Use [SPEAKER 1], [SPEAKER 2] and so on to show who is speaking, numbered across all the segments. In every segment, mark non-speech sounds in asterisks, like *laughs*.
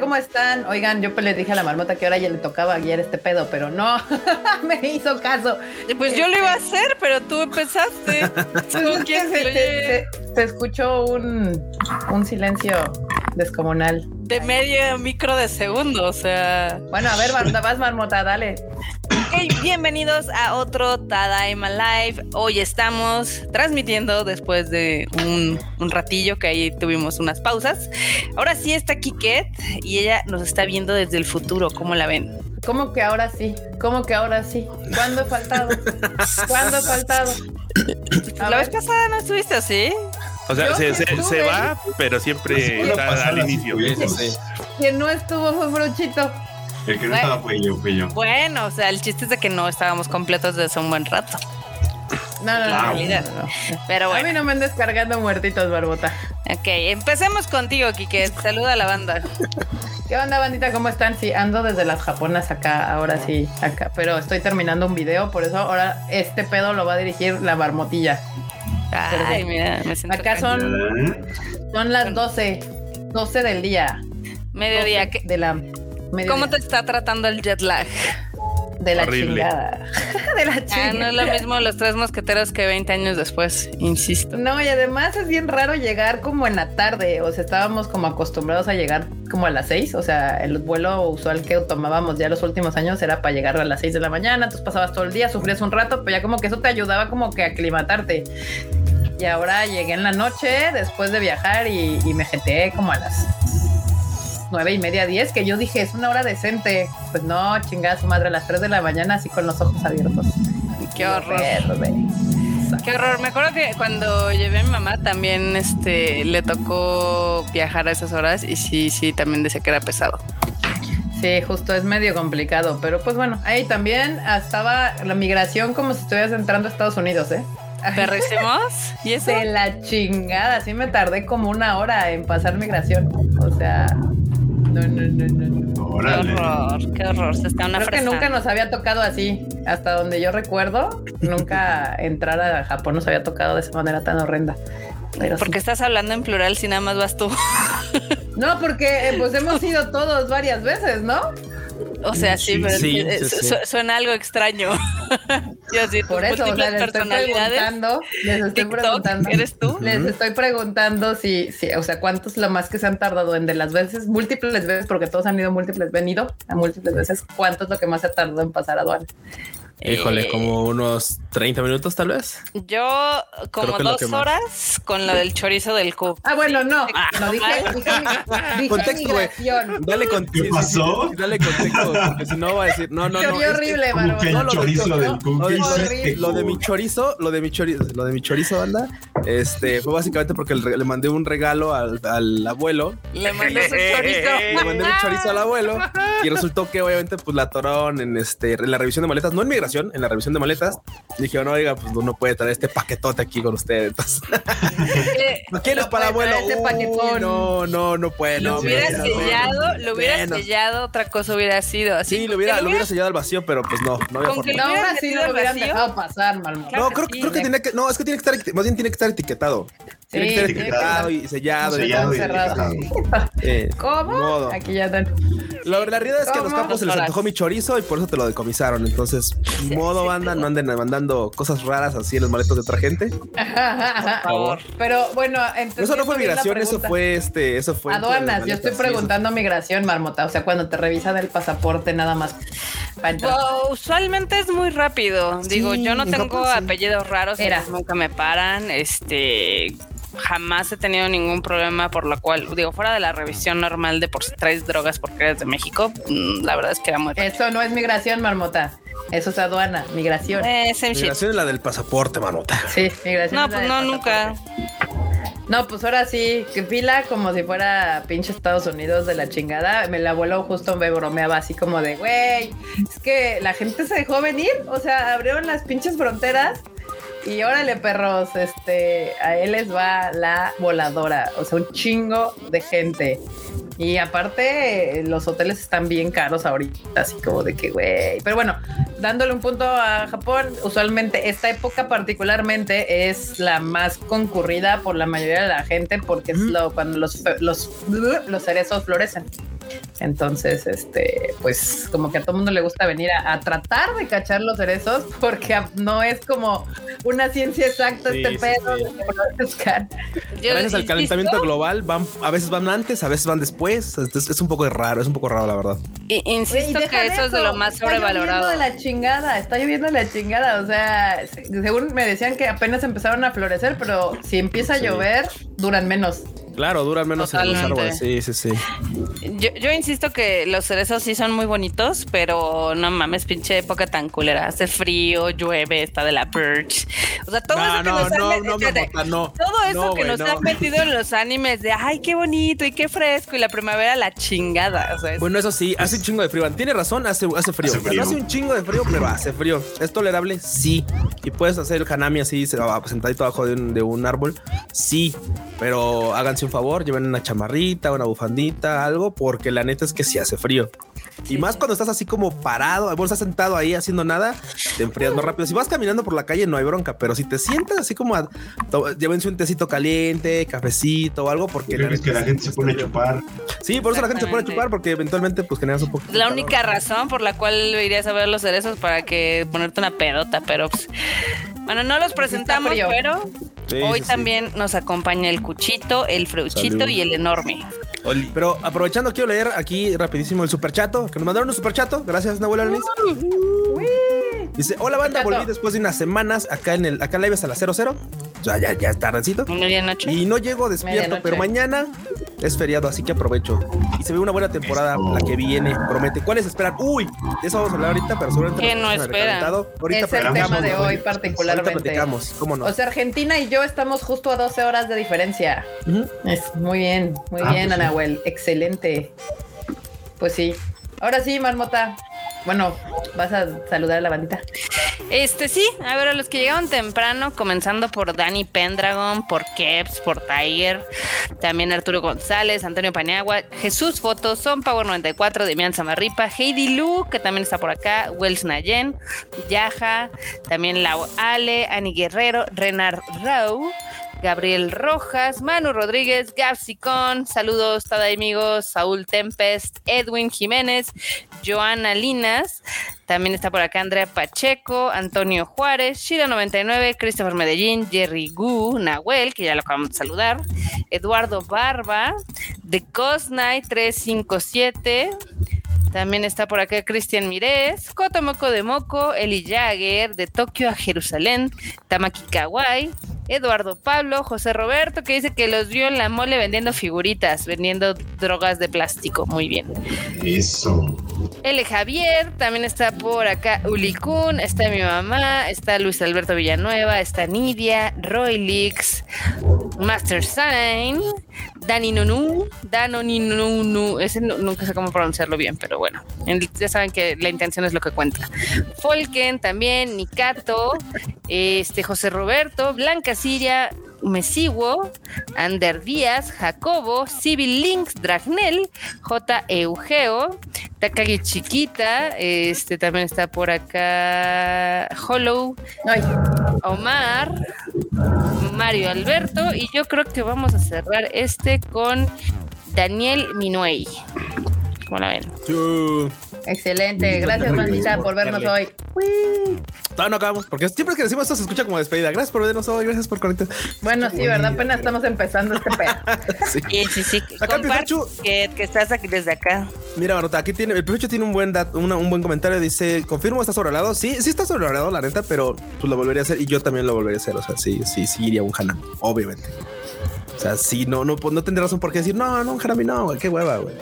[SPEAKER 1] ¿cómo están? Oigan, yo pues les dije a la marmota que ahora ya le tocaba guiar este pedo, pero no, *laughs* me hizo caso.
[SPEAKER 2] Pues yo lo iba a hacer, pero tú empezaste. *laughs*
[SPEAKER 1] ¿Con quién se, se, se, escuchó un, un silencio descomunal.
[SPEAKER 2] De medio micro de segundo, o sea.
[SPEAKER 1] Bueno, a ver, vas marmota, dale.
[SPEAKER 2] Hey, bienvenidos a otro Tadaima Live. Hoy estamos transmitiendo después de un, un, ratillo que ahí tuvimos unas pausas. Ahora sí está Kiket y ella nos está viendo desde el futuro. ¿Cómo la ven?
[SPEAKER 1] ¿Cómo que ahora sí? ¿Cómo que ahora sí? ¿Cuándo he faltado? ¿Cuándo he faltado?
[SPEAKER 2] A la vez pasada no estuviste así.
[SPEAKER 3] O sea, se, se, se, va, pero siempre está al inicio.
[SPEAKER 1] Quien no estuvo fue Brochito.
[SPEAKER 4] El que no estaba fue yo, fue yo.
[SPEAKER 2] Bueno, o sea, el chiste es de que no estábamos completos desde un buen rato.
[SPEAKER 1] No, no, no, en realidad no.
[SPEAKER 2] Pero bueno.
[SPEAKER 1] A mí no me andes cargando muertitos, Barbota.
[SPEAKER 2] Ok, empecemos contigo, Kike. Saluda a la banda.
[SPEAKER 1] ¿Qué onda, bandita? ¿Cómo están? Sí, ando desde las japonas acá, ahora sí, acá. Pero estoy terminando un video, por eso ahora este pedo lo va a dirigir la marmotilla.
[SPEAKER 2] Ay, mira, me siento
[SPEAKER 1] Acá son, son las 12, 12 del día.
[SPEAKER 2] Mediodía.
[SPEAKER 1] De la.
[SPEAKER 2] ¿Cómo te está tratando el jet lag?
[SPEAKER 1] De la Horrible. chingada. *laughs*
[SPEAKER 2] de la chingada. Ah, no es lo mismo los tres mosqueteros que 20 años después, insisto.
[SPEAKER 1] No, y además es bien raro llegar como en la tarde. O sea, estábamos como acostumbrados a llegar como a las 6. O sea, el vuelo usual que tomábamos ya los últimos años era para llegar a las 6 de la mañana. Entonces pasabas todo el día, sufrías un rato, pero ya como que eso te ayudaba como que a aclimatarte. Y ahora llegué en la noche después de viajar y, y me jeteé como a las nueve y media, diez, que yo dije, es una hora decente. Pues no, chingada su madre, a las 3 de la mañana, así con los ojos abiertos.
[SPEAKER 2] Qué horror. Qué horror. Me acuerdo que cuando llevé a mi mamá también este, le tocó viajar a esas horas y sí, sí, también decía que era pesado.
[SPEAKER 1] Sí, justo es medio complicado, pero pues bueno, ahí también estaba la migración como si estuvieras entrando a Estados Unidos, ¿eh?
[SPEAKER 2] ¿Perrecemos? ¿Y eso?
[SPEAKER 1] De la chingada, sí me tardé como una hora en pasar migración. O sea, no, no, no, no.
[SPEAKER 2] Qué horror, qué horror. Se está una
[SPEAKER 1] Creo que nunca nos había tocado así. Hasta donde yo recuerdo, nunca *laughs* entrar a Japón nos había tocado de esa manera tan horrenda.
[SPEAKER 2] Pero ¿Por qué sí. estás hablando en plural si nada más vas tú?
[SPEAKER 1] no, porque pues hemos ido todos varias veces, ¿no?
[SPEAKER 2] O sea, sí, pero sí, sí, sí. suena algo extraño. *laughs*
[SPEAKER 1] Yo sí, por eso, o sea, les estoy preguntando, les estoy
[SPEAKER 2] TikTok,
[SPEAKER 1] preguntando,
[SPEAKER 2] ¿eres tú?
[SPEAKER 1] Les estoy preguntando si, si, o sea, cuántos lo más que se han tardado en de las veces, múltiples veces, porque todos han ido múltiples, venido a múltiples veces, cuánto es lo que más se ha tardado en pasar aduana.
[SPEAKER 3] Híjole, eh, como unos 30 minutos tal vez.
[SPEAKER 2] Yo como dos horas con lo del chorizo del cu.
[SPEAKER 1] Ah, bueno, no. Ah, no dije, dije, dije
[SPEAKER 3] contexto, güey. Dale contexto.
[SPEAKER 4] ¿Qué pasó?
[SPEAKER 3] Sí, dale contexto, porque si no va a decir, no, no, no.
[SPEAKER 1] Qué horrible,
[SPEAKER 4] el
[SPEAKER 1] no,
[SPEAKER 4] chorizo
[SPEAKER 1] lo,
[SPEAKER 4] del cu.
[SPEAKER 3] Lo, de, lo de mi chorizo, lo de mi chorizo, lo de mi chorizo, banda, este, fue básicamente porque le, le mandé un regalo al, al abuelo.
[SPEAKER 2] Le mandé su chorizo. *laughs*
[SPEAKER 3] Le mandé un chorizo al abuelo y resultó que obviamente pues la atoraron en este, en la revisión de maletas, no en migración, en la revisión de maletas. Dije, no, oiga, pues no puede traer este paquetote aquí con ustedes. *laughs* ¿No quieres para abuelo?
[SPEAKER 1] Este
[SPEAKER 3] no, no, no puede.
[SPEAKER 2] Lo
[SPEAKER 3] no,
[SPEAKER 2] hubiera sellado,
[SPEAKER 3] no,
[SPEAKER 2] lo hubiera
[SPEAKER 3] menos.
[SPEAKER 2] sellado, otra cosa hubiera sido así.
[SPEAKER 3] Sí, lo hubiera, lo hubiera sellado al vacío, pero pues no, no había
[SPEAKER 2] Con que
[SPEAKER 3] forma.
[SPEAKER 1] No,
[SPEAKER 2] hubiera metido
[SPEAKER 1] lo hubieran dejado pasar, Malmo.
[SPEAKER 2] Claro
[SPEAKER 3] No, creo,
[SPEAKER 2] sí,
[SPEAKER 3] creo que tenía que, no, es que tiene que estar, más bien tiene que estar etiquetado. Tiene
[SPEAKER 1] Sí,
[SPEAKER 3] que estar
[SPEAKER 1] sí,
[SPEAKER 3] etiquetado y sellado. y
[SPEAKER 4] Sellado y
[SPEAKER 1] cerrado.
[SPEAKER 3] Eh,
[SPEAKER 1] ¿Cómo?
[SPEAKER 3] modo.
[SPEAKER 1] Aquí ya están.
[SPEAKER 3] La, la realidad es que a los campos se les antojó mi chorizo y por eso te lo decomisaron. Entonces, modo banda, no anden mandando cosas raras así en los maletos de otra gente. *laughs*
[SPEAKER 1] Por
[SPEAKER 2] favor.
[SPEAKER 1] Pero bueno, entonces.
[SPEAKER 3] Eso no fue migración, eso fue este, eso fue.
[SPEAKER 1] Aduanas, yo estoy
[SPEAKER 3] sí,
[SPEAKER 1] preguntando migración, Marmota. O sea, cuando te revisan el pasaporte, nada más.
[SPEAKER 2] Wow, usualmente es muy rápido. Digo,
[SPEAKER 3] Sí,
[SPEAKER 2] yo no
[SPEAKER 3] en
[SPEAKER 2] tengo
[SPEAKER 3] Japón sí.
[SPEAKER 2] apellidos raros,
[SPEAKER 1] Era.
[SPEAKER 2] nunca me paran. Este, jamás he tenido ningún problema por lo cual, digo, fuera de la revisión normal de por si traes drogas porque eres de México, mm, la verdad es que era muy rápido.
[SPEAKER 1] Eso no es migración, Marmota. Eso es aduana, migración.
[SPEAKER 2] Eh, same shit.
[SPEAKER 3] Migración es la del pasaporte, manota.
[SPEAKER 1] Sí, migración.
[SPEAKER 2] No,
[SPEAKER 1] es la
[SPEAKER 2] pues
[SPEAKER 1] del
[SPEAKER 2] no, nunca.
[SPEAKER 1] No, pues ahora sí, que fila como si fuera pinche Estados Unidos de la chingada. El abuelo justo me bromeaba así como de, güey, es que la gente se dejó venir, o sea, abrieron las pinches fronteras y órale, perros, este, a él les va la voladora, o sea, un chingo de gente. Y aparte, los hoteles están bien caros ahorita, así como de que, güey. Pero bueno, dándole un punto a Japón, usualmente esta época particularmente es la más concurrida por la mayoría de la gente porque es lo, cuando los, los, los cerezos florecen. Entonces, este, pues como que a todo el mundo le gusta venir a, tratar de cachar los cerezos porque no es como una ciencia exacta este pedo.
[SPEAKER 3] Gracias al calentamiento global, van, a veces van antes, a veces van después. Es, un poco raro, es un poco raro, la verdad.
[SPEAKER 2] insisto que eso, es de lo más sobrevalorado.
[SPEAKER 1] Está lloviendo de la chingada, está lloviendo de la chingada. O sea, según me decían que apenas empezaron a florecer, pero si empieza a llover, duran menos.
[SPEAKER 3] Claro, duran menos en los árboles. Sí, sí, sí.
[SPEAKER 2] Yo, insisto que los cerezos sí son muy bonitos, pero no mames, pinche época tan culera. Hace frío, llueve, está de la birch. O sea, todo eso que nos han no, todo eso que nos han metido en los animes de ay, qué bonito y qué fresco y la primavera la chingada.
[SPEAKER 3] bueno, eso sí, hace un chingo de frío. Tiene razón, hace, hace frío. Hace, frío. hace un chingo de frío, pero hace frío. ¿Es tolerable? Sí. Y puedes hacer el hanami así, sentadito abajo de un, de un árbol. Sí. Pero háganse un favor, lleven una chamarrita, una bufandita, algo, porque la neta es que sí hace frío. Y más cuando estás así como parado, vos estás sentado ahí haciendo nada, te enfrías más rápido. Si vas caminando por la calle no hay bronca, pero si te sientas así como a, llévense un tecito caliente, cafecito o algo, porque
[SPEAKER 4] la, que la gente se pone a chupar.
[SPEAKER 3] Sí, por eso la gente se pone a chupar, porque eventualmente pues generas un poco.
[SPEAKER 2] La única razón por la cual irías a ver los cerezos para que ponerte una pedota, pero pues, bueno, no los presentamos, pero hoy también nos acompaña el cuchito, el freuchito y el enorme.
[SPEAKER 3] Pero aprovechando, quiero leer aquí rapidísimo el que nos mandaron un superchato. Gracias, Nahuel Alanis. Dice, hola banda, volví después de unas semanas acá en el, acá live hasta la 00. Ya, ya, ya es tardecito. Y no llego despierto, pero mañana es feriado, así que aprovecho. Y se ve una buena temporada la que viene, promete. ¿Cuáles esperan? Uy, de eso vamos a hablar ahorita, pero seguramente
[SPEAKER 2] ¿Qué no esperan?
[SPEAKER 1] Ahorita es el tema de hoy particularmente. ¿cómo no? O sea, Argentina y yo estamos justo a 12 horas de diferencia. Es muy bien, muy ah, bien, pues Anahuel. Excelente. Pues sí. Ahora sí, Marmota. Bueno, vas a saludar a la bandita.
[SPEAKER 2] Este sí, a ver, a los que llegaron temprano, comenzando por Dani Pendragon, por Keps, por Tiger, también Arturo González, Antonio Paniagua, Jesús Fotos, Son Power 94, Demian Samarripa, Heidi Lu, que también está por acá, Wells Nayen, Yaja, también Lau Ale, Ani Guerrero, Renard Rau, Gabriel Rojas, Manu Rodríguez, Gapsicón, saludos, tada amigos, Saúl Tempest, Edwin Jiménez, Joana Linas, también está por acá Andrea Pacheco, Antonio Juárez, Shira99, Christopher Medellín, Jerry Gu, Nahuel, que ya lo acabamos de saludar, Eduardo Barba, The Cosnight 357, también está por acá Cristian Mirés, Cotomoco de Moco, Eli Jagger, de Tokio a Jerusalén, Tamaki Kawai, Eduardo Pablo, José Roberto, que dice que los vio en la mole vendiendo figuritas, vendiendo drogas de plástico. Muy bien.
[SPEAKER 4] Eso.
[SPEAKER 2] L. Javier, también está por acá Ulicún, está mi mamá, está Luis Alberto Villanueva, está Nidia, Roy Master Sign, Dani Nunu, Dano Nunu, ese nunca sé cómo pronunciarlo bien, pero bueno, ya saben que la intención es lo que cuenta. Folken también, Nikato, este José Roberto, Blanca Siria, Mesiwo, Ander Díaz, Jacobo, Civil Links, Dragnel, J. Eugeo, Takagi Chiquita, este también está por acá Hollow, Omar, Mario Alberto, y yo creo que vamos a cerrar este con Daniel Minuey. ¿Cómo la ven?
[SPEAKER 1] Excelente, gracias Mandita por vernos hoy.
[SPEAKER 3] Todavía no acabamos, porque siempre que decimos esto se escucha como despedida. Gracias por vernos hoy, gracias por conectar.
[SPEAKER 1] Bueno, sí, ¿verdad? Apenas estamos empezando este pedo. *laughs*
[SPEAKER 2] sí, sí, sí. Acá que, que, estás aquí desde acá.
[SPEAKER 3] Mira, Marota, aquí tiene, el Pichucho tiene un buen un buen comentario. Dice, confirmo, está sobrevalorado. Sí, sí está sobrevalorado, la neta, pero pues lo volvería a hacer y yo también lo volvería a hacer. O sea, sí, sí, sí iría un Hanami, obviamente. O sea, sí, no, no, no tendría razón por qué decir, no, no, un Hanami no, güey, qué hueva, güey.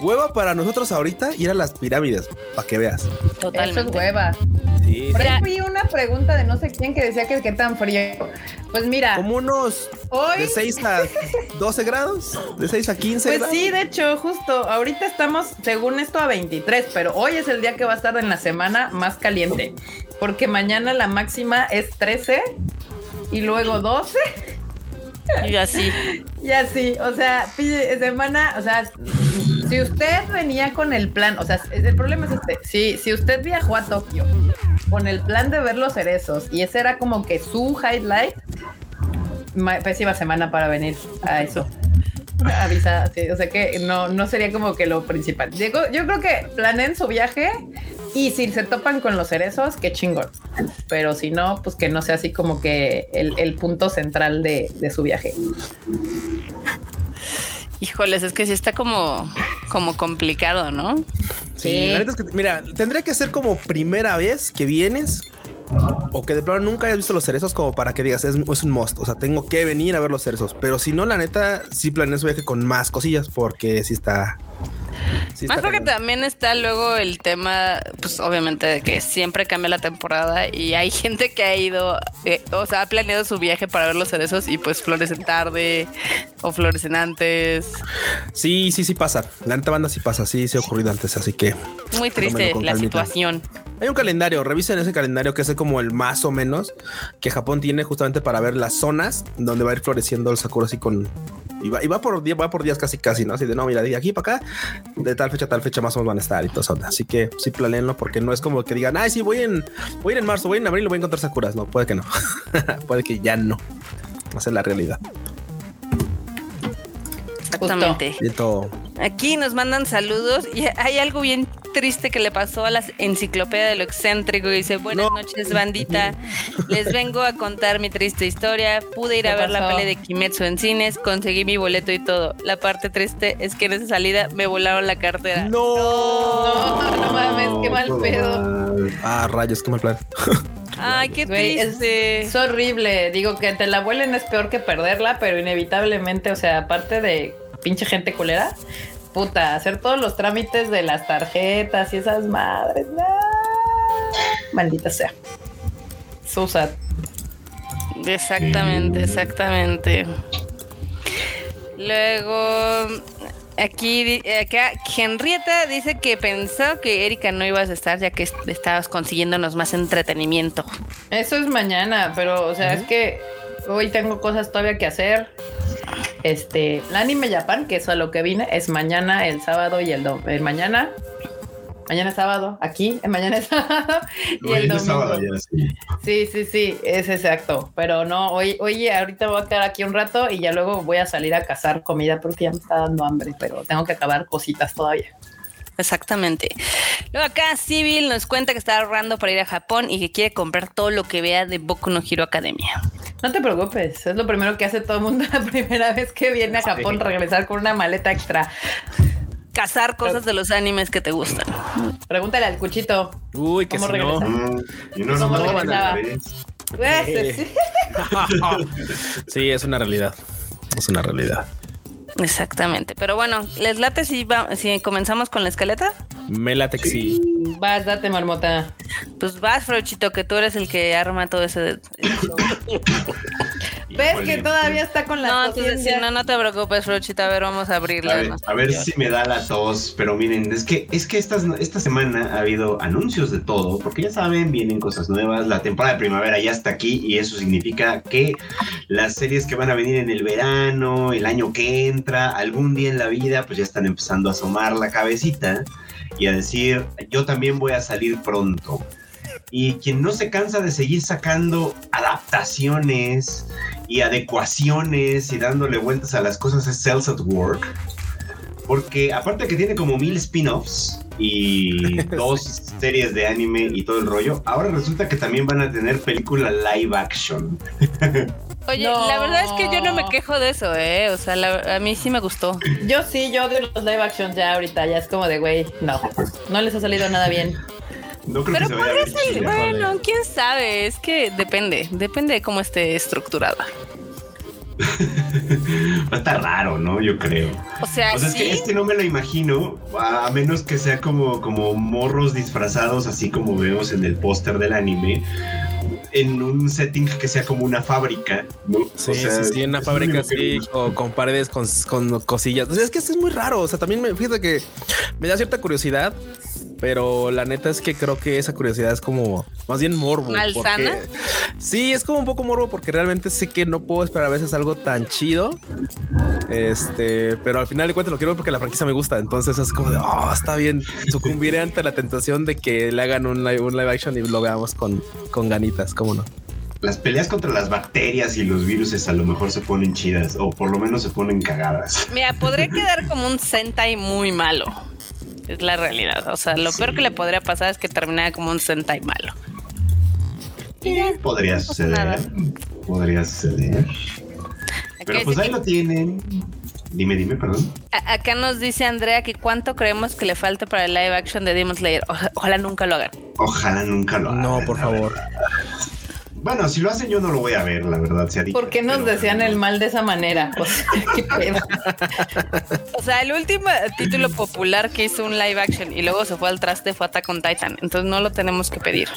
[SPEAKER 3] Hueva para nosotros ahorita ir a las pirámides, para que veas.
[SPEAKER 1] Totalmente. Eso es hueva. Sí. vi una pregunta de no sé quién que decía que qué tan frío. Pues mira.
[SPEAKER 3] Como unos de 6 a *laughs* 12 grados, de 6 a 15
[SPEAKER 1] pues sí, de hecho, justo ahorita estamos, según esto, a 23, pero hoy es el día que va a estar en la semana más caliente, porque mañana la máxima es 13 y luego 12
[SPEAKER 2] y así. *laughs*
[SPEAKER 1] Y así, o sea, semana, o sea, si usted venía con el plan, o sea, el problema es este, si, si usted viajó a Tokio con el plan de ver los cerezos y ese era como que su highlight, pésima semana para venir a eso. avisa, o sea que no, no sería como que lo principal. Yo creo que planeen su viaje y si se topan con los cerezos, qué chingón. Pero si no, pues que no sea así como que el, punto central de su viaje.
[SPEAKER 2] Híjoles, es que sí está como, como complicado, ¿no?
[SPEAKER 3] Sí,
[SPEAKER 1] Sí.
[SPEAKER 3] la neta es que, mira, tendría que ser como primera vez que vienes o que de plano nunca hayas visto los cerezos como para que digas es, es un must. O sea, tengo que venir a ver los cerezos. Pero si no, la neta, sí planeé su viaje con más cosillas porque sí está. Sí
[SPEAKER 2] Más porque
[SPEAKER 3] cañón.
[SPEAKER 2] también está luego el tema, pues obviamente de que siempre cambia la temporada y hay *laughs* gente que ha ido, eh, o sea, ha planeado su viaje para ver los cerezos y pues florecen tarde o florecen antes.
[SPEAKER 3] Sí, sí, sí pasa. La neta banda sí pasa. Sí, sí ha ocurrido antes. Así que
[SPEAKER 2] Muy triste la
[SPEAKER 3] calmita.
[SPEAKER 2] situación.
[SPEAKER 3] hay un calendario. Revisen ese calendario que es como el más o menos que Japón tiene justamente para ver las zonas donde va a ir floreciendo el sakura así con. Y va, y va por día, va por días casi casi, ¿no? Así de no, mira, de aquí para acá, de tal fecha a tal fecha más o menos van a estar y todo eso. Así que sí planeenlo porque no es como que digan, ay, sí, voy en, voy a ir en marzo, voy en abril y voy a encontrar sakuras. No, puede que no. *laughs* puede que ya no. Esa es la realidad.
[SPEAKER 2] Exactamente.
[SPEAKER 3] Y todo.
[SPEAKER 2] Aquí nos mandan saludos y hay algo bien triste que le pasó a la enciclopedia de lo excéntrico. y Dice, buenas
[SPEAKER 3] No.
[SPEAKER 2] noches, bandita. Les vengo a contar mi triste historia. Pude ir a
[SPEAKER 1] ¿Qué
[SPEAKER 2] ver la peli de Kimetsu en cines, conseguí mi boleto y todo. La parte triste es que en esa salida me volaron la cartera.
[SPEAKER 3] No.
[SPEAKER 1] No, no mames, qué mal pedo.
[SPEAKER 3] Ah, rayos, qué mal plan. *laughs*
[SPEAKER 2] Ay, qué
[SPEAKER 1] Güey, es,
[SPEAKER 2] triste.
[SPEAKER 1] es horrible. Digo que te la vuelen es peor que perderla, pero inevitablemente, o sea, aparte de pinche gente culera, puta, hacer todos los trámites de las tarjetas y esas madres. no. Maldita sea. Susat.
[SPEAKER 2] Exactamente, exactamente. Luego, aquí, acá, Henrietta dice que pensó que Erika no ibas a estar ya que est- estabas consiguiéndonos más entretenimiento.
[SPEAKER 1] Eso es mañana, pero, o sea, es que hoy tengo cosas todavía que hacer. Este, el anime Japan, que es a lo que vine, es mañana, el sábado y el domingo. El mañana. Mañana es sábado, aquí, mañana es *laughs* sábado y el domingo.
[SPEAKER 4] sábado, ya, sí.
[SPEAKER 1] Sí, sí, sí, es exacto. Pero no, hoy, oye, ahorita voy a quedar aquí un rato y ya luego voy a salir a cazar comida porque ya me está dando hambre, pero tengo que acabar cositas todavía.
[SPEAKER 2] Exactamente. Luego acá Civil nos cuenta que está ahorrando para ir a Japón y que quiere comprar todo lo que vea de Boku no Hero Academia.
[SPEAKER 1] No te preocupes, es lo primero que hace todo el mundo *laughs* la primera vez que viene a Japón, regresar con una maleta extra.
[SPEAKER 2] Cazar cosas de los animes que te gustan.
[SPEAKER 1] Pregúntale al cuchito.
[SPEAKER 3] Uy, que
[SPEAKER 1] ¿Cómo
[SPEAKER 3] si no.
[SPEAKER 4] Mm, Y no, no,
[SPEAKER 1] ¿Cómo
[SPEAKER 4] no.
[SPEAKER 1] Pues, sí. *laughs*
[SPEAKER 3] sí, es una realidad. Es una realidad.
[SPEAKER 2] Exactamente. Pero bueno, ¿les late si, va- si comenzamos con la escaleta?
[SPEAKER 3] Me late que sí.
[SPEAKER 1] Vas, date, marmota.
[SPEAKER 2] Pues vas, Frochito, que tú eres el que arma todo ese. *laughs*
[SPEAKER 1] ¿Ves
[SPEAKER 4] Híjole.
[SPEAKER 1] que todavía está con la
[SPEAKER 2] No, entonces sí,
[SPEAKER 1] conciencia?
[SPEAKER 2] no, no te preocupes, Frochito. A ver, vamos a abrirla.
[SPEAKER 4] A ver, a ver si me da la tos, pero miren, es que es que estas, esta semana ha habido anuncios de todo, porque ya saben, vienen cosas nuevas, la temporada de primavera ya está aquí y eso significa que las series que van a venir en el verano, el año que entra, algún día en la vida, pues ya están empezando a asomar la cabecita y a decir, yo también voy a salir pronto. Y quien no se cansa de seguir sacando adaptaciones y adecuaciones y dándole vueltas a las cosas es Cells at Work. Porque aparte que tiene como mil spin-offs y *laughs* dos series de anime y todo el rollo, ahora resulta que también van a tener película live action. *laughs*
[SPEAKER 2] Oye,
[SPEAKER 1] No.
[SPEAKER 2] la verdad es que yo no me quejo de eso, ¿eh? O sea, la- a mí sí me gustó.
[SPEAKER 1] Yo sí, yo odio los live action ya ahorita, ya es como de, güey, no, no les ha salido nada bien.
[SPEAKER 4] No creo
[SPEAKER 2] Pero
[SPEAKER 4] que se vaya
[SPEAKER 2] podría bueno, quién sabe, es que depende, depende de cómo esté estructurada. *laughs*
[SPEAKER 4] Va a estar raro, ¿no? Yo creo.
[SPEAKER 2] O sea,
[SPEAKER 4] O sea, es que,
[SPEAKER 2] sí,
[SPEAKER 4] es que no me lo imagino, a menos que sea como, como morros disfrazados, así como vemos en el póster del anime, en un setting que sea como una fábrica, ¿no?
[SPEAKER 3] Sí,
[SPEAKER 4] O sea,
[SPEAKER 3] sí, sí, en una fábrica así, o con paredes con, con cosillas. O sea, es que esto es muy raro. O sea, también me, fíjate que me da cierta curiosidad, pero la neta es que creo que esa curiosidad es como más bien morbo.
[SPEAKER 2] ¿Malsana?
[SPEAKER 3] porque- Sí, es como un poco morbo porque realmente sé que no puedo esperar a veces algo tan chido. Este, pero al final de cuentas lo quiero porque la franquicia me gusta. Entonces es como de, oh, está bien. Sucumbiré ante la tentación de que le hagan un live, un live action y lo veamos con, con ganitas. ¿Cómo no?
[SPEAKER 4] las peleas contra las bacterias y los virus a lo mejor se ponen chidas o por lo menos se ponen cagadas.
[SPEAKER 2] Mira, podría quedar como un Sentai muy malo. Es la realidad. O sea, lo peor que le podría pasar es que terminara como un Sentai malo.
[SPEAKER 4] Podría suceder. Podría suceder. Pero pues ahí lo tienen. Dime, dime, perdón.
[SPEAKER 2] acá nos dice Andrea que cuánto creemos que le falta para el live action de Demon Slayer. ojalá nunca lo hagan.
[SPEAKER 4] Ojalá nunca lo hagan.
[SPEAKER 3] No, por favor.
[SPEAKER 4] Bueno, si lo hacen yo no lo voy a ver, la verdad. Se
[SPEAKER 1] ¿Por qué nos decían el mal de esa manera? *laughs*
[SPEAKER 2] O sea, el último título popular que hizo un live action y luego se fue al traste fue Attack on Titan. Entonces no lo tenemos que pedir.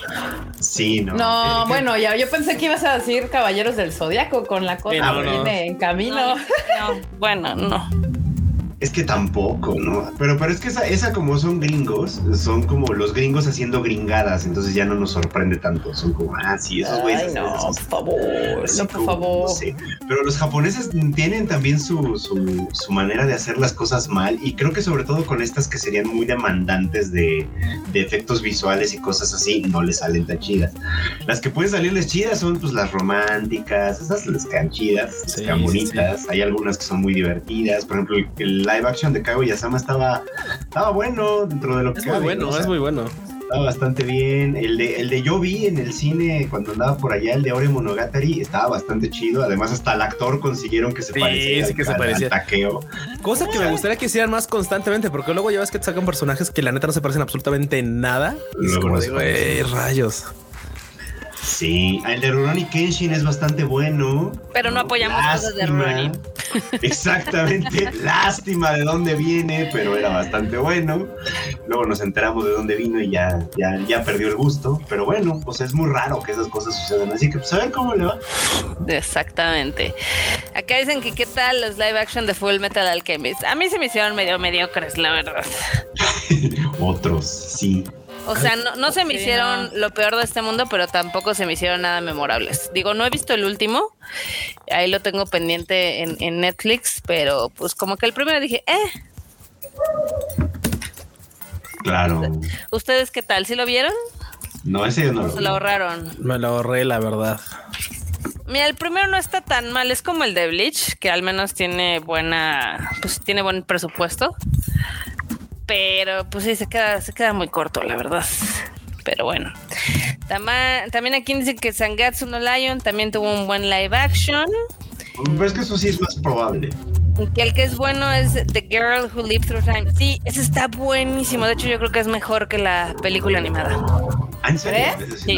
[SPEAKER 4] Sí, no.
[SPEAKER 1] No, bueno, ya yo pensé que ibas a decir Caballeros del Zodiaco con la cosa que viene en camino.
[SPEAKER 2] no, bueno, no.
[SPEAKER 4] Es que tampoco, ¿no? Pero, pero es que esa, esa como son gringos, son como los gringos haciendo gringadas, entonces ya no nos sorprende tanto. Son como, ah, sí, esos güeyes.
[SPEAKER 1] No, por favor, no, por favor.
[SPEAKER 4] Pero los japoneses tienen también su, su, su, manera de hacer las cosas mal y creo que sobre todo con estas que serían muy demandantes de, de efectos visuales y cosas así, no les salen tan chidas. Las que pueden salirles chidas son pues las románticas, esas les quedan chidas, les quedan bonitas. Hay algunas que son muy divertidas, por ejemplo, el live action de Kaguya-sama estaba, estaba bueno dentro de lo que
[SPEAKER 3] es muy bueno, es muy bueno.
[SPEAKER 4] Estaba bastante bien. El de, el de yo vi en el cine cuando andaba por allá, el de Ore Monogatari, estaba bastante chido. Además, hasta el actor consiguieron que se pareciera
[SPEAKER 3] sí, que se parecía. taqueo. Cosa que me gustaría que hicieran más constantemente, porque luego ya ves que te sacan personajes que la neta no se parecen absolutamente en nada. Es como digo, rayos.
[SPEAKER 4] Sí, el de Rurouni Kenshin es bastante bueno.
[SPEAKER 2] Pero no apoyamos cosas de Rurouni.
[SPEAKER 4] Exactamente, *laughs* lástima de dónde viene, pero era bastante bueno. Luego nos enteramos de dónde vino y ya, ya, ya perdió el gusto. Pero bueno, pues es muy raro que esas cosas sucedan. Así que pues a ver cómo le va.
[SPEAKER 2] Exactamente. Acá dicen que qué tal los live action de Full Metal Alchemist. A mí se me hicieron medio mediocres, la verdad. *laughs*
[SPEAKER 4] Otros, sí.
[SPEAKER 2] O sea, no, se me hicieron lo peor de este mundo, pero tampoco se me hicieron nada memorables. Digo, no he visto el último, ahí lo tengo pendiente en, Netflix, pero pues como que el primero dije, eh.
[SPEAKER 4] Claro.
[SPEAKER 2] ¿Ustedes qué tal? ¿Sí lo vieron?
[SPEAKER 4] No, ese no
[SPEAKER 2] lo, se lo ahorraron.
[SPEAKER 3] Me lo ahorré, la verdad.
[SPEAKER 2] Mira, el primero no está tan mal, es como el de Bleach, que al menos tiene buena, pues tiene buen presupuesto. Pero pues sí, se queda, se queda muy corto, la verdad. Pero bueno. También aquí dicen que Sangatsu no Lion también tuvo un buen live action.
[SPEAKER 4] Pues es que eso sí es más probable.
[SPEAKER 2] Que el que es bueno es The Girl Who Lived Through Time. Sí, ese está buenísimo. De hecho, yo creo que es mejor que la película animada.
[SPEAKER 4] ¿En serio?
[SPEAKER 1] Sí.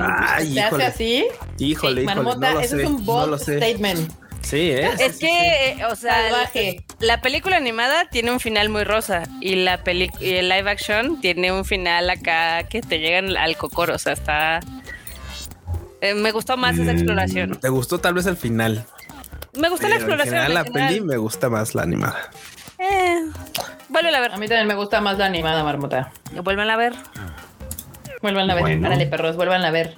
[SPEAKER 1] ¿Se hace así?
[SPEAKER 3] Híjole, híjole.
[SPEAKER 1] Marmota, no eso es un bold statement.
[SPEAKER 3] Sí, ¿eh?
[SPEAKER 2] Es que, eh, o sea, la, película animada tiene un final muy rosa y la peli y el live action tiene un final acá que te llegan al cocoro, o sea, está... Eh, me gustó más esa exploración.
[SPEAKER 3] ¿Te gustó tal vez el final?
[SPEAKER 2] Me gustó la exploración.
[SPEAKER 3] En la peli me gusta más la animada.
[SPEAKER 2] Eh, vuelve a ver.
[SPEAKER 1] A mí también me gusta más la animada, Marmota.
[SPEAKER 2] Vuelven a ver.
[SPEAKER 1] Vuelvan a ver. Árale, perros, vuelvan a ver.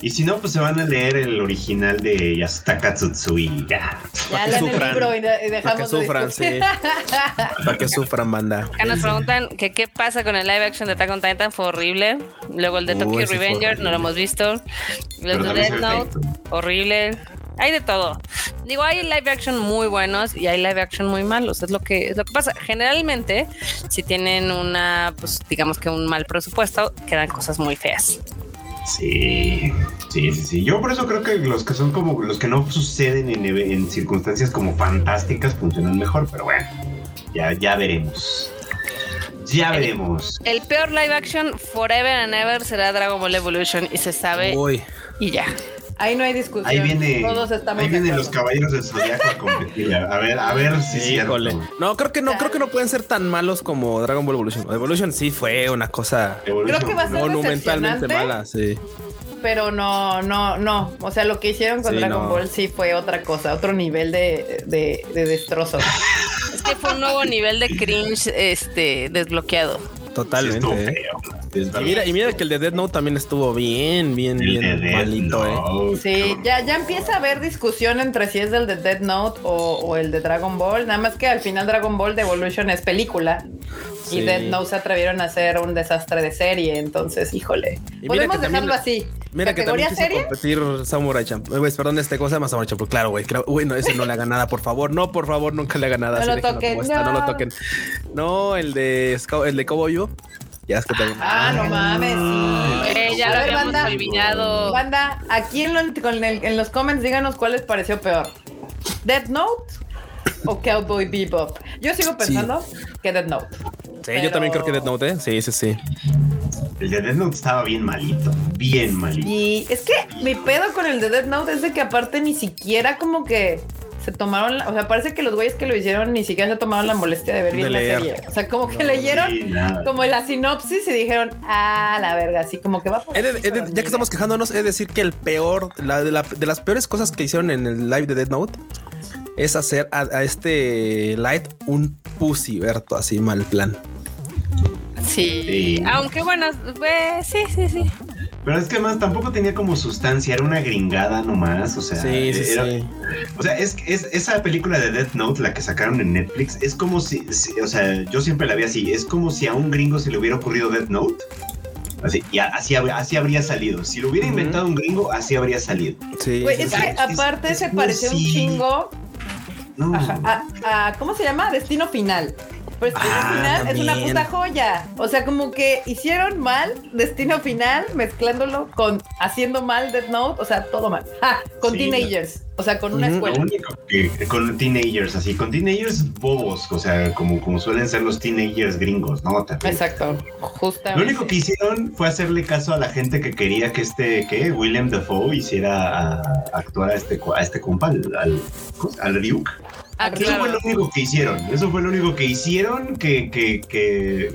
[SPEAKER 4] Y si no, pues se van a leer el original de Yasutaka Tsutsui.
[SPEAKER 1] Ya, ya lean el libro y, dejamos
[SPEAKER 3] Para que sufran, sí. Para que sufran, banda.
[SPEAKER 2] Acá nos preguntan que qué pasa con el live action de Attack on Titan. Fue horrible. Luego el de Tokyo Revenger, no lo hemos visto. Los de Death Note, horrible hay de todo. Digo, hay live action muy buenos y hay live action muy malos. Es lo que, es lo que pasa. Generalmente, si tienen una, pues digamos que un mal presupuesto, quedan cosas muy feas.
[SPEAKER 4] Sí, sí, sí, sí. Yo por eso creo que los que son como los que no suceden en, en circunstancias como fantásticas funcionan mejor, pero bueno, ya, ya veremos. Ya veremos.
[SPEAKER 2] El peor live action forever and ever será Dragon Ball Evolution y se sabe. Y ya.
[SPEAKER 1] Ahí no hay discusión.
[SPEAKER 4] Ahí viene, ahí vienen los caballeros del zodiaco a competir. A ver, a ver si sí,
[SPEAKER 3] No, creo que no, creo que no pueden ser tan malos como Dragon Ball Evolution. Evolution sí fue una cosa
[SPEAKER 1] creo que va a ser
[SPEAKER 3] monumentalmente mala, sí.
[SPEAKER 1] Pero no, no, no. O sea, lo que hicieron con Dragon Ball sí fue otra cosa, otro nivel de, de, de destrozo.
[SPEAKER 2] es que fue un nuevo nivel de cringe este desbloqueado.
[SPEAKER 3] Totalmente. ¿eh? Y mira, y mira que el de Dead Note también estuvo bien, bien, bien malito,
[SPEAKER 1] ¿eh? Sí, ya, ya empieza a haber discusión entre si es del de Dead Note o, el de Dragon Ball. Nada más que al final Dragon Ball de Evolution es película. Y Dead Note se atrevieron a hacer un desastre de serie. Entonces, híjole. Podemos dejarlo así.
[SPEAKER 3] Mira que
[SPEAKER 1] ¿Categoría
[SPEAKER 3] también quiso
[SPEAKER 1] serie?
[SPEAKER 3] competir Samurai Champloo. Güey, perdón, este cosa más Samurai Champloo. Claro, güey. Claro, güey, no, ese no le haga nada, por favor. No, por favor, nunca le haga nada.
[SPEAKER 1] No
[SPEAKER 3] Así
[SPEAKER 1] lo toquen,
[SPEAKER 3] no.
[SPEAKER 1] no.
[SPEAKER 3] lo toquen. No, el de el de Cowboy Vivo. Ya es que tengo.
[SPEAKER 1] Ah, no mames. sí.
[SPEAKER 2] Eh, ya lo
[SPEAKER 1] ver,
[SPEAKER 2] habíamos
[SPEAKER 1] banda.
[SPEAKER 2] olvidado.
[SPEAKER 1] Banda, aquí en, lo- con el- en los comments díganos cuál les pareció peor. ¿Death Note o Cowboy Bebop? Yo sigo pensando que Death Note.
[SPEAKER 3] Sí, yo también creo que Death Note, ¿eh? Sí, sí, sí.
[SPEAKER 4] El de Death Note estaba bien malito. Bien malito.
[SPEAKER 1] Y es que mi pedo con el de Death Note es de que aparte ni siquiera como que se tomaron, la- o sea, parece que los güeyes que lo hicieron ni siquiera se tomaron la molestia de ver bien
[SPEAKER 3] De
[SPEAKER 1] la serie. O sea, como que leyeron
[SPEAKER 4] nada.
[SPEAKER 1] como la sinopsis y dijeron, ah, la verga, así como que va por
[SPEAKER 3] He de-
[SPEAKER 1] aquí,
[SPEAKER 3] he de-
[SPEAKER 1] pero
[SPEAKER 3] ya que estamos quejándonos, de decir que el peor, la, de, la- de las peores cosas que hicieron en el live de Dead Note es hacer a, a este Light un pussy, Berto, así mal plan.
[SPEAKER 2] Sí.
[SPEAKER 4] Sí.
[SPEAKER 2] Aunque bueno, pues, sí, sí, sí.
[SPEAKER 4] Pero es que más tampoco tenía como sustancia, era una gringada nomás, o sea,
[SPEAKER 3] Sí, sí,
[SPEAKER 4] era-
[SPEAKER 3] sí.
[SPEAKER 4] o sea, es, es esa película de Death Note, la que sacaron en Netflix, es como si, si- o sea, yo siempre la vi así, es como si a un gringo se le hubiera ocurrido Death Note, así, y así, así habría salido, si lo hubiera inventado un gringo, así habría salido.
[SPEAKER 3] Sí,
[SPEAKER 1] es que
[SPEAKER 4] es-
[SPEAKER 1] aparte
[SPEAKER 4] es
[SPEAKER 1] se pareció un chingo
[SPEAKER 4] No,
[SPEAKER 1] ajá, a, a- ¿cómo se llama? Destino Final. Pero Destino
[SPEAKER 3] Ah,
[SPEAKER 1] Final es una puta joya. O sea, como que hicieron mal Destino Final mezclándolo con haciendo mal Death Note. O sea, todo mal. Ah, con
[SPEAKER 4] Sí,
[SPEAKER 1] teenagers. O sea, con una
[SPEAKER 3] Ujú.
[SPEAKER 4] Lo
[SPEAKER 1] escuela.
[SPEAKER 4] único que con teenagers, así, con teenagers bobos, o sea, como, como suelen ser los teenagers gringos, ¿no? También.
[SPEAKER 1] Exacto.
[SPEAKER 4] Lo
[SPEAKER 1] Justamente.
[SPEAKER 4] único que hicieron fue hacerle caso a la gente que quería que este, que William Dafoe hiciera a, actuar a este, a este compa, al, al, ¿cómo se- al Duke.
[SPEAKER 2] Ah,
[SPEAKER 1] Aquí
[SPEAKER 4] Eso fue lo único que hicieron. Eso fue lo único que hicieron que, que, que,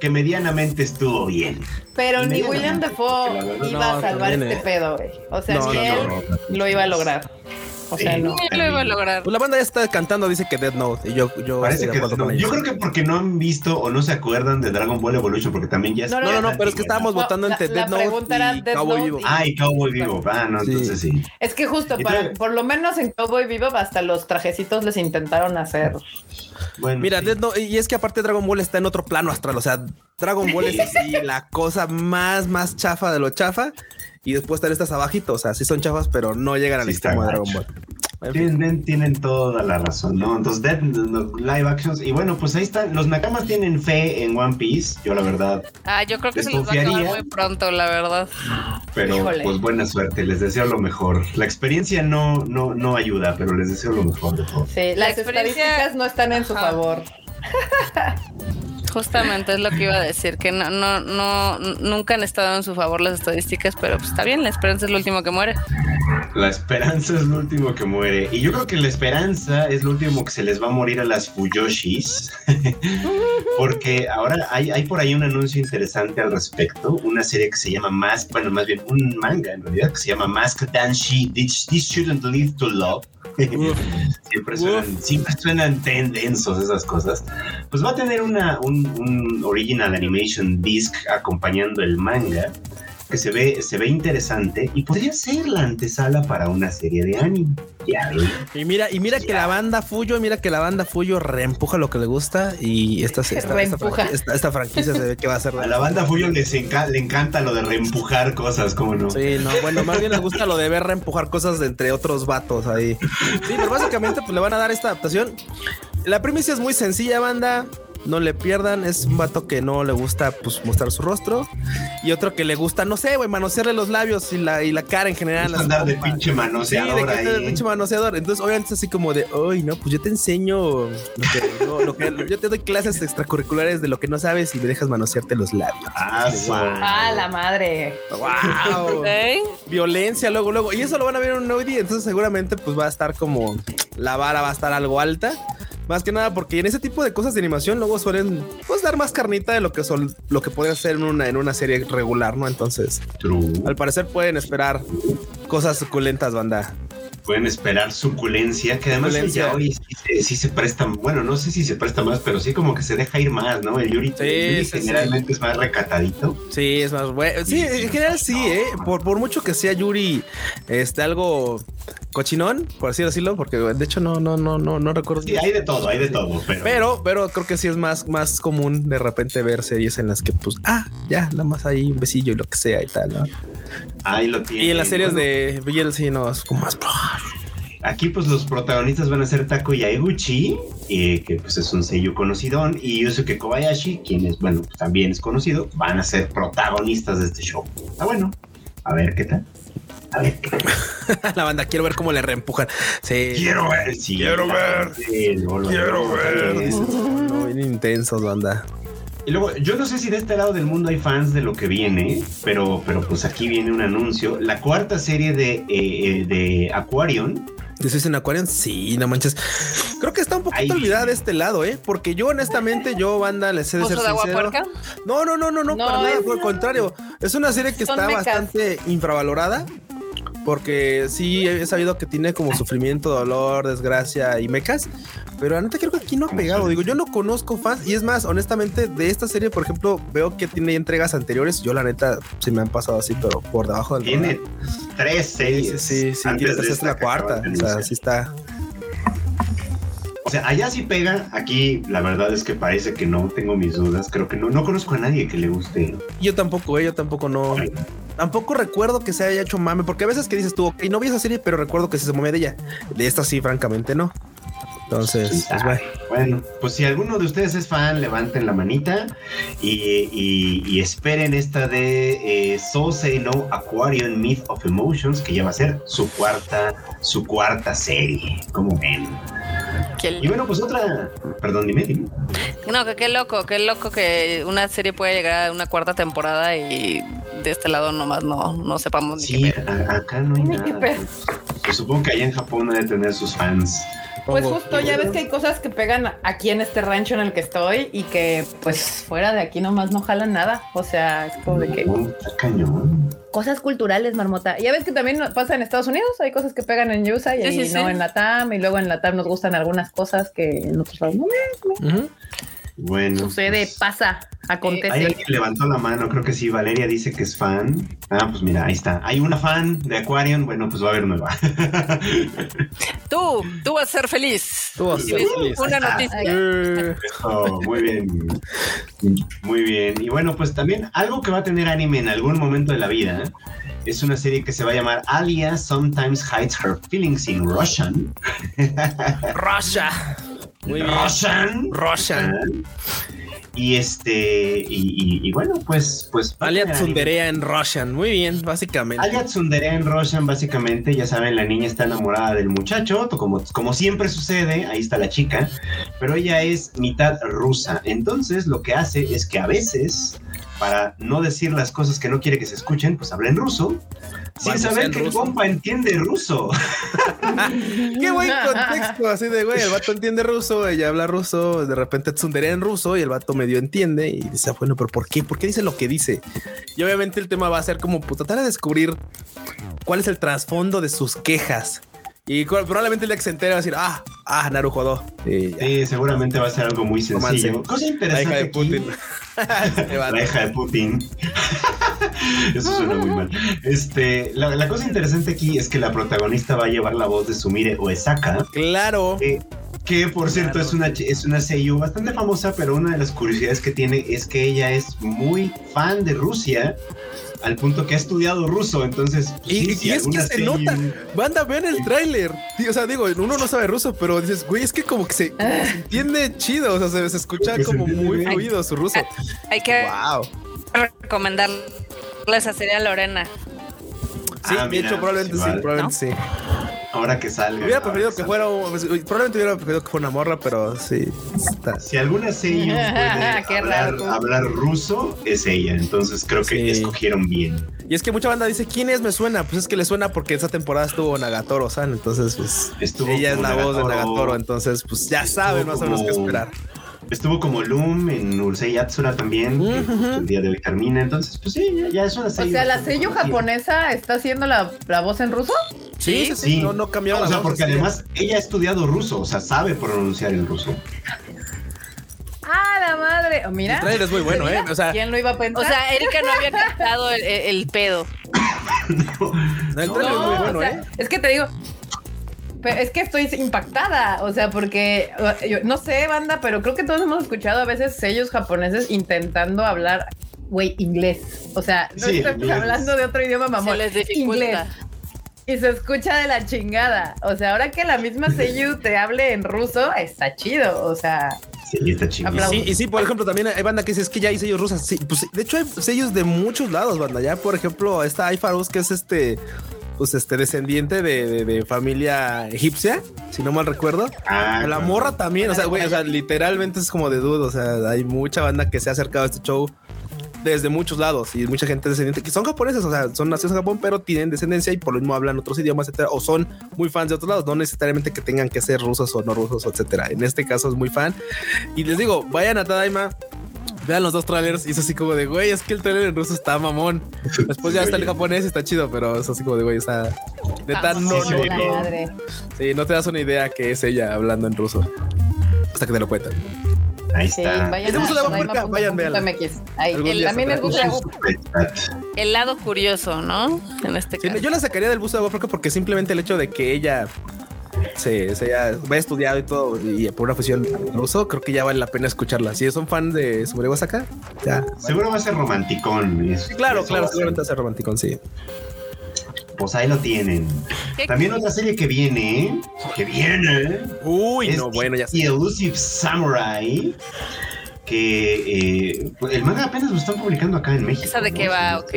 [SPEAKER 4] que medianamente estuvo bien.
[SPEAKER 1] Pero ni William Dafoe iba a salvar este pedo, güey. O sea,
[SPEAKER 3] No,
[SPEAKER 1] ni
[SPEAKER 3] no,
[SPEAKER 1] él
[SPEAKER 4] no.
[SPEAKER 1] lo iba a lograr. O sea,
[SPEAKER 4] Sí.
[SPEAKER 1] no.
[SPEAKER 2] Sí, lo iba a lograr.
[SPEAKER 3] Pues la banda ya está cantando, dice que Dead Note. Y yo, yo
[SPEAKER 4] Parece que no. Yo creo que porque no han visto o no se acuerdan de Dragon Ball Evolution, porque también ya
[SPEAKER 1] No,
[SPEAKER 3] No, no, no, pero es que estábamos
[SPEAKER 1] No,
[SPEAKER 3] votando
[SPEAKER 1] la-
[SPEAKER 3] entre
[SPEAKER 1] la
[SPEAKER 3] Dead Note y
[SPEAKER 1] Death
[SPEAKER 3] Cowboy Vivo.
[SPEAKER 4] Ah, y Cowboy Vivo. Ah, no,
[SPEAKER 3] Sí.
[SPEAKER 4] entonces sí.
[SPEAKER 1] Es que justo, para, por lo menos en Cowboy Vivo, hasta los trajecitos les intentaron hacer.
[SPEAKER 4] Bueno,
[SPEAKER 3] Mira,
[SPEAKER 4] sí.
[SPEAKER 3] Death Note- y es que aparte Dragon Ball está en otro plano astral. O sea, Dragon Ball es así *laughs* la cosa más, más chafa de lo chafa. Y después están estas abajito. O sea, sí son chafas, pero no llegan al
[SPEAKER 4] Sí,
[SPEAKER 3] extremo de Dragon Ball. En fin.
[SPEAKER 4] Tienen, tienen toda la razón, ¿no? Entonces, Dead no, live actions. Y bueno, pues ahí están. Los Nakamas tienen fe en One Piece. Yo, la verdad,
[SPEAKER 2] Ah, yo creo que se los va a acabar muy pronto, la verdad.
[SPEAKER 4] pero
[SPEAKER 1] Híjole.
[SPEAKER 4] pues buena suerte. Les deseo lo mejor. La experiencia no, no, no ayuda, pero les deseo lo mejor de todo.
[SPEAKER 1] Sí, las
[SPEAKER 2] experiencia-
[SPEAKER 1] estadísticas no están en su
[SPEAKER 2] Ajá.
[SPEAKER 1] favor. *laughs*
[SPEAKER 2] Justamente es lo que iba a decir, que no, no, no, nunca han estado en su favor las estadísticas, pero pues está bien, la esperanza es lo último que muere.
[SPEAKER 4] La esperanza es lo último que muere. Y yo creo que la esperanza es lo último que se les va a morir a las Fuyoshis. *laughs* Porque ahora hay, hay por ahí un anuncio interesante al respecto. Una serie que se llama Mask, bueno, más bien un manga en realidad, que se llama Mask Danshi. This, This Shouldn't Lead to Love.
[SPEAKER 3] Uf. *laughs*
[SPEAKER 4] siempre, suenan, siempre suenan ten densos esas cosas. Pues va a tener una, un, un original animation disc acompañando el manga que se ve, se ve interesante y podría ser la antesala para una serie de anime. Ya.
[SPEAKER 3] Y mira, y mira que la banda Fuyo, mira que la banda Fuyo reempuja lo que le gusta. Y esta, esta, esta, franquicia se ve que va a ser.
[SPEAKER 4] A la banda Fuyo les enca- le encanta lo de reempujar cosas, ¿cómo no?
[SPEAKER 3] Sí, no, bueno, más bien les gusta lo de ver reempujar cosas de entre otros vatos ahí. Sí, pero básicamente pues le van a dar esta adaptación. La premisa es muy sencilla, banda. No le pierdan, es un vato que no le gusta pues mostrar su rostro y otro que le gusta, no sé, güey, manosearle los labios y la, y la cara en general.
[SPEAKER 4] Andar de pinche
[SPEAKER 3] Sí,
[SPEAKER 4] manoseador
[SPEAKER 3] de que esté de
[SPEAKER 4] ahí.
[SPEAKER 3] pinche manoseador. Entonces, obviamente es así como de, ay, no, pues yo te enseño lo que, no, lo que- yo te doy clases extracurriculares de lo que no sabes y me dejas manosearte los labios.
[SPEAKER 4] Ah,
[SPEAKER 1] Ah, la madre.
[SPEAKER 3] ¡Wow! *laughs* Violencia luego, luego. Y eso lo van a ver en un Audi, entonces seguramente pues va a estar como la vara va a estar algo alta. Más que nada porque en ese tipo de cosas de animación luego suelen pues dar más carnita de lo que son lo que podría ser en una en una serie regular, ¿no? Entonces,
[SPEAKER 4] True.
[SPEAKER 3] al parecer pueden esperar cosas suculentas, banda.
[SPEAKER 4] Pueden esperar suculencia, que además
[SPEAKER 3] Suculencia.
[SPEAKER 4] sí, se- sí se presta, bueno, no sé si se presta más, pero sí como que se deja ir más, ¿no? El Yuri,
[SPEAKER 3] Sí,
[SPEAKER 4] el Yuri
[SPEAKER 3] sí,
[SPEAKER 4] generalmente es más recatadito.
[SPEAKER 3] Sí, es más bueno. Sí, en general sí, ¿eh? Por, por mucho que sea Yuri este, algo cochinón, por así decirlo, porque de hecho no, no, no, no, no recuerdo.
[SPEAKER 4] Sí, hay de todo, hay de todo, pero.
[SPEAKER 3] Pero, pero creo que sí es más, más común de repente ver series en las que, pues, ah, ya, nada más hay un besillo y lo que sea y tal, ¿no?
[SPEAKER 4] Ahí lo tiene.
[SPEAKER 3] Y en las series de Bella sí, no, es como más.
[SPEAKER 4] Aquí, pues, los protagonistas van a ser Tako Yaeguchi, eh, que pues es un sello conocido, y Yusuke Kobayashi, quien es, bueno, pues, también es conocido, van a ser protagonistas de este show. Está bueno. A ver qué tal.
[SPEAKER 3] La banda, quiero ver cómo le reempujan. Sí.
[SPEAKER 4] Quiero ver, sí.
[SPEAKER 3] Quiero ver.
[SPEAKER 4] Sí, no, no,
[SPEAKER 3] Quiero
[SPEAKER 4] no,
[SPEAKER 3] ver. No, bien intensos, banda.
[SPEAKER 4] Y luego, yo no sé si de este lado del mundo hay fans de lo que viene, pero, pero pues aquí viene un anuncio. La cuarta serie de, eh, eh, de Aquarion.
[SPEAKER 3] ¿Dices en Aquarium? Sí, no manches. Creo que está un poquito
[SPEAKER 4] Ay.
[SPEAKER 3] olvidada de este lado, ¿eh? Porque yo, honestamente, yo, banda, les he de ser
[SPEAKER 2] ¿Pozo de agua
[SPEAKER 3] sincero.
[SPEAKER 2] puerca?
[SPEAKER 3] No, no, no, no, no,
[SPEAKER 1] No,
[SPEAKER 3] para nada, por el contrario. Es una serie que está
[SPEAKER 1] mecas.
[SPEAKER 3] bastante infravalorada. Porque sí he sabido que tiene como sufrimiento, dolor, desgracia y mecas. Pero la neta creo que aquí no ha pegado. Digo, yo no conozco fans. Y es más, honestamente, de esta serie, por ejemplo, veo que tiene entregas anteriores. Yo la neta se me han pasado así, pero por debajo del
[SPEAKER 4] Tiene tres
[SPEAKER 3] Sí,
[SPEAKER 4] series.
[SPEAKER 3] sí, sí,
[SPEAKER 4] antes
[SPEAKER 3] tiene la cuarta. O sea, sí está.
[SPEAKER 4] O sea, allá sí pega. Aquí la verdad es que parece que no tengo mis dudas. Creo que no, no conozco a nadie que le guste.
[SPEAKER 3] Yo tampoco, eh, yo tampoco no. Tampoco recuerdo que se haya hecho mame, porque a veces que dices tú, ok, no vi esa serie, pero recuerdo que se mame de ella. De esta sí, francamente, no. Entonces, pues bueno.
[SPEAKER 4] Bueno, pues si alguno de ustedes es fan, levanten la manita y, y- y esperen esta de eh, So Say No Aquarium Myth of Emotions, que ya va a ser su cuarta, su cuarta serie. Como ven.
[SPEAKER 2] Qué-
[SPEAKER 4] Y bueno, pues otra. Perdón, dime, dime.
[SPEAKER 2] No, que qué loco, qué loco que una serie puede llegar a una cuarta temporada y de este lado nomás no, no sepamos ni
[SPEAKER 4] Sí,
[SPEAKER 2] qué pedo.
[SPEAKER 4] a- acá no hay
[SPEAKER 1] Ni qué
[SPEAKER 4] nada. Pues, pues supongo que allá en Japón debe tener sus fans.
[SPEAKER 1] Pues justo, ya ves que hay cosas que pegan aquí en este rancho en el que estoy y que pues fuera de aquí nomás no jalan nada. O sea, es como de que
[SPEAKER 4] cañón.
[SPEAKER 1] cosas culturales, marmota. Ya ves que también pasa en Estados Unidos, hay cosas que pegan en USA y
[SPEAKER 2] Sí,
[SPEAKER 1] ahí
[SPEAKER 2] sí,
[SPEAKER 1] no
[SPEAKER 2] sí.
[SPEAKER 1] en la TAM y luego en la TAM nos gustan algunas cosas que en otros lados no.
[SPEAKER 3] Ujú.
[SPEAKER 4] Bueno.
[SPEAKER 1] Sucede,
[SPEAKER 4] pues,
[SPEAKER 1] pasa,
[SPEAKER 4] Hay
[SPEAKER 1] acontece.
[SPEAKER 4] alguien levantó la mano, creo que sí, Valeria dice que es fan. Ah, pues mira, ahí está. Hay una fan de Aquarium, bueno, pues va a haber nueva. *laughs*
[SPEAKER 2] Tú, tú vas a ser feliz.
[SPEAKER 3] Tú vas a ser feliz.
[SPEAKER 2] Una noticia.
[SPEAKER 3] Eh,
[SPEAKER 4] Oh, muy bien. Muy bien. Y bueno, pues también algo que va a tener anime en algún momento de la vida es una serie que se va a llamar Alia Sometimes Hides Her Feelings in Russian.
[SPEAKER 3] Russia. Muy bien.
[SPEAKER 4] Russian.
[SPEAKER 3] Russian.
[SPEAKER 4] Y este, y, y- y bueno, pues, pues.
[SPEAKER 3] Alia. Tsunderea en Russian. Muy bien, básicamente.
[SPEAKER 4] Alia Tsundere en Russian, básicamente, ya saben, la niña está enamorada del muchacho, como, como siempre sucede, ahí está la chica, pero ella es mitad rusa. Entonces, lo que hace es que a veces, para no decir las cosas que no quiere que se escuchen, pues habla en ruso, sin saber que el compa entiende ruso. *laughs*
[SPEAKER 3] Qué buen contexto, así de güey, el vato entiende ruso, ella habla ruso, de repente Tsundere en ruso y el vato medio entiende y dice, "Ah, bueno, pero ¿por qué? ¿Por qué dice lo que dice? Y obviamente el tema va a ser como pues, tratar de descubrir cuál es el trasfondo de sus quejas. Y probablemente el día que se entere va a decir, ah, ah. Y ya,
[SPEAKER 4] Sí, seguramente va a ser algo muy sencillo.
[SPEAKER 3] Romance.
[SPEAKER 4] Cosa
[SPEAKER 3] la
[SPEAKER 4] interesante
[SPEAKER 3] hija de Putin. *laughs*
[SPEAKER 4] La hija de Putin. *laughs* Eso suena muy mal. Este, la, la cosa interesante aquí es que la protagonista va a llevar la voz de Sumire Oesaka,
[SPEAKER 3] Claro.
[SPEAKER 4] que, que, por cierto
[SPEAKER 3] Claro.
[SPEAKER 4] es una es una seiyuu bastante famosa, pero una de las curiosidades que tiene es que ella es muy fan de Rusia. Al punto que ha estudiado ruso, entonces. pues,
[SPEAKER 3] Y,
[SPEAKER 4] sí,
[SPEAKER 3] y
[SPEAKER 4] si
[SPEAKER 3] es que se
[SPEAKER 4] seiyuu-
[SPEAKER 3] nota. Banda, vean el tráiler. O sea, digo, uno no sabe ruso, pero dices, güey, es que como que se, como se entiende chido. O sea, se, se escucha como muy
[SPEAKER 4] bien.
[SPEAKER 3] fluido su ruso.
[SPEAKER 2] Hay que
[SPEAKER 3] Wow.
[SPEAKER 2] recomendarle esa serie a Lorena.
[SPEAKER 3] Sí,
[SPEAKER 4] Ah,
[SPEAKER 3] de
[SPEAKER 4] mira,
[SPEAKER 3] hecho, probablemente
[SPEAKER 4] sí,
[SPEAKER 3] sí, probablemente sí.
[SPEAKER 4] Ahora que salga.
[SPEAKER 3] Hubiera preferido
[SPEAKER 4] que
[SPEAKER 3] que fuera, un- pues, probablemente hubiera preferido que fuera una morra, pero sí. está-
[SPEAKER 4] Si alguna *laughs* seiyuu puede hablar, hablar ruso, es ella. Entonces creo que
[SPEAKER 3] Sí.
[SPEAKER 4] escogieron bien.
[SPEAKER 3] Y es que mucha banda dice, ¿quién es? Me suena. Pues es que le suena porque esa temporada estuvo Nagatoro, ¿saben? Entonces, pues
[SPEAKER 4] Estuvo
[SPEAKER 3] ella es la voz de
[SPEAKER 4] Nagatoro.
[SPEAKER 3] Entonces, pues ya saben más o menos qué esperar.
[SPEAKER 4] Estuvo como Loom en Urusei Yatsura también, que el día de hoy termina. Entonces, pues sí, ya, ya es una
[SPEAKER 1] O
[SPEAKER 4] serie.
[SPEAKER 1] sea, la sello japonesa está haciendo la, la voz en ruso.
[SPEAKER 3] Sí, sí. No, no cambiaron
[SPEAKER 4] o
[SPEAKER 3] la
[SPEAKER 4] sea,
[SPEAKER 3] voz,
[SPEAKER 4] porque además ella ha estudiado ruso, o sea, sabe pronunciar el ruso.
[SPEAKER 1] ¡Ah, la madre! Oh, mira.
[SPEAKER 3] El trailer es muy bueno, ¿eh? O sea,
[SPEAKER 1] ¿Quién lo iba a pensar?
[SPEAKER 2] O sea, Erika no había captado el, el- el pedo. *laughs*
[SPEAKER 3] el trailer es muy
[SPEAKER 1] No,
[SPEAKER 3] bueno,
[SPEAKER 1] o sea,
[SPEAKER 3] ¿eh?
[SPEAKER 1] Es que te digo, pero es que estoy impactada, o sea, porque uh, yo, no sé, banda, pero creo que todos hemos escuchado a veces sellos japoneses intentando hablar, güey, inglés. O sea, no
[SPEAKER 4] Sí,
[SPEAKER 1] estoy hablando de otro idioma, mamón.
[SPEAKER 2] Se les dificulta.
[SPEAKER 1] Inglés. Y se escucha de la chingada. O sea, ahora que la misma Seiyu te hable en ruso, está chido. O sea,
[SPEAKER 4] Sí, está chido.
[SPEAKER 3] Sí, y sí, por ejemplo, también hay banda que dice es que ya hay sellos rusas. Sí, pues de hecho hay sellos de muchos lados, banda. Ya, por ejemplo, esta Aifarus, que es este, pues este descendiente de, de- de familia egipcia, si no mal recuerdo.
[SPEAKER 4] Ah,
[SPEAKER 3] la morra también, o sea, güey, o sea, literalmente es como de duda. O sea, hay mucha banda que se ha acercado a este show desde muchos lados y mucha gente descendiente que son japoneses, o sea, son nacidos en Japón, pero tienen descendencia y por lo mismo hablan otros idiomas, etcétera, o son muy fans de otros lados, no necesariamente que tengan que ser rusos o no rusos, etcétera. En este caso es muy fan. Y les digo, vayan a Tadaima. Vean los dos trailers y es así como de, güey, es que el trailer en ruso está mamón. Después ya está el japonés y está chido, pero es así como de, güey, está... Neta,
[SPEAKER 2] Vamos,
[SPEAKER 3] no,
[SPEAKER 4] sí,
[SPEAKER 3] no,
[SPEAKER 1] la
[SPEAKER 3] no. Sí, no te das una idea que es ella hablando en ruso. Hasta que te lo cuentan.
[SPEAKER 4] Ahí
[SPEAKER 1] Sí,
[SPEAKER 4] está.
[SPEAKER 1] vayan a punto
[SPEAKER 3] vayan, véanla.
[SPEAKER 1] Ahí, el-. Google.
[SPEAKER 2] El lado curioso, ¿no? En este
[SPEAKER 3] Sí,
[SPEAKER 2] caso.
[SPEAKER 3] yo la sacaría del bus de agua Fresca porque simplemente el hecho de que ella se, se haya, vaya estudiado y todo y por una fusión ruso, creo que ya vale la pena escucharla. Si son fan de Sumure Wasaka, ya.
[SPEAKER 4] Seguro va a ser romanticón. es-
[SPEAKER 3] Sí, claro, claro,
[SPEAKER 4] va
[SPEAKER 3] seguramente va a ser romántico, sí.
[SPEAKER 4] Pues ahí lo tienen.
[SPEAKER 2] ¿Qué-
[SPEAKER 4] También otra serie que viene, que viene,
[SPEAKER 3] Uy,
[SPEAKER 4] es
[SPEAKER 3] no, bueno, ya
[SPEAKER 4] The. Elusive Samurai. Que eh, el manga apenas lo están publicando acá en México.
[SPEAKER 2] ¿Esa de qué
[SPEAKER 4] ¿no?
[SPEAKER 2] va? Ok.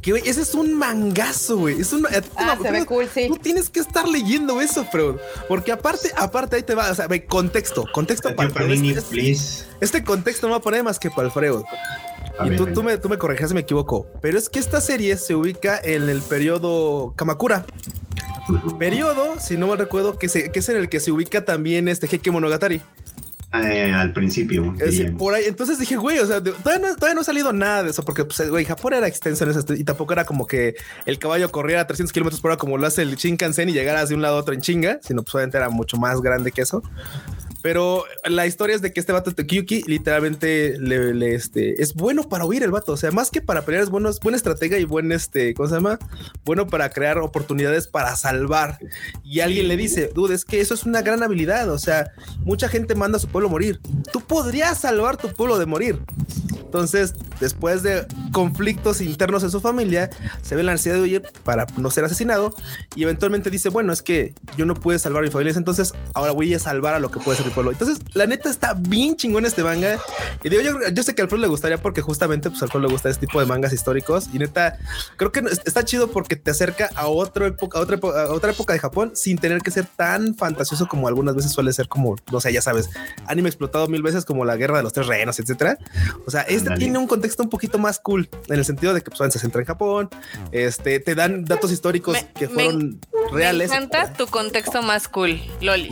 [SPEAKER 3] Que, güey, ese es un mangazo, güey. Es un. te
[SPEAKER 1] Ah, se ve
[SPEAKER 3] tú-
[SPEAKER 1] cool, sí.
[SPEAKER 3] Tú tienes que estar leyendo eso, Freud. Porque aparte, aparte ahí te va, o sea, ve, contexto, contexto para.
[SPEAKER 4] Panini,
[SPEAKER 3] Este-
[SPEAKER 4] please.
[SPEAKER 3] Este contexto no va a poner más que para Alfredo.
[SPEAKER 4] A
[SPEAKER 3] Y tú, tú me, tú me corregirás si me equivoco, pero es que esta serie se ubica en el periodo Kamakura. Periodo, si no mal recuerdo, que, se, que es en el que se ubica también este Heike Monogatari.
[SPEAKER 4] Eh, al principio.
[SPEAKER 3] Es por ahí, entonces dije, güey, o sea, todavía no, todavía no ha salido nada de eso, porque, pues, güey, Japón era extenso en eso, y tampoco era como que el caballo corriera a 300 kilómetros por hora como lo hace el Shinkansen y llegara de un lado a otro en chinga, sino pues obviamente era mucho más grande que eso. Pero la historia es de que este vato Tokiyuki literalmente le, le, este, es bueno para huir el vato. O sea, más que para pelear, es bueno, es buena estratega y buen este, ¿cómo se llama? Bueno para crear oportunidades para salvar. Y alguien le dice, dude, es que eso es una gran habilidad. O sea, mucha gente manda a su pueblo a morir. Tú podrías salvar tu pueblo de morir. Entonces, después de conflictos internos en su familia, se ve la necesidad de huir para no ser asesinado y eventualmente dice, bueno, es que yo no pude salvar a mi familia, entonces ahora voy a salvar a lo que puede ser mi pueblo. Entonces, la neta está bien chingón este manga. Y digo, yo, yo sé que a Alfredo le gustaría porque justamente pues a Alfredo le gusta este tipo de mangas históricos y neta, creo que es- está chido porque te acerca a otra época, a otra, a otra época de Japón sin tener que ser tan fantasioso como algunas veces suele ser como, no sé, ya sabes, anime explotado mil veces como la guerra de los tres reinos, etcétera. O sea, este tiene un contexto un poquito más cool en el sentido de que pues, se centra en Japón, este, te dan datos históricos
[SPEAKER 2] Me-
[SPEAKER 3] que
[SPEAKER 2] me-
[SPEAKER 3] fueron reales.
[SPEAKER 2] Me encanta tu contexto más cool, Lolis.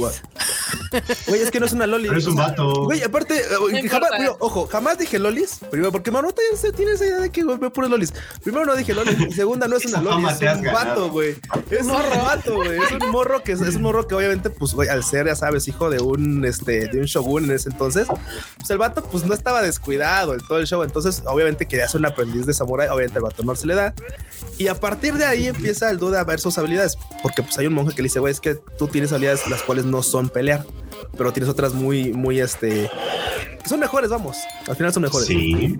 [SPEAKER 3] Güey, es que no es una loli.
[SPEAKER 4] Pero es un vato.
[SPEAKER 3] Güey, aparte, eh, jamás, ojo, jamás dije lolis. Primero, porque Manuta ya se tiene esa idea de que güey, ve puros lolis. Primero, no dije lolis. Y segunda, no es *laughs* una loli, es un vato, güey. Es un vato, güey. Es un morro que es, es un morro que obviamente, pues, güey, al ser, ya sabes, hijo de un, este, de un shogun en ese entonces, pues el vato, pues no estaba descuidado en todo el show. Entonces, obviamente, quería ser un aprendiz de samurái. Obviamente, el vato no se le da. Y a partir de ahí empieza el duda a ver sus habilidades. Porque, pues, hay un monje que le dice, güey, es que tú tienes habilidades las cuales no son pelear, pero tienes otras muy, muy, este, que son mejores, vamos. Al final son mejores.
[SPEAKER 4] Sí.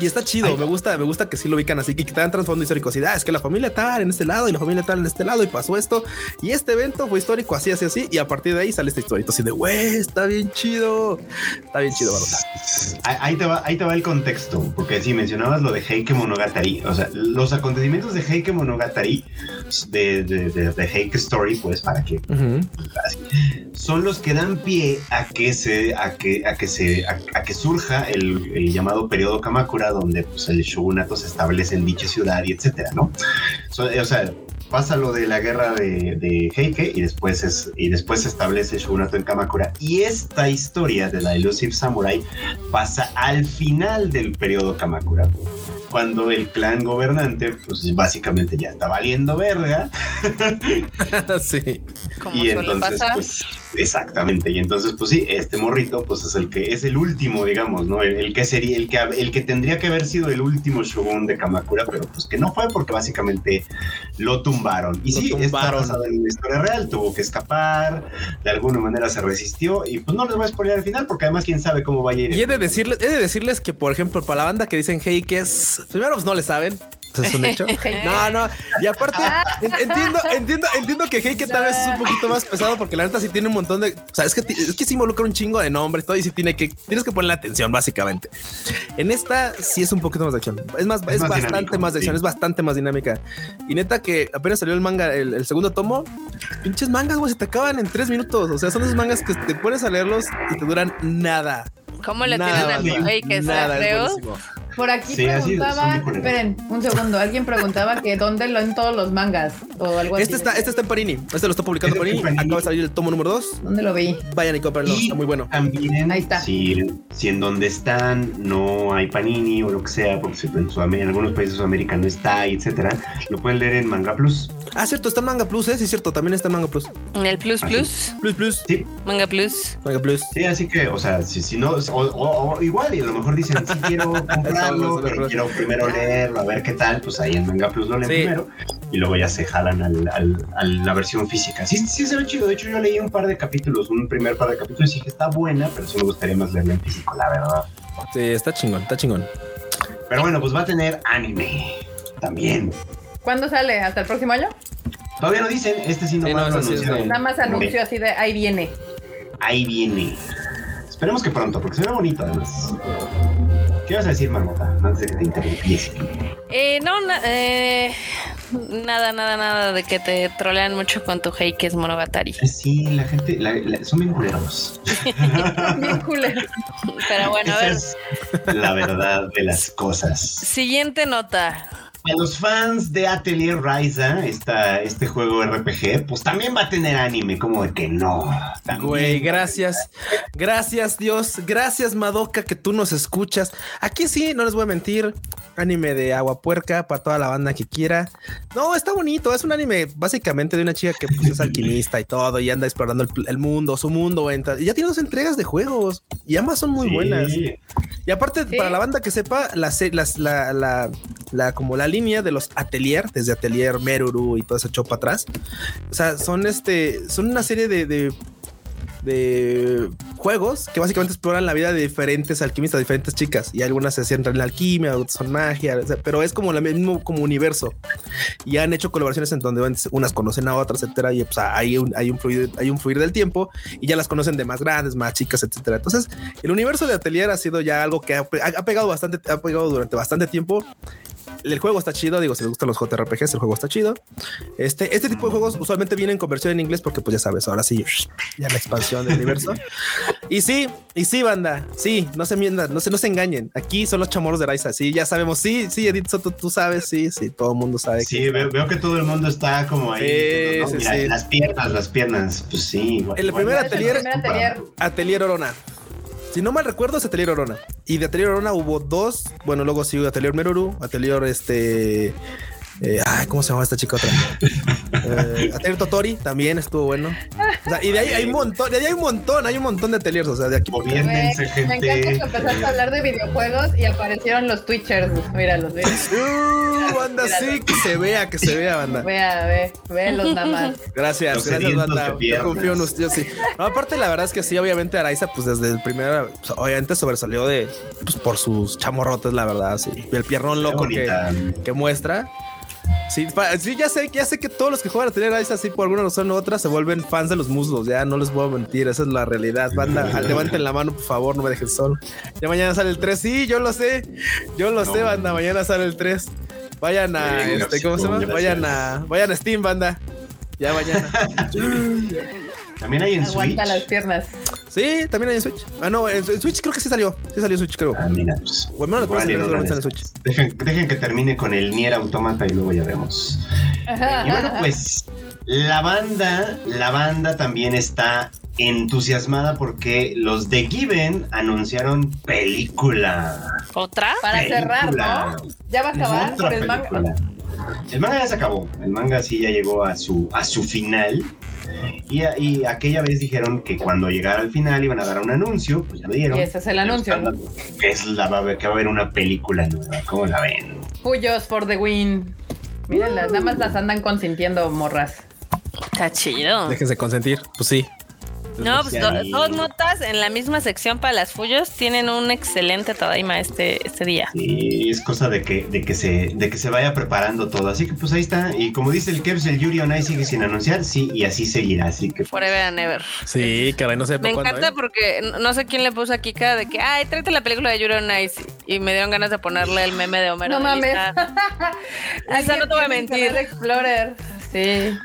[SPEAKER 3] Y está chido,
[SPEAKER 4] Ay.
[SPEAKER 3] me gusta, me gusta que sí lo ubican así, que te dan trasfondo histórico. Así, ah, es que la familia tal en este lado y la familia tal en este lado y pasó esto. Y este evento fue histórico, así, así, así. Y a partir de ahí sale esta historia. Así de, güey, está bien chido. Está bien chido,
[SPEAKER 4] ahí te, va, ahí te va el contexto, porque si mencionabas lo de Heike Monogatari, o sea, los acontecimientos de Heike Monogatari, de, de, de, de Heike Story, pues para que son los que dan pie a que se, a que, a que se, a, a que surja el, el llamado periodo Kamakura, donde pues, el shogunato se establece en dicha ciudad y etcétera, ¿no? So, o sea, pasa lo de la guerra de, de Heike y después, es, y después se establece el shogunato en Kamakura. Y esta historia de la Elusive Samurai pasa al final del periodo Kamakura. Cuando el clan gobernante, pues básicamente ya está valiendo verga. *laughs*
[SPEAKER 3] sí.
[SPEAKER 2] Como
[SPEAKER 4] y
[SPEAKER 2] suele
[SPEAKER 4] entonces,
[SPEAKER 2] pasar.
[SPEAKER 4] pues, Exactamente, y entonces pues sí, este morrito pues es el que es el último, digamos, ¿no? El, el que sería el que el que tendría que haber sido el último shogun de Kamakura, pero pues que no fue porque básicamente lo tumbaron. Y
[SPEAKER 3] Lo
[SPEAKER 4] sí, está
[SPEAKER 3] tumbaron.
[SPEAKER 4] basado en una historia real, tuvo que escapar, de alguna manera se resistió y pues no les voy a spoiler al final porque además quién sabe cómo vaya a ir.
[SPEAKER 3] Y he de decirles, he de decirles que, por ejemplo, para la banda que dicen hey, que es primero, pues no le saben. Eso es un hecho. *laughs* No, no. Y aparte, en- entiendo, entiendo, entiendo que hey, que tal vez es un poquito más pesado porque la neta sí tiene un montón de. O sea, es que, es que sí involucra un chingo de nombres y todo y sí tiene que, tienes que ponerle atención, básicamente. En esta sí es un poquito más de acción. Es más, es,
[SPEAKER 4] Es más
[SPEAKER 3] bastante
[SPEAKER 4] dinámico,
[SPEAKER 3] más de acción,
[SPEAKER 4] sí.
[SPEAKER 3] es bastante más dinámica. Y neta que apenas salió el manga, el, el segundo tomo, pinches mangas, güey, se te acaban en tres minutos. O sea, son esos mangas que te pones a leerlos y te duran nada.
[SPEAKER 2] ¿Cómo le tienen a güey que
[SPEAKER 3] Nada, es
[SPEAKER 2] creo?
[SPEAKER 3] buenísimo.
[SPEAKER 1] Por aquí
[SPEAKER 4] Sí,
[SPEAKER 1] preguntaban, esperen, un segundo, alguien preguntaba que dónde lo en todos los mangas o algo
[SPEAKER 3] Este
[SPEAKER 1] así.
[SPEAKER 3] está, este está en Panini. Este lo está publicando
[SPEAKER 4] Este
[SPEAKER 3] Panini. Acaba de salir el tomo número 2.
[SPEAKER 1] ¿Dónde lo vi?
[SPEAKER 3] Vayan y cómprenlo. Está muy bueno.
[SPEAKER 4] También,
[SPEAKER 1] Ahí está.
[SPEAKER 4] Si, si en donde están no hay Panini o lo que sea, porque si en, Sudam- en algunos países de Sudamérica no está, etcétera, lo pueden leer en Manga Plus.
[SPEAKER 3] Ah, cierto, está en Manga Plus, ¿eh? Sí, cierto, también está en Manga Plus.
[SPEAKER 2] En el Plus Plus,
[SPEAKER 3] Plus Plus.
[SPEAKER 4] Sí,
[SPEAKER 2] Manga Plus.
[SPEAKER 3] Manga Plus.
[SPEAKER 4] sí, así que, o sea, si, si no, o, o- o igual, y a lo mejor dicen, sí quiero *laughs* pero quiero primero leerlo, a ver qué tal, pues ahí en Manga Plus lo leen
[SPEAKER 3] Sí.
[SPEAKER 4] primero y luego ya se jalan al, al- a la versión física. Sí, sí, se ve chido. De hecho, yo leí un par de capítulos, un primer par de capítulos y dije, está buena, pero sí me gustaría más leerla en físico, la verdad.
[SPEAKER 3] Sí, está chingón, está chingón.
[SPEAKER 4] Pero bueno, pues va a tener anime también.
[SPEAKER 1] ¿Cuándo sale? ¿Hasta el próximo año?
[SPEAKER 4] Todavía no dicen, este sí
[SPEAKER 3] Sí,
[SPEAKER 4] nomás
[SPEAKER 3] no,
[SPEAKER 4] lo
[SPEAKER 3] sí
[SPEAKER 4] anunciaron.
[SPEAKER 1] Nada más anuncio así de ahí viene.
[SPEAKER 4] Ahí viene. Esperemos que pronto, porque se ve bonito además. ¿Qué vas a decir, Marmota? Antes de que te interrumpiese.
[SPEAKER 2] Eh, no, na- eh, nada, nada, nada de que te trolean mucho con tu hey que es Monogatari.
[SPEAKER 4] Sí, la gente, la- la- son bien culeros. *laughs*
[SPEAKER 1] Bien culero.
[SPEAKER 2] Pero bueno, a ver.
[SPEAKER 4] es la verdad de las cosas.
[SPEAKER 2] Siguiente nota.
[SPEAKER 4] A los fans de Atelier Ryza, esta, este juego RPG, pues también va a tener anime, como de que no. También.
[SPEAKER 3] Güey, gracias. Gracias, Dios. Gracias, Madoka, que tú nos escuchas. Aquí sí, no les voy a mentir. Anime de agua puerca para toda la banda que quiera. No, está bonito. Es un anime básicamente de una chica que pues, es alquimista y todo y anda explorando el, el mundo, su mundo. entra- y ya tiene dos entregas de juegos y ambas son muy
[SPEAKER 4] Sí.
[SPEAKER 3] buenas. Y aparte,
[SPEAKER 1] Sí.
[SPEAKER 3] para la banda que sepa, la, la, la- como la línea de los Atelier, desde Atelier Meruru y todo ese chopa atrás, o sea, son este, son una serie de, de, de juegos que básicamente exploran la vida de diferentes alquimistas, diferentes chicas, y algunas se centran en la alquimia, otras son magia, pero es como el mismo como universo. Y han hecho colaboraciones en donde unas conocen a otras, etcétera, y pues hay un, hay un fluir, hay un fluir del tiempo y ya las conocen de más grandes, más chicas, etcétera. Entonces, el universo de Atelier ha sido ya algo que ha pegado bastante, ha pegado durante bastante tiempo. El juego está chido, digo, si les gustan los JRPGs, el juego está chido. Este, este tipo de juegos usualmente vienen con versión en inglés porque, pues ya sabes, ahora sí, ya la expansión del universo. *laughs* Y sí, y sí, banda, sí, no se mientan, no se, no se engañen. Aquí son los chamorros de Raiza, sí, ya sabemos, sí, sí, Edith Soto, tú sabes, sí, sí, todo el mundo sabe.
[SPEAKER 4] Sí, veo, veo que todo el mundo está como ahí.
[SPEAKER 3] Sí,
[SPEAKER 4] ¿no?
[SPEAKER 3] sí,
[SPEAKER 4] Mira,
[SPEAKER 3] sí.
[SPEAKER 4] Las piernas, las piernas, pues sí. igual-
[SPEAKER 3] El primer
[SPEAKER 1] el
[SPEAKER 3] atelier-
[SPEAKER 1] primer atelier.
[SPEAKER 3] Atelier Orona. Si no mal recuerdo, es Atelier Orona. Y de Atelier Orona hubo dos. Bueno, luego sí Atelier Meruru, Atelier este. Eh, ay, ¿cómo se llama esta chica otra? Eh, Atelier Totori también estuvo bueno. O sea, y de ahí hay un montón, de ahí hay un montón, hay un montón de ateliers. O sea, de aquí.
[SPEAKER 1] Me encanta que empezaste a hablar de videojuegos y aparecieron los Twitchers. Míralos, ve. *laughs*
[SPEAKER 3] Uh, banda, sí, que se vea, que se vea, banda.
[SPEAKER 1] Vea, ve, velos nada más. *laughs*
[SPEAKER 3] Gracias,
[SPEAKER 4] Los
[SPEAKER 3] gracias, banda. Yo confío en usted, sí. No, aparte, la verdad es que sí, obviamente Araiza, pues desde el primer, pues, obviamente sobresalió de, pues por sus chamorrotes, la verdad, sí. Y el piernón
[SPEAKER 4] Qué
[SPEAKER 3] loco que, que muestra. Sí, ya sé, ya sé que todos los que juegan a tener Araiza, sí, por alguna razón u otra, se vuelven fans de los muslos. Ya no les voy a mentir, esa es la realidad. Banda, *laughs* levanten la mano, por favor, no me dejen solo. Ya mañana sale el 3, sí, yo lo sé. Yo lo
[SPEAKER 4] No.
[SPEAKER 3] sé, banda, mañana sale el 3. Vayan a, este, ¿cómo se llama? Vayan a, vayan a Steam, banda. Ya mañana. *laughs*
[SPEAKER 4] También hay en
[SPEAKER 1] Aguanta
[SPEAKER 4] Switch.
[SPEAKER 1] las piernas.
[SPEAKER 3] Sí, también hay en Switch. Ah, no, en, Switch creo que sí salió. Sí salió en Switch, creo.
[SPEAKER 4] Ah, mira, pues.
[SPEAKER 3] O al menos
[SPEAKER 4] igual
[SPEAKER 3] después
[SPEAKER 4] y en
[SPEAKER 3] Switch.
[SPEAKER 4] Dejen, dejen que termine con el Nier Automata y luego ya vemos. Y bueno, pues la banda, la banda también está entusiasmada porque los de Given anunciaron película.
[SPEAKER 2] ¿Otra?
[SPEAKER 1] Para cerrar. ¿no? Ya va a acabar por el manga.
[SPEAKER 4] El manga ya se acabó. El manga sí ya llegó a su, a su final. Y, a- y aquella vez dijeron que cuando llegara al final iban a dar un anuncio, pues ya lo dieron.
[SPEAKER 1] Y ese es el anuncio.
[SPEAKER 4] Es la, va a haber- que va a haber una película nueva. ¿Cómo la ven?
[SPEAKER 1] Puyos for the win. Miren, las damas las andan consintiendo, morras.
[SPEAKER 2] Está chido.
[SPEAKER 3] Déjense consentir. Pues sí.
[SPEAKER 2] No, pues dos notas en la misma sección para las Fuyos tienen un excelente Tadaima este, este día.
[SPEAKER 4] Sí, es cosa de que, de que se, de que se vaya preparando todo. Así que pues ahí está. Y como dice el Kevs, el Yuri on Ice sigue sin anunciar, sí, y así seguirá. Así que
[SPEAKER 2] Forever and ever.
[SPEAKER 3] Sí, caray, no sé
[SPEAKER 2] Me
[SPEAKER 3] cuándo.
[SPEAKER 2] encanta
[SPEAKER 3] ¿eh?
[SPEAKER 2] porque no- sé quién le puso aquí cara de que, ay, tráete la película de Yuri on Ice. Y me dieron ganas de ponerle el meme de Homero.
[SPEAKER 1] No
[SPEAKER 2] de
[SPEAKER 1] mames. *laughs*
[SPEAKER 2] Esa no te voy a mentir.
[SPEAKER 1] El Explorer. Sí.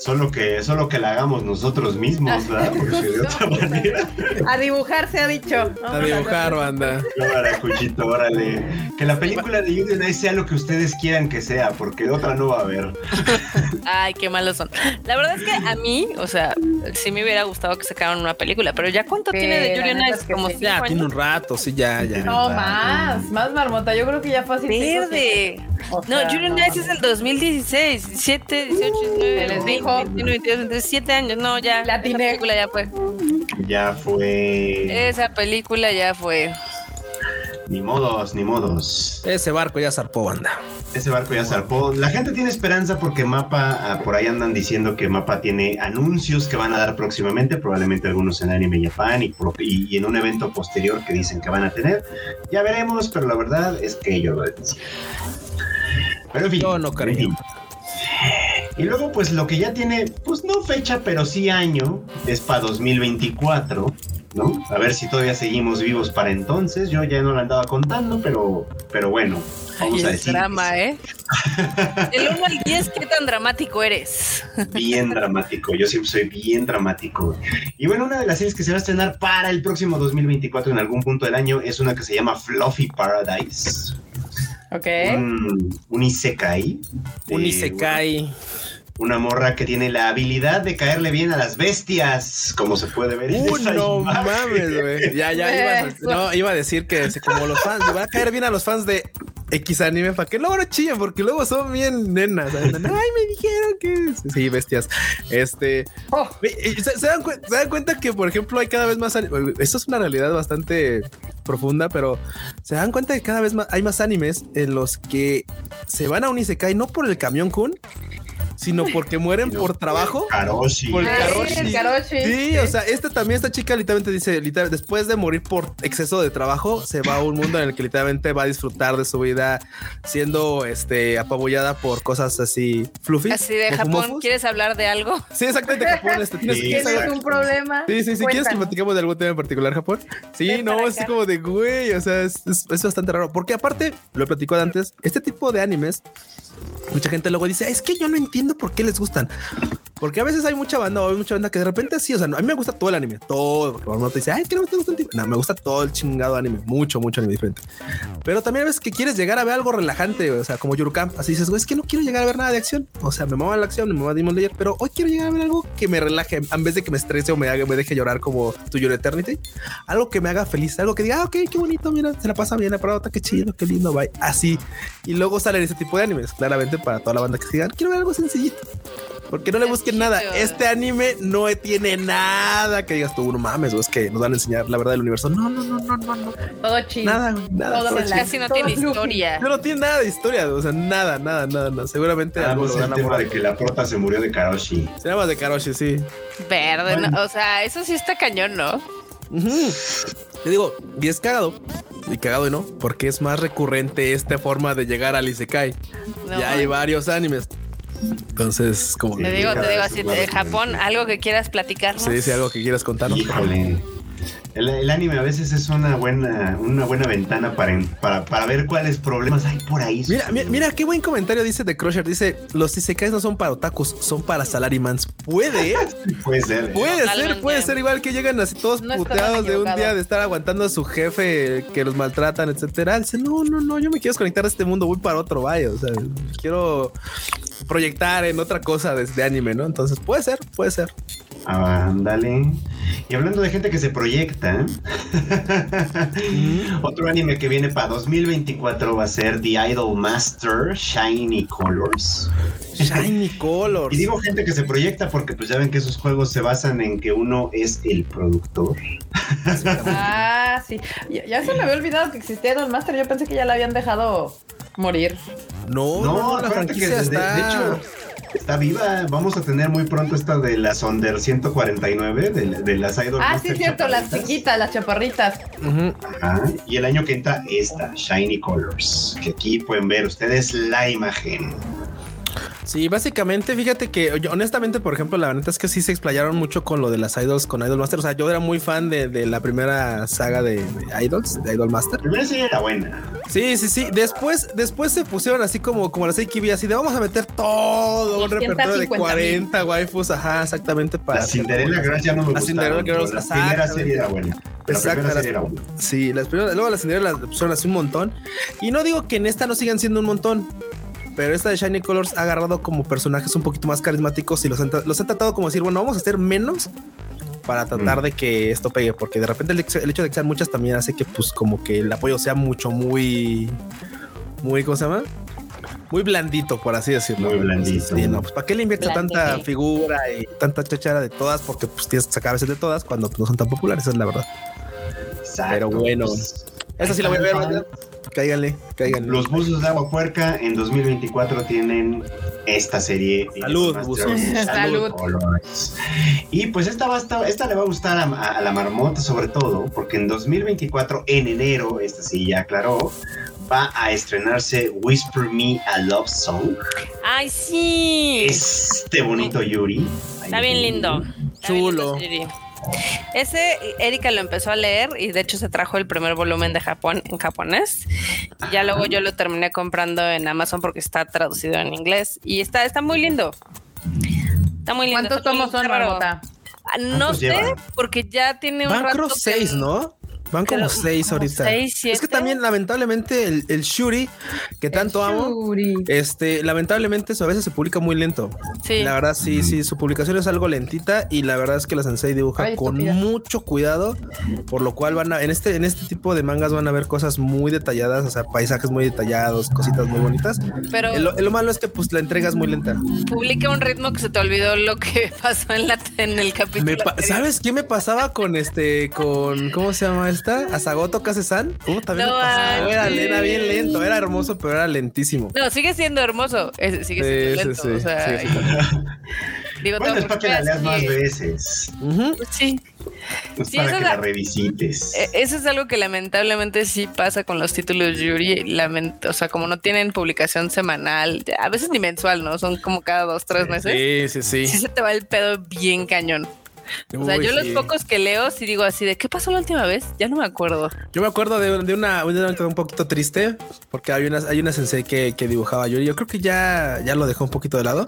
[SPEAKER 4] Solo que, solo que la hagamos nosotros mismos, ¿verdad? *laughs* Porque de otra manera.
[SPEAKER 1] A dibujar se ha dicho.
[SPEAKER 3] A dibujar, banda.
[SPEAKER 4] Cámara, cuchito, órale. Que la película de Yuri on Ice sea lo que ustedes quieran que sea, porque otra no va a haber. *laughs*
[SPEAKER 2] Ay, qué malos son. La verdad es que a mí, o sea, sí me hubiera gustado que sacaran una película, pero ya cuánto
[SPEAKER 1] Sí,
[SPEAKER 2] tiene de
[SPEAKER 1] la
[SPEAKER 2] Yuri on
[SPEAKER 1] neta
[SPEAKER 2] Ice?
[SPEAKER 1] es que
[SPEAKER 2] Como
[SPEAKER 1] sí.
[SPEAKER 3] Ya, tiene un rato, sí, ya, ya.
[SPEAKER 1] No, más. Más marmota. Yo creo que ya fue así.
[SPEAKER 2] Verde.
[SPEAKER 1] O
[SPEAKER 2] No,
[SPEAKER 1] sea,
[SPEAKER 2] Yuri on
[SPEAKER 1] no.
[SPEAKER 2] Ice es el 2016, 17, 18, 19,
[SPEAKER 1] Se les
[SPEAKER 2] 20,
[SPEAKER 1] dijo.
[SPEAKER 2] 21, 22, 23, 7 años. No, ya.
[SPEAKER 1] La
[SPEAKER 2] película ya fue.
[SPEAKER 4] Ya fue.
[SPEAKER 2] Esa película ya fue.
[SPEAKER 4] Ni modos, ni modos.
[SPEAKER 3] Ese barco ya zarpó, banda.
[SPEAKER 4] Ese barco ya zarpó. La gente tiene esperanza porque Mapa, ah, por ahí andan diciendo que Mapa tiene anuncios que van a dar próximamente, probablemente algunos en Anime Japan y, y- y en un evento posterior que dicen que van a tener. Ya veremos, pero la verdad es que ellos lo decían. Pero en fin.
[SPEAKER 3] Yo no creo.
[SPEAKER 4] en fin. Y luego, pues lo que ya tiene, pues no fecha, pero sí año, es para 2024, ¿no? A ver si todavía seguimos vivos para entonces. Yo ya no lo andaba contando, pero, pero bueno, vamos
[SPEAKER 2] Ay,
[SPEAKER 4] a
[SPEAKER 2] el
[SPEAKER 4] decir.
[SPEAKER 2] drama, ¿eh? Del 1 al 10, ¿qué tan dramático eres?
[SPEAKER 4] bien dramático. Yo siempre soy bien dramático. Y bueno, una de las series que se va a estrenar para el próximo 2024 en algún punto del año es una que se llama Fluffy Paradise.
[SPEAKER 1] Ok.
[SPEAKER 4] Un, un isekai.
[SPEAKER 3] Un
[SPEAKER 4] Eh,
[SPEAKER 3] Isekai.
[SPEAKER 4] Una morra que tiene la habilidad de caerle bien a las bestias, como se puede ver en
[SPEAKER 3] Uh, no
[SPEAKER 4] imagen.
[SPEAKER 3] mames, güey. Ya, ya iba a, no, iba a decir que como los fans, le va a caer bien a los fans de X anime para que luego no chillen, porque luego son bien nenas. Ay, me dijeron que. Sí, bestias. Este.
[SPEAKER 1] Oh,
[SPEAKER 3] ¿Se, se dan, se dan cuenta que, por ejemplo, hay cada vez más. Esto es una realidad bastante profunda, pero se dan cuenta que cada vez más hay más animes en los que se van a un Isekai no por el camión Kun, sino porque mueren por trabajo.
[SPEAKER 4] Karoshi.
[SPEAKER 3] Por el
[SPEAKER 1] Ah,
[SPEAKER 3] Karoshi.
[SPEAKER 1] sí, el Karoshi.
[SPEAKER 3] Sí, o sea, esta también, esta chica literalmente dice, literal, después de morir por exceso de trabajo, se va a un mundo en el que literalmente va a disfrutar de su vida siendo este apabullada por cosas así fluffy.
[SPEAKER 2] Así de Japón. ¿quieres hablar de algo?
[SPEAKER 3] Sí, exactamente, Japón. Este, ¿tienes,
[SPEAKER 4] Sí,
[SPEAKER 3] ¿quieres
[SPEAKER 1] ¿Tienes
[SPEAKER 3] algo?
[SPEAKER 1] un problema?
[SPEAKER 3] Sí, sí, sí. ¿Quieres que platicamos de algún tema en particular, Japón? Sí,
[SPEAKER 1] Ven
[SPEAKER 3] no, es
[SPEAKER 1] acá.
[SPEAKER 3] como de güey, o sea, es, es- es bastante raro. Porque aparte, lo he platicado antes, este tipo de animes, mucha gente luego dice, es que yo no entiendo por qué les gustan. Porque a veces hay mucha banda o hay mucha banda que de repente sí, o sea, no, a mí me gusta todo el anime, todo. Porque uno te dice, ay, es que no me gusta el. No, me gusta todo el chingado anime, mucho, mucho anime diferente. Pero también a veces que quieres llegar a ver algo relajante, o sea, como Yurukam, así dices, güey, es que no quiero llegar a ver nada de acción. O sea, me mama la acción, me mama Demon Slayer, pero hoy quiero llegar a ver algo que me relaje, en vez de que me estrese o me haga, me deje llorar como tu Your Eternity. Algo que me haga feliz, algo que diga, ah, ok, qué bonito, mira, se la pasa bien, aparte, qué chido, qué lindo, bye. Así. Y luego salen ese tipo de animes, claramente para toda la banda que se digan, quiero ver algo sencillito. Porque no le busquen nada. Este anime no tiene nada que digas tú, no mames, o es que nos van a enseñar la verdad del universo. No, no, no, no, no, no.
[SPEAKER 1] Todo chido.
[SPEAKER 3] Nada, nada.
[SPEAKER 1] Todo.
[SPEAKER 2] Casi no tiene historia.
[SPEAKER 3] No, no tiene nada de historia, o sea, nada, nada, nada, nada. Seguramente
[SPEAKER 4] Ah,
[SPEAKER 3] algo
[SPEAKER 4] pues
[SPEAKER 3] van a
[SPEAKER 4] tema de que la prota se murió de Karoshi.
[SPEAKER 3] Se llama de Karoshi, sí.
[SPEAKER 2] Verde,
[SPEAKER 4] Bueno.
[SPEAKER 2] ¿no? o sea, eso sí está cañón, ¿no?
[SPEAKER 3] Te digo, y es cagado. Y cagado y no, porque es más recurrente esta forma de llegar al Isekai.
[SPEAKER 2] No,
[SPEAKER 3] ya hay varios animes. Entonces, como
[SPEAKER 2] Te digo, te digo así, de. Japón, algo que quieras platicarnos.
[SPEAKER 3] se dice algo que quieras contarnos.
[SPEAKER 4] Híjole. El, el anime a veces es una buena, una buena ventana para, para, para ver cuáles problemas hay por ahí.
[SPEAKER 3] Mira, mira, mira, qué buen comentario dice de Crusher. Dice: Los Isekais no son para otakus, son para salarymans. Puede.
[SPEAKER 4] Puede ser.
[SPEAKER 3] Puede ser, puede ser igual que llegan así todos
[SPEAKER 1] No
[SPEAKER 3] puteados de un día de estar aguantando a su jefe que los maltratan, etcétera. Dice, no, no, no, yo me quiero desconectar de este mundo, voy para otro, vaya. O sea, quiero proyectar en otra cosa desde anime, ¿no? Entonces puede ser, puede ser.
[SPEAKER 4] Ándale. Y hablando de gente que se proyecta, otro anime que viene para 2024 va a ser The Idol Master Shiny Colors.
[SPEAKER 3] Shiny *laughs* Colors.
[SPEAKER 4] Y digo gente que se proyecta porque pues ya ven que esos juegos se basan en que uno es el productor.
[SPEAKER 1] Ah, sí. Ya, ya se me había olvidado que existía Idol Master. Yo pensé que ya la habían dejado morir.
[SPEAKER 3] No, no,
[SPEAKER 4] No,
[SPEAKER 3] no, la
[SPEAKER 4] que
[SPEAKER 3] franquicia
[SPEAKER 4] de,
[SPEAKER 3] está.
[SPEAKER 4] de hecho está viva. Vamos a tener muy pronto esta de la Sonder 149 de, de las Idol
[SPEAKER 1] Ah,
[SPEAKER 4] Master
[SPEAKER 1] sí, cierto, las chiquitas, las chaparritas.
[SPEAKER 3] Ujú.
[SPEAKER 4] Ajá. Y el año que entra esta, Shiny Colors, que aquí pueden ver ustedes la imagen.
[SPEAKER 3] Sí, básicamente, fíjate que yo, honestamente, por ejemplo, la neta es que sí se explayaron mucho con lo de las idols con Idol Master. O sea, yo era muy fan de, de la primera saga de, de Idols, de Idol Master.
[SPEAKER 4] La primera serie era buena.
[SPEAKER 3] Sí, sí, sí. Después, después se pusieron así como, como las AKB, así de vamos a meter todo un
[SPEAKER 1] 250,000.
[SPEAKER 3] repertorio de 40 waifus, ajá, exactamente para.
[SPEAKER 4] La Cinderella Girls ya no me
[SPEAKER 3] La Cinderella Girls,
[SPEAKER 4] La primera serie era buena. La
[SPEAKER 3] Exacto,
[SPEAKER 4] primera
[SPEAKER 3] las-
[SPEAKER 4] serie era buena.
[SPEAKER 3] Sí, las primeras, luego las Cinderella las pusieron así un montón. Y no digo que en esta no sigan siendo un montón. Pero esta de Shiny Colors ha agarrado como personajes un poquito más carismáticos y los han, los han tratado como decir, bueno, vamos a hacer menos para tratar
[SPEAKER 4] Mm.
[SPEAKER 3] de que esto pegue, porque de repente el, hecho de que sean muchas también hace que pues como que el apoyo sea mucho, muy, muy, ¿cómo se llama? Muy blandito, por así decirlo.
[SPEAKER 4] Muy blandito.
[SPEAKER 3] Sí, no, pues ¿para qué le
[SPEAKER 1] Blandito.
[SPEAKER 3] tanta figura y tanta chachara de todas? Porque pues tienes que sacar a veces de todas cuando no son tan populares, esa es la verdad.
[SPEAKER 4] Exacto.
[SPEAKER 3] Pero bueno.
[SPEAKER 4] Pues,
[SPEAKER 3] Esa sí la voy a ver, ¿verdad? Cáiganle, cáiganle.
[SPEAKER 4] Los buzos de agua puerca en 2024 tienen esta serie.
[SPEAKER 3] Salud, buzos. *laughs*
[SPEAKER 1] Salud.
[SPEAKER 4] Y pues esta, va a estar- esta le va a gustar a, a- a la marmota sobre todo, porque en 2024, en enero, esta sí ya aclaró, va a estrenarse Whisper Me a Love Song.
[SPEAKER 2] Ay, sí.
[SPEAKER 4] Este bonito Yuri.
[SPEAKER 2] Está bien lindo. Está bien
[SPEAKER 3] Chulo.
[SPEAKER 2] lindo. Ese Erika lo empezó a leer y de hecho se trajo el primer volumen de Japón en japonés. Y ya luego yo lo terminé comprando en Amazon porque está traducido en inglés y está está muy lindo. Está muy lindo.
[SPEAKER 1] ¿Cuántos tomos son, Marmota?
[SPEAKER 2] Ah, No
[SPEAKER 4] ¿Cuántos
[SPEAKER 2] sé,
[SPEAKER 4] llevan?
[SPEAKER 2] porque ya tiene un
[SPEAKER 3] Van
[SPEAKER 2] rato
[SPEAKER 3] creo
[SPEAKER 2] que-
[SPEAKER 3] seis, ¿no? Van como
[SPEAKER 2] Pero,
[SPEAKER 3] seis
[SPEAKER 2] como
[SPEAKER 3] ahorita.
[SPEAKER 2] seis,
[SPEAKER 3] es que también, lamentablemente, el, el Shuri, que tanto amo, este, lamentablemente, eso a veces se publica muy lento.
[SPEAKER 2] Sí.
[SPEAKER 3] La verdad, sí, sí, su publicación es algo lentita y la verdad es que la Sensei dibuja
[SPEAKER 1] Ay,
[SPEAKER 3] con
[SPEAKER 1] estúpida.
[SPEAKER 3] mucho cuidado, por lo cual van a, en este, en este tipo de mangas van a ver cosas muy detalladas, o sea, paisajes muy detallados, cositas muy bonitas.
[SPEAKER 2] Pero
[SPEAKER 3] El- lo malo es que pues la entrega es muy lenta.
[SPEAKER 2] publica un ritmo que se te olvidó lo que *laughs* pasó en, la, en el capítulo.
[SPEAKER 3] ¿Sabes qué me pasaba con este, con, ¿cómo se llama esta? Asagoto Kase-san. Uh, también
[SPEAKER 2] No
[SPEAKER 3] me. Era, era bien lento, era hermoso, pero era lentísimo.
[SPEAKER 2] No, sigue siendo hermoso. es- sigue siendo
[SPEAKER 3] sí,
[SPEAKER 2] lento.
[SPEAKER 3] sí,
[SPEAKER 2] o sea,
[SPEAKER 3] sí, *laughs*
[SPEAKER 2] digo,
[SPEAKER 4] Bueno, es para que la leas más veces.
[SPEAKER 3] Ujú.
[SPEAKER 2] Sí,
[SPEAKER 4] Es
[SPEAKER 2] Sí,
[SPEAKER 4] para
[SPEAKER 2] eso
[SPEAKER 4] que
[SPEAKER 2] es
[SPEAKER 4] la
[SPEAKER 2] la-
[SPEAKER 4] revisites.
[SPEAKER 2] e- eso es algo que lamentablemente sí pasa con los títulos Yuri. lament- o sea, como no tienen publicación semanal, a veces ni mensual, ¿no? Son como cada dos, tres meses.
[SPEAKER 3] Sí, sí,
[SPEAKER 2] Sí
[SPEAKER 3] sí.
[SPEAKER 2] se te va el pedo bien cañón. O sea,
[SPEAKER 3] Uy,
[SPEAKER 2] yo los
[SPEAKER 3] sí.
[SPEAKER 2] pocos que leo sí digo así de ¿qué pasó la última vez? Ya no me acuerdo.
[SPEAKER 3] Yo me acuerdo de, de una, una anécdota un poquito triste porque hay una, hay una sensei que, que dibujaba yo. Yo creo que ya, ya lo dejó un poquito de lado.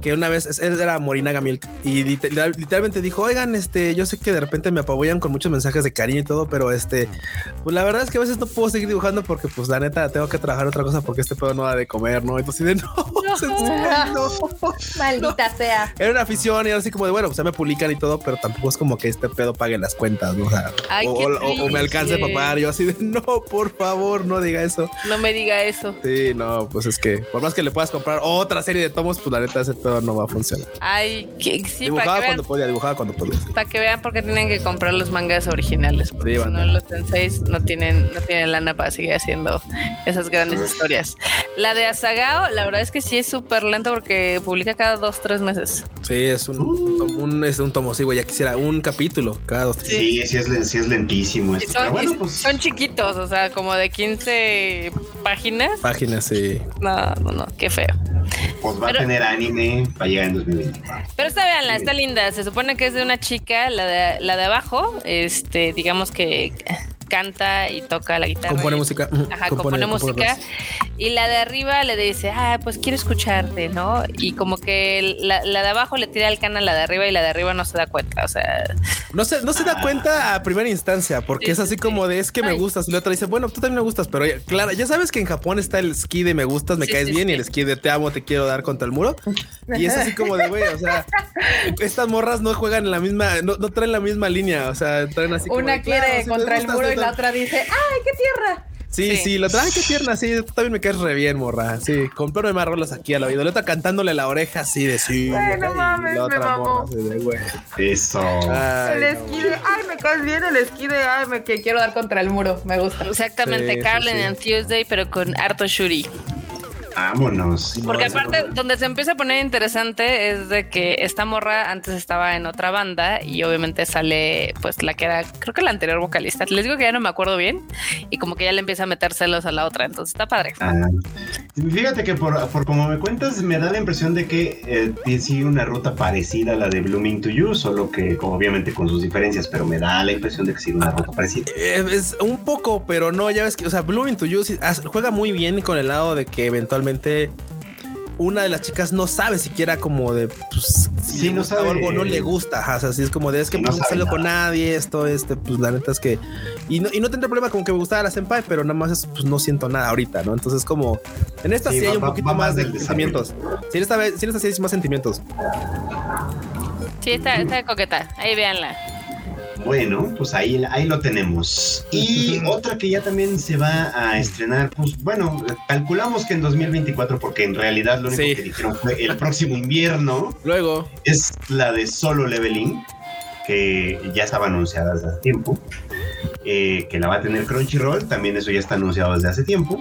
[SPEAKER 3] Que una vez es- él era Morinaga Milk y literal- literalmente dijo: Oigan, este, yo sé que de repente me apoyan con muchos mensajes de cariño y todo, pero este, pues la verdad es que a veces no puedo seguir dibujando porque, pues la neta, tengo que trabajar otra cosa porque este pedo no da de comer, no? Entonces, de *laughs* no, sensei, no. *laughs*
[SPEAKER 1] Maldita sea.
[SPEAKER 3] Era una afición y así como de bueno, pues ya me publican y todo, pero tampoco es como que este pedo pague las cuentas, ¿no? O, sea,
[SPEAKER 2] Ay,
[SPEAKER 3] o,
[SPEAKER 2] qué
[SPEAKER 3] o- o me alcance para pagar. Yo así de *laughs* no, por favor, no diga eso.
[SPEAKER 2] No me diga eso.
[SPEAKER 3] Sí, no, pues es que por más que le puedas comprar otra serie de tomos, pues la neta ese pedo no va a funcionar.
[SPEAKER 2] Ay, que, sí,
[SPEAKER 3] dibujaba
[SPEAKER 2] vean,
[SPEAKER 3] cuando podía, dibujaba cuando podía.
[SPEAKER 2] para que vean por qué tienen que comprar los mangas originales. Porque
[SPEAKER 3] Sí,
[SPEAKER 2] si no, los senseis no tienen, no tienen lana para seguir haciendo esas grandes historias. La de Asagao, la verdad es que sí es súper lento porque publica cada dos, tres meses.
[SPEAKER 3] Sí, es un, un, es un tomo, sí, güey, ya quisiera un capítulo cada dos. tres.
[SPEAKER 4] Sí, sí es, sí es lentísimo esto.
[SPEAKER 2] son,
[SPEAKER 4] Pero bueno, pues
[SPEAKER 2] son chiquitos, o sea, como de 15 páginas.
[SPEAKER 3] páginas, sí.
[SPEAKER 2] No, no, no, qué feo.
[SPEAKER 4] pues va
[SPEAKER 2] pero-
[SPEAKER 4] a tener anime para llegar en 2024.
[SPEAKER 2] Pero esta, veanla, está linda. Se supone que es de una chica, la de, la de abajo, este, digamos que canta y toca la guitarra.
[SPEAKER 3] Compone
[SPEAKER 2] y-
[SPEAKER 3] música.
[SPEAKER 2] Ajá, compone, música. Y la de arriba le dice, ah, pues quiero escucharte, ¿no? Y como que la, la de abajo le tira el can a la de arriba y la de arriba no se da cuenta. O sea,
[SPEAKER 3] no se, no se da cuenta a primera instancia, porque
[SPEAKER 2] Sí,
[SPEAKER 3] es así
[SPEAKER 2] sí,
[SPEAKER 3] como de es que me
[SPEAKER 2] Ay.
[SPEAKER 3] gustas. Y la otra dice, bueno, tú también me gustas, pero ya- claro, ya sabes que en Japón está el ski de me gustas, me
[SPEAKER 2] Sí,
[SPEAKER 3] caes bien, y el ski de te amo, te quiero dar contra el muro. Y es así como de güey, o sea, *laughs* estas morras no juegan en la misma, no, no traen la misma línea, o sea, traen así como
[SPEAKER 1] Una
[SPEAKER 3] de,
[SPEAKER 1] quiere
[SPEAKER 3] claro,
[SPEAKER 1] contra el muro y. la otra dice, ¡ay, qué tierra!
[SPEAKER 3] Sí,
[SPEAKER 2] Sí.
[SPEAKER 3] sí, la otra, ay, qué tierna, sí, tú también me caes re bien, morra. Sí, comprarme más rolas aquí al oído. La otra cantándole la oreja así de sí.
[SPEAKER 1] Ay, no mames,
[SPEAKER 3] la
[SPEAKER 1] me
[SPEAKER 3] otra
[SPEAKER 1] mamó.
[SPEAKER 3] morra así de güey.
[SPEAKER 4] Eso.
[SPEAKER 3] Ay,
[SPEAKER 1] el
[SPEAKER 3] no,
[SPEAKER 1] esquí de, ¡ay, me caes bien! El esquí de, ¡ay, me que quiero dar contra el muro! Me gusta.
[SPEAKER 2] Exactamente,
[SPEAKER 3] Sí,
[SPEAKER 2] Carlin
[SPEAKER 3] sí.
[SPEAKER 2] and Tuesday, pero con harto Shuri.
[SPEAKER 4] Vámonos.
[SPEAKER 2] Porque aparte, donde se empieza a poner interesante es de que esta morra antes estaba en otra banda y obviamente sale, pues la que era, creo que la anterior vocalista. Les digo que ya no me acuerdo bien y como que ya le empieza a meter celos a la otra. Entonces está padre.
[SPEAKER 4] Ah, fíjate que por, por como me cuentas, me da la impresión de que eh, tiene- sigue una ruta parecida a la de Blooming to You, solo que como, obviamente con sus diferencias, pero me da la impresión de que sigue una ruta parecida.
[SPEAKER 3] Eh, Es un poco, pero no, ya ves que, o sea, Blooming to You sí, juega muy bien con el lado de que eventualmente una de las chicas no sabe siquiera como de pues, si
[SPEAKER 4] Sí,
[SPEAKER 3] le
[SPEAKER 4] no
[SPEAKER 3] gusta
[SPEAKER 4] sabe.
[SPEAKER 3] o algo no le gusta, ajá, o sea, así es como de es que
[SPEAKER 4] Sí, no
[SPEAKER 3] pues, no
[SPEAKER 4] sabe
[SPEAKER 3] salgo con
[SPEAKER 4] nada.
[SPEAKER 3] nadie, esto, este, pues la neta es que y no, y no tendré problema con que me gustara la senpai, pero nada más es, pues no siento nada ahorita, ¿no? Entonces como en esta sí,
[SPEAKER 4] Sí,
[SPEAKER 3] hay
[SPEAKER 4] va-
[SPEAKER 3] un
[SPEAKER 4] va-
[SPEAKER 3] poquito
[SPEAKER 4] va
[SPEAKER 3] más de sentimientos. Sí, en esta vez, sí, en esta sí hay más sentimientos.
[SPEAKER 2] Sí, está, está coqueta. Ahí véanla.
[SPEAKER 4] Bueno, pues ahí, ahí lo tenemos. Y *laughs* otra que ya también se va a estrenar, pues bueno, calculamos que en 2024, porque en realidad lo único
[SPEAKER 3] Sí.
[SPEAKER 4] que dijeron fue el próximo invierno,
[SPEAKER 3] Luego,
[SPEAKER 4] es la de Solo Leveling, que ya estaba anunciada desde hace tiempo, eh, que la va a tener Crunchyroll, también eso ya está anunciado desde hace tiempo,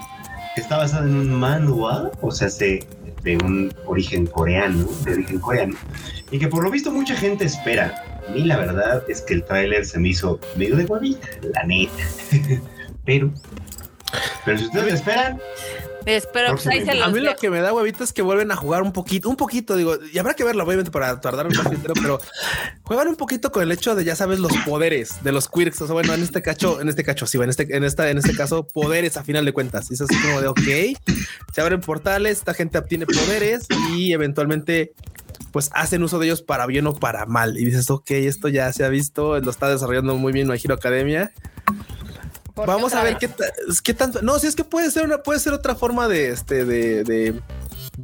[SPEAKER 4] que está basada en un manhwa, o sea, se- de un origen coreano, de origen coreano, y que por lo visto mucha gente espera. A mí la verdad es que el tráiler se me hizo medio de huevita, la neta. *laughs* pero, pero si ustedes lo esperan,
[SPEAKER 2] Espero, pues ahí se
[SPEAKER 3] A
[SPEAKER 2] los
[SPEAKER 3] mí lo que me da huevito es que vuelven a jugar un poquito, un poquito, digo, y habrá que verlo, obviamente, para tardar un poquito, *laughs* pero juegan un poquito con el hecho de, ya sabes, los poderes de los quirks. O sea, bueno, en este cacho, en este cacho, sí, en este, en esta, en este caso, poderes a final de cuentas. Y es así como de, ok, se abren portales, esta gente obtiene poderes y eventualmente pues hacen uso de ellos para bien o para mal. Y dices, ok, esto ya se ha visto, lo está desarrollando muy bien Hero Academia.
[SPEAKER 1] ¿Por qué
[SPEAKER 3] Vamos a ver
[SPEAKER 1] vez?
[SPEAKER 3] qué, qué tanto. No, si es que puede ser una, puede ser otra forma de este, de, de,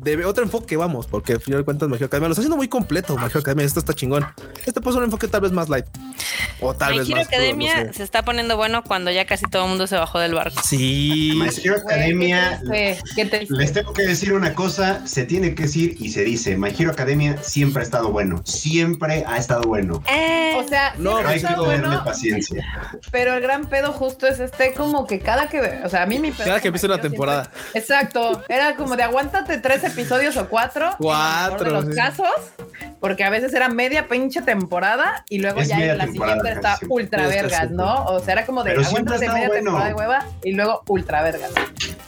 [SPEAKER 3] de otro enfoque, vamos, porque al final de cuentas Hero Academia lo está haciendo muy completo. Hero Academia, esto está chingón. Este puede ser un enfoque tal vez más light o tal
[SPEAKER 2] My
[SPEAKER 3] vez
[SPEAKER 2] Hero
[SPEAKER 3] más. crudo,
[SPEAKER 2] Academia
[SPEAKER 3] no sé.
[SPEAKER 2] se está poniendo bueno cuando ya casi todo el mundo se bajó del barco.
[SPEAKER 3] Sí,
[SPEAKER 4] My Hero Academia
[SPEAKER 1] qué qué.
[SPEAKER 4] Les tengo que decir una cosa, se tiene que decir y se dice, My Hero Academia siempre ha estado bueno, siempre ha estado bueno.
[SPEAKER 2] Eh,
[SPEAKER 1] O sea,
[SPEAKER 3] No,
[SPEAKER 4] Pero
[SPEAKER 1] ha
[SPEAKER 4] hay que tenerle
[SPEAKER 1] bueno,
[SPEAKER 4] paciencia.
[SPEAKER 1] pero el gran pedo justo es este como que cada que, o sea, a mí mi pedo
[SPEAKER 3] Cada que empieza una temporada.
[SPEAKER 1] siempre- exacto, era como de aguántate tres episodios o cuatro. en
[SPEAKER 3] Cuatro,
[SPEAKER 1] De los
[SPEAKER 3] sí.
[SPEAKER 1] casos, porque a veces era media pinche temporada y luego
[SPEAKER 4] Es
[SPEAKER 1] ya en la siguiente está ultra vergas. ¿no? O sea, era como de aguántate media
[SPEAKER 4] bueno.
[SPEAKER 1] temporada de hueva y luego ultra vergas.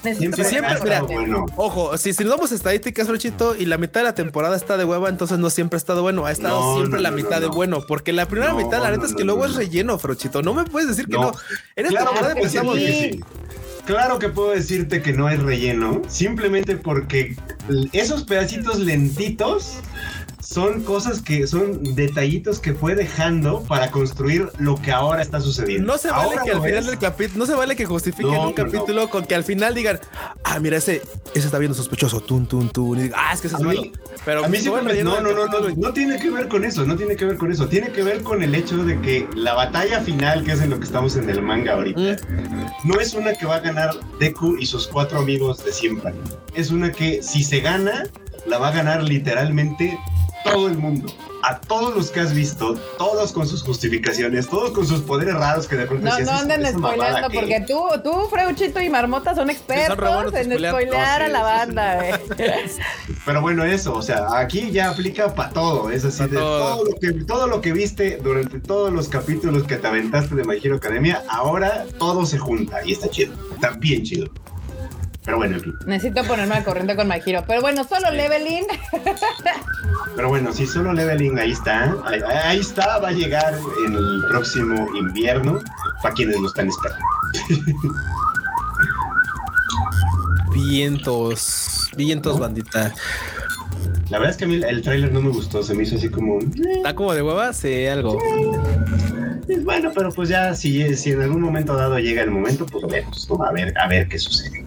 [SPEAKER 1] Necesito
[SPEAKER 4] Siempre,
[SPEAKER 3] siempre,
[SPEAKER 4] bueno.
[SPEAKER 3] Ojo, si, si nos damos estadísticas, Rochito, y la mitad de la temporada está de hueva, entonces no siempre ha estado bueno. Ha estado
[SPEAKER 4] No,
[SPEAKER 3] siempre
[SPEAKER 4] no,
[SPEAKER 3] la
[SPEAKER 4] no,
[SPEAKER 3] mitad
[SPEAKER 4] no,
[SPEAKER 3] de
[SPEAKER 4] no.
[SPEAKER 3] bueno, porque la primera
[SPEAKER 4] No,
[SPEAKER 3] mitad, la neta
[SPEAKER 4] no,
[SPEAKER 3] es
[SPEAKER 4] no,
[SPEAKER 3] que luego
[SPEAKER 4] no,
[SPEAKER 3] es
[SPEAKER 4] no.
[SPEAKER 3] relleno, Frochito. No me puedes decir que no. En esta
[SPEAKER 4] Claro,
[SPEAKER 3] temporada empezamos.
[SPEAKER 4] sí. Claro que puedo decirte que no es relleno, simplemente porque esos pedacitos lentitos son cosas que son detallitos que fue dejando para construir lo que ahora está sucediendo.
[SPEAKER 3] No se vale
[SPEAKER 4] Ahora
[SPEAKER 3] que al final
[SPEAKER 4] ves.
[SPEAKER 3] del capítulo, no se vale que justifiquen
[SPEAKER 4] No,
[SPEAKER 3] un
[SPEAKER 4] no,
[SPEAKER 3] capítulo con que al final digan, ah, mira, ese, ese está viendo sospechoso, tun, tun, tun. Y diga, ah, es que ese es malo. Pero
[SPEAKER 4] A mí
[SPEAKER 3] bueno,
[SPEAKER 4] me- no, no, no, no, no tiene que ver con eso, no tiene que ver con eso, tiene que ver con el hecho de que la batalla final, que es en lo que estamos en el manga ahorita,
[SPEAKER 3] Mm.
[SPEAKER 4] no es una que va a ganar Deku y sus cuatro amigos de siempre. Es una que si se gana, la va a ganar literalmente todo el mundo. A todos los que has visto, todos con sus justificaciones, todos con sus poderes raros que de pronto
[SPEAKER 1] No, no
[SPEAKER 4] "Esa-
[SPEAKER 1] anden spoileando,
[SPEAKER 4] que-".
[SPEAKER 1] porque tú, tú, Freuchito y Marmota son expertos en spoilear a
[SPEAKER 4] sí,
[SPEAKER 1] la
[SPEAKER 4] sí,
[SPEAKER 1] banda. *laughs*
[SPEAKER 4] Pero bueno, eso, o sea, aquí ya aplica para todo. Es así
[SPEAKER 3] Pa'
[SPEAKER 4] de
[SPEAKER 3] todo.
[SPEAKER 4] todo. lo que todo lo que viste durante todos los capítulos que te aventaste de My Hero Academia, ahora todo se junta y está chido. Está bien chido. Pero bueno, en fin.
[SPEAKER 1] Necesito ponerme al corriente con My Hero. Pero bueno, solo Leveling.
[SPEAKER 4] Pero bueno, si solo leveling ahí está, ahí, ahí está, va a llegar en el próximo invierno para quienes lo están esperando. *laughs*
[SPEAKER 3] Vientos, vientos, bandita.
[SPEAKER 4] La verdad es que a mí el tráiler no me gustó, se me hizo así como
[SPEAKER 3] Está como de hueva, sí, algo.
[SPEAKER 4] Bueno, pero pues ya si, si en algún momento dado llega el momento, pues vemos, ¿no? A ver, a ver qué sucede.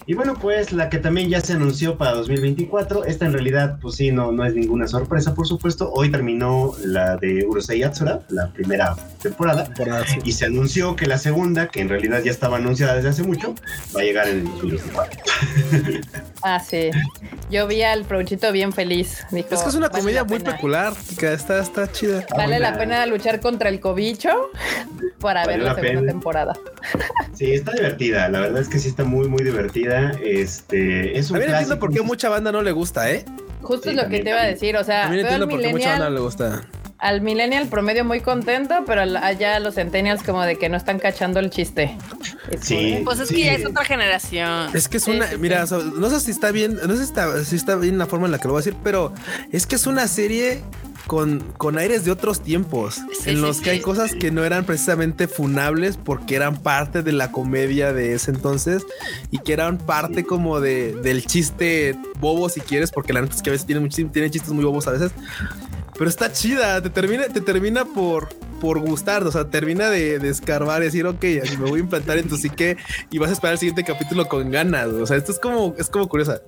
[SPEAKER 4] Y bueno, pues la que también ya se anunció para 2024, esta en realidad, pues sí, no, no es ninguna sorpresa, por supuesto. Hoy terminó la de Urusei Yatsura, la primera temporada, y se anunció que la segunda, que en realidad ya estaba anunciada desde hace mucho, va a llegar en el 2024. *laughs*
[SPEAKER 1] Ah, sí. Yo vi al Prouchito bien feliz. Dijo,
[SPEAKER 3] Es que es una
[SPEAKER 1] "Vale
[SPEAKER 3] comedia muy
[SPEAKER 1] pena".
[SPEAKER 3] peculiar, tica, está, está chida.
[SPEAKER 1] Vale la pena luchar contra el cobicho *laughs* para
[SPEAKER 4] Vale
[SPEAKER 1] ver la,
[SPEAKER 4] la
[SPEAKER 1] segunda
[SPEAKER 4] pena.
[SPEAKER 1] temporada.
[SPEAKER 4] Sí, está divertida, la verdad es que sí está muy, muy divertida. Este, es un
[SPEAKER 3] También entiendo
[SPEAKER 4] clásico.
[SPEAKER 3] por qué mucha banda no le gusta, ¿eh?
[SPEAKER 1] Justo
[SPEAKER 4] Sí,
[SPEAKER 1] es lo que te iba a decir. O sea,
[SPEAKER 3] También
[SPEAKER 1] veo al
[SPEAKER 3] entiendo por qué mucha banda no le gusta.
[SPEAKER 1] Al millennial promedio muy contento, pero al- allá los centennials como de que no están cachando el chiste. Es
[SPEAKER 4] Sí.
[SPEAKER 2] Pues es
[SPEAKER 4] Sí.
[SPEAKER 2] que ya es otra generación.
[SPEAKER 3] Es que es una,
[SPEAKER 1] sí,
[SPEAKER 3] mira,
[SPEAKER 1] sí.
[SPEAKER 3] o sea, no sé si está bien, no sé si está, si está bien la forma en la que lo voy a decir, pero es que es una serie con, con aires de otros tiempos,
[SPEAKER 2] Sí,
[SPEAKER 3] en
[SPEAKER 2] sí,
[SPEAKER 3] los
[SPEAKER 2] sí,
[SPEAKER 3] que hay cosas que no eran precisamente funables porque eran parte de la comedia de ese entonces y que eran parte como de, del chiste bobo si quieres, porque la neta es que a veces tienen, tienen chistes muy bobos a veces. Pero está chida, te termina, te termina por, por gustar, o sea, termina de, de escarbar y decir, ok, así me voy a implantar en tu psique y vas a esperar el siguiente capítulo con ganas. O sea, esto es como, es como curiosa.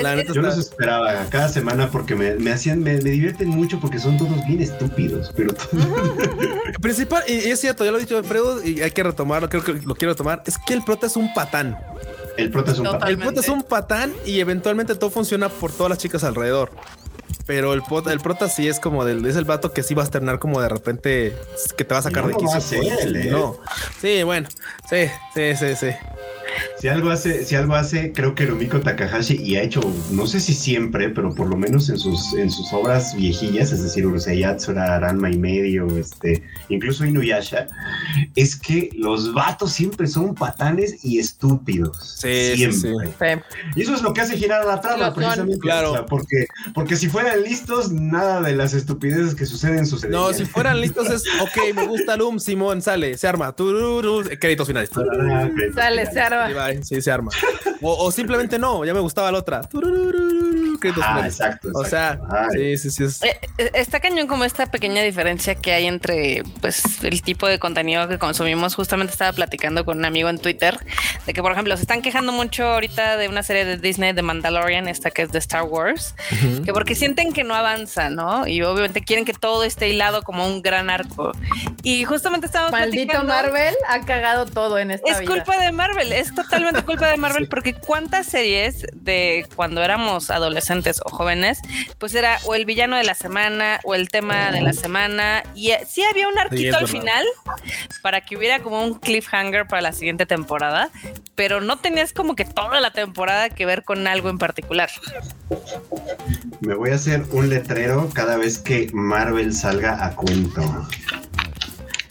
[SPEAKER 3] La
[SPEAKER 2] Es-
[SPEAKER 3] neta
[SPEAKER 4] Yo los
[SPEAKER 3] está-
[SPEAKER 4] esperaba cada semana porque me, me hacían, me, me divierten mucho porque son todos bien estúpidos, pero *laughs*
[SPEAKER 3] Principal, y es cierto, ya lo he dicho Alfredo y hay que retomarlo, creo que lo quiero retomar, es que el prota es un patán.
[SPEAKER 4] el prota es un papá.
[SPEAKER 3] El prota es un patán y eventualmente todo funciona por todas las chicas alrededor. Pero el, prota- el prota sí es como del, es el vato que sí vas a terminar como de repente que te va a sacar
[SPEAKER 4] No
[SPEAKER 3] de quicio.
[SPEAKER 4] él, ¿eh?
[SPEAKER 3] No. Sí, bueno. Sí, sí, sí, sí.
[SPEAKER 4] Si algo hace, si algo hace, creo que Rumiko Takahashi y ha hecho, no sé si siempre, pero por lo menos en sus, en sus obras viejillas, es decir, Urusei Yatsura, Ranma y medio, este, incluso Inuyasha, es que los vatos siempre son patanes y estúpidos.
[SPEAKER 3] Sí,
[SPEAKER 4] siempre.
[SPEAKER 3] sí.
[SPEAKER 1] Sí.
[SPEAKER 4] Y eso es lo que hace girar la trama, precisamente.
[SPEAKER 3] Claro.
[SPEAKER 4] o sea, porque, porque si fueran listos, nada de las estupideces que suceden sucederían.
[SPEAKER 3] No, si fueran listos es, ok, me gusta Loom, Simón, sale, se arma, tururú, créditos finales.
[SPEAKER 4] Ah.
[SPEAKER 1] Sale, se arma.
[SPEAKER 3] Se arma. O, o simplemente no, ya me gustaba la otra. Tururú, créditos
[SPEAKER 4] Ah,
[SPEAKER 3] finales.
[SPEAKER 4] exacto,
[SPEAKER 3] O sea,
[SPEAKER 4] exacto. Ay.
[SPEAKER 3] sí, sí, sí.
[SPEAKER 2] Eh, eh, Está cañón como esta pequeña diferencia que hay entre pues el tipo de contenido que consumimos. Justamente estaba platicando con un amigo en Twitter de que, por ejemplo, se están quejando mucho ahorita de una serie de Disney de Mandalorian, esta que es de Star Wars,
[SPEAKER 3] Ujú.
[SPEAKER 2] que porque sienten que no avanza, ¿no? Y obviamente quieren que todo esté hilado como un gran arco. Y justamente estábamos
[SPEAKER 1] Maldito
[SPEAKER 2] platicando-
[SPEAKER 1] Marvel ha cagado todo en esta
[SPEAKER 2] es
[SPEAKER 1] vida.
[SPEAKER 2] culpa de Marvel, es totalmente culpa de Marvel, *laughs* porque cuántas series de cuando éramos adolescentes o jóvenes, pues era o el villano de la semana o el tema de la semana, y eh, sí había un arquito al
[SPEAKER 3] verdad.
[SPEAKER 2] final para que hubiera como un cliffhanger para la siguiente temporada, pero no tenías como que toda la temporada que ver con algo en particular.
[SPEAKER 4] Me voy a hacer un letrero cada vez que Marvel salga a cuento.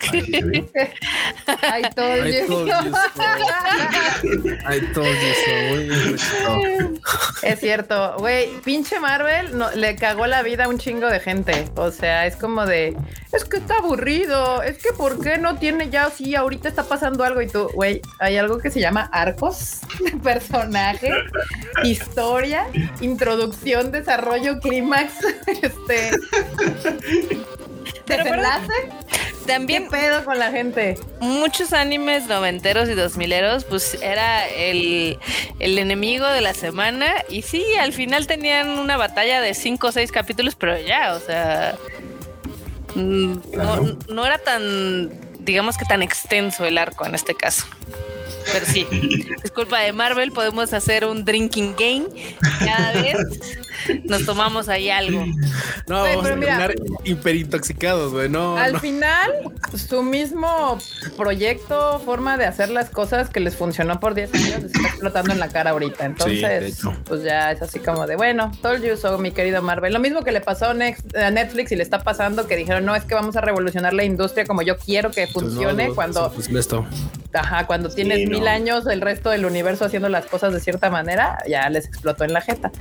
[SPEAKER 3] I told you so. I told you so, güey. No.
[SPEAKER 1] Es cierto, güey, pinche Marvel no, le cagó la vida a un chingo de gente. O sea, es como de, es que está aburrido, es que ¿por qué no tiene ya sí, ahorita está pasando algo y tú, güey, hay algo que se llama arcos de personaje, historia, introducción, desarrollo, clímax, *laughs* este... Desenlace, ¿qué
[SPEAKER 2] También
[SPEAKER 1] pedo con la gente?
[SPEAKER 2] muchos animes noventeros y dos mileros, pues era el, el enemigo de la semana. Y sí, al final tenían una batalla de cinco o seis capítulos, pero ya, o sea. mm,
[SPEAKER 4] Claro.
[SPEAKER 2] No, no era tan, digamos que tan extenso el arco en este caso. Pero sí, *laughs* es culpa de Marvel, podemos hacer un drinking game. Cada vez nos tomamos ahí algo.
[SPEAKER 3] No, vamos a terminar hiperintoxicados, güey. No,
[SPEAKER 1] Al
[SPEAKER 3] no.
[SPEAKER 1] final, su mismo proyecto, forma de hacer las cosas que les funcionó por 10 años, les está explotando en la cara ahorita. Entonces, pues ya es así como de, bueno, told you so, mi querido Marvel. Lo mismo que le pasó a Nex- a Netflix y le está pasando, que dijeron, no, es que vamos a revolucionar la industria como yo quiero que funcione
[SPEAKER 3] No,
[SPEAKER 1] cuando,
[SPEAKER 3] Pues esto.
[SPEAKER 1] ajá, cuando tienes
[SPEAKER 4] Sí, no.
[SPEAKER 1] mil años el resto del universo haciendo las cosas de cierta manera, ya les explotó en la jeta.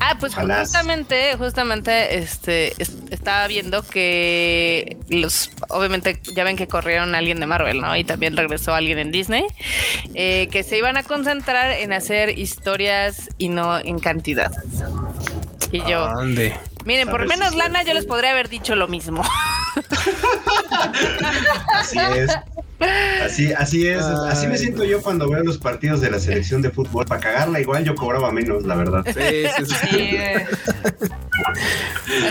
[SPEAKER 2] Ah, pues Justamente, justamente, este, es- estaba viendo que los, obviamente, ya ven que corrieron a alguien de Marvel, ¿no? Y también regresó alguien en Disney, eh, que se iban a concentrar en hacer historias y no en cantidad. Y yo,
[SPEAKER 3] Ande.
[SPEAKER 2] Miren, por
[SPEAKER 4] si
[SPEAKER 2] menos lana yo les podría haber dicho lo mismo.
[SPEAKER 4] Así es. Así, así es, así me siento yo cuando veo los partidos de la selección de fútbol. Para cagarla igual yo cobraba menos, la verdad.
[SPEAKER 3] Sí, sí, sí.
[SPEAKER 2] Sí.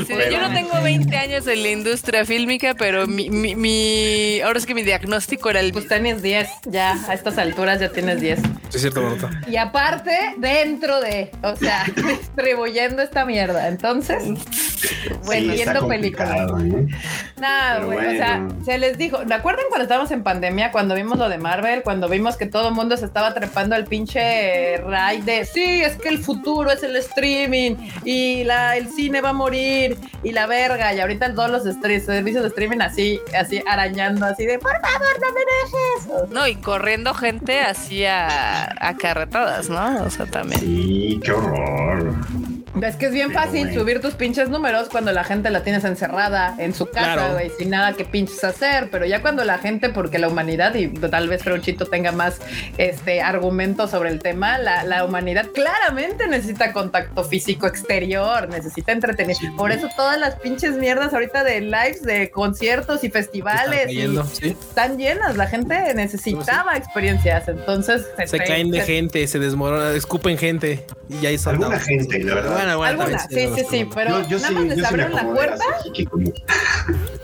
[SPEAKER 2] Así de, yo no tengo 20 años en la industria fílmica, pero mi, mi, mi- ahora es que mi diagnóstico era el
[SPEAKER 1] Pues tienes 10, ya a estas alturas ya tienes 10.
[SPEAKER 3] Sí, es cierto, Marta.
[SPEAKER 1] Y aparte, dentro de, o sea, *laughs* distribuyendo esta mierda. Entonces, *laughs* bueno,
[SPEAKER 4] Sí, está
[SPEAKER 1] viendo películas.
[SPEAKER 4] ¿eh? Pero
[SPEAKER 1] o sea, se les dijo, ¿me acuerdan cuando estábamos en pandemia, cuando vimos lo de Marvel, cuando vimos que todo el mundo se estaba trepando al pinche ray de, sí, es que el futuro es el streaming y la, el cine va a morir y la verga, y ahorita todos los servicios de streaming así, así arañando, así de, por favor, no me dejes.
[SPEAKER 2] No, y corriendo gente así a, a carretadas, ¿no? O sea, también.
[SPEAKER 4] Sí, qué horror.
[SPEAKER 1] Es que es bien
[SPEAKER 4] Pero
[SPEAKER 1] fácil
[SPEAKER 4] bueno.
[SPEAKER 1] subir tus pinches números cuando la gente la tienes encerrada en su casa,
[SPEAKER 3] Claro.
[SPEAKER 1] güey, sin nada que pinches hacer. Pero ya cuando la gente, porque la humanidad, y tal vez Freuchito tenga más este argumentos sobre el tema, la, la humanidad claramente necesita contacto físico exterior, necesita entretenimiento. Por eso todas las pinches mierdas ahorita de lives, de conciertos y
[SPEAKER 3] Están
[SPEAKER 1] festivales y-
[SPEAKER 3] sí.
[SPEAKER 1] están llenas. La gente necesitaba experiencias. Entonces
[SPEAKER 3] Se caen de
[SPEAKER 1] se-
[SPEAKER 3] gente, se desmoronan, escupen gente y ya hizo
[SPEAKER 4] Alguna gente, la verdad.
[SPEAKER 3] Bueno, bueno,
[SPEAKER 1] sí, sí, sí, pero
[SPEAKER 4] Yo, yo
[SPEAKER 1] nada
[SPEAKER 4] sí,
[SPEAKER 1] más les
[SPEAKER 4] yo sí me
[SPEAKER 1] abrieron la puerta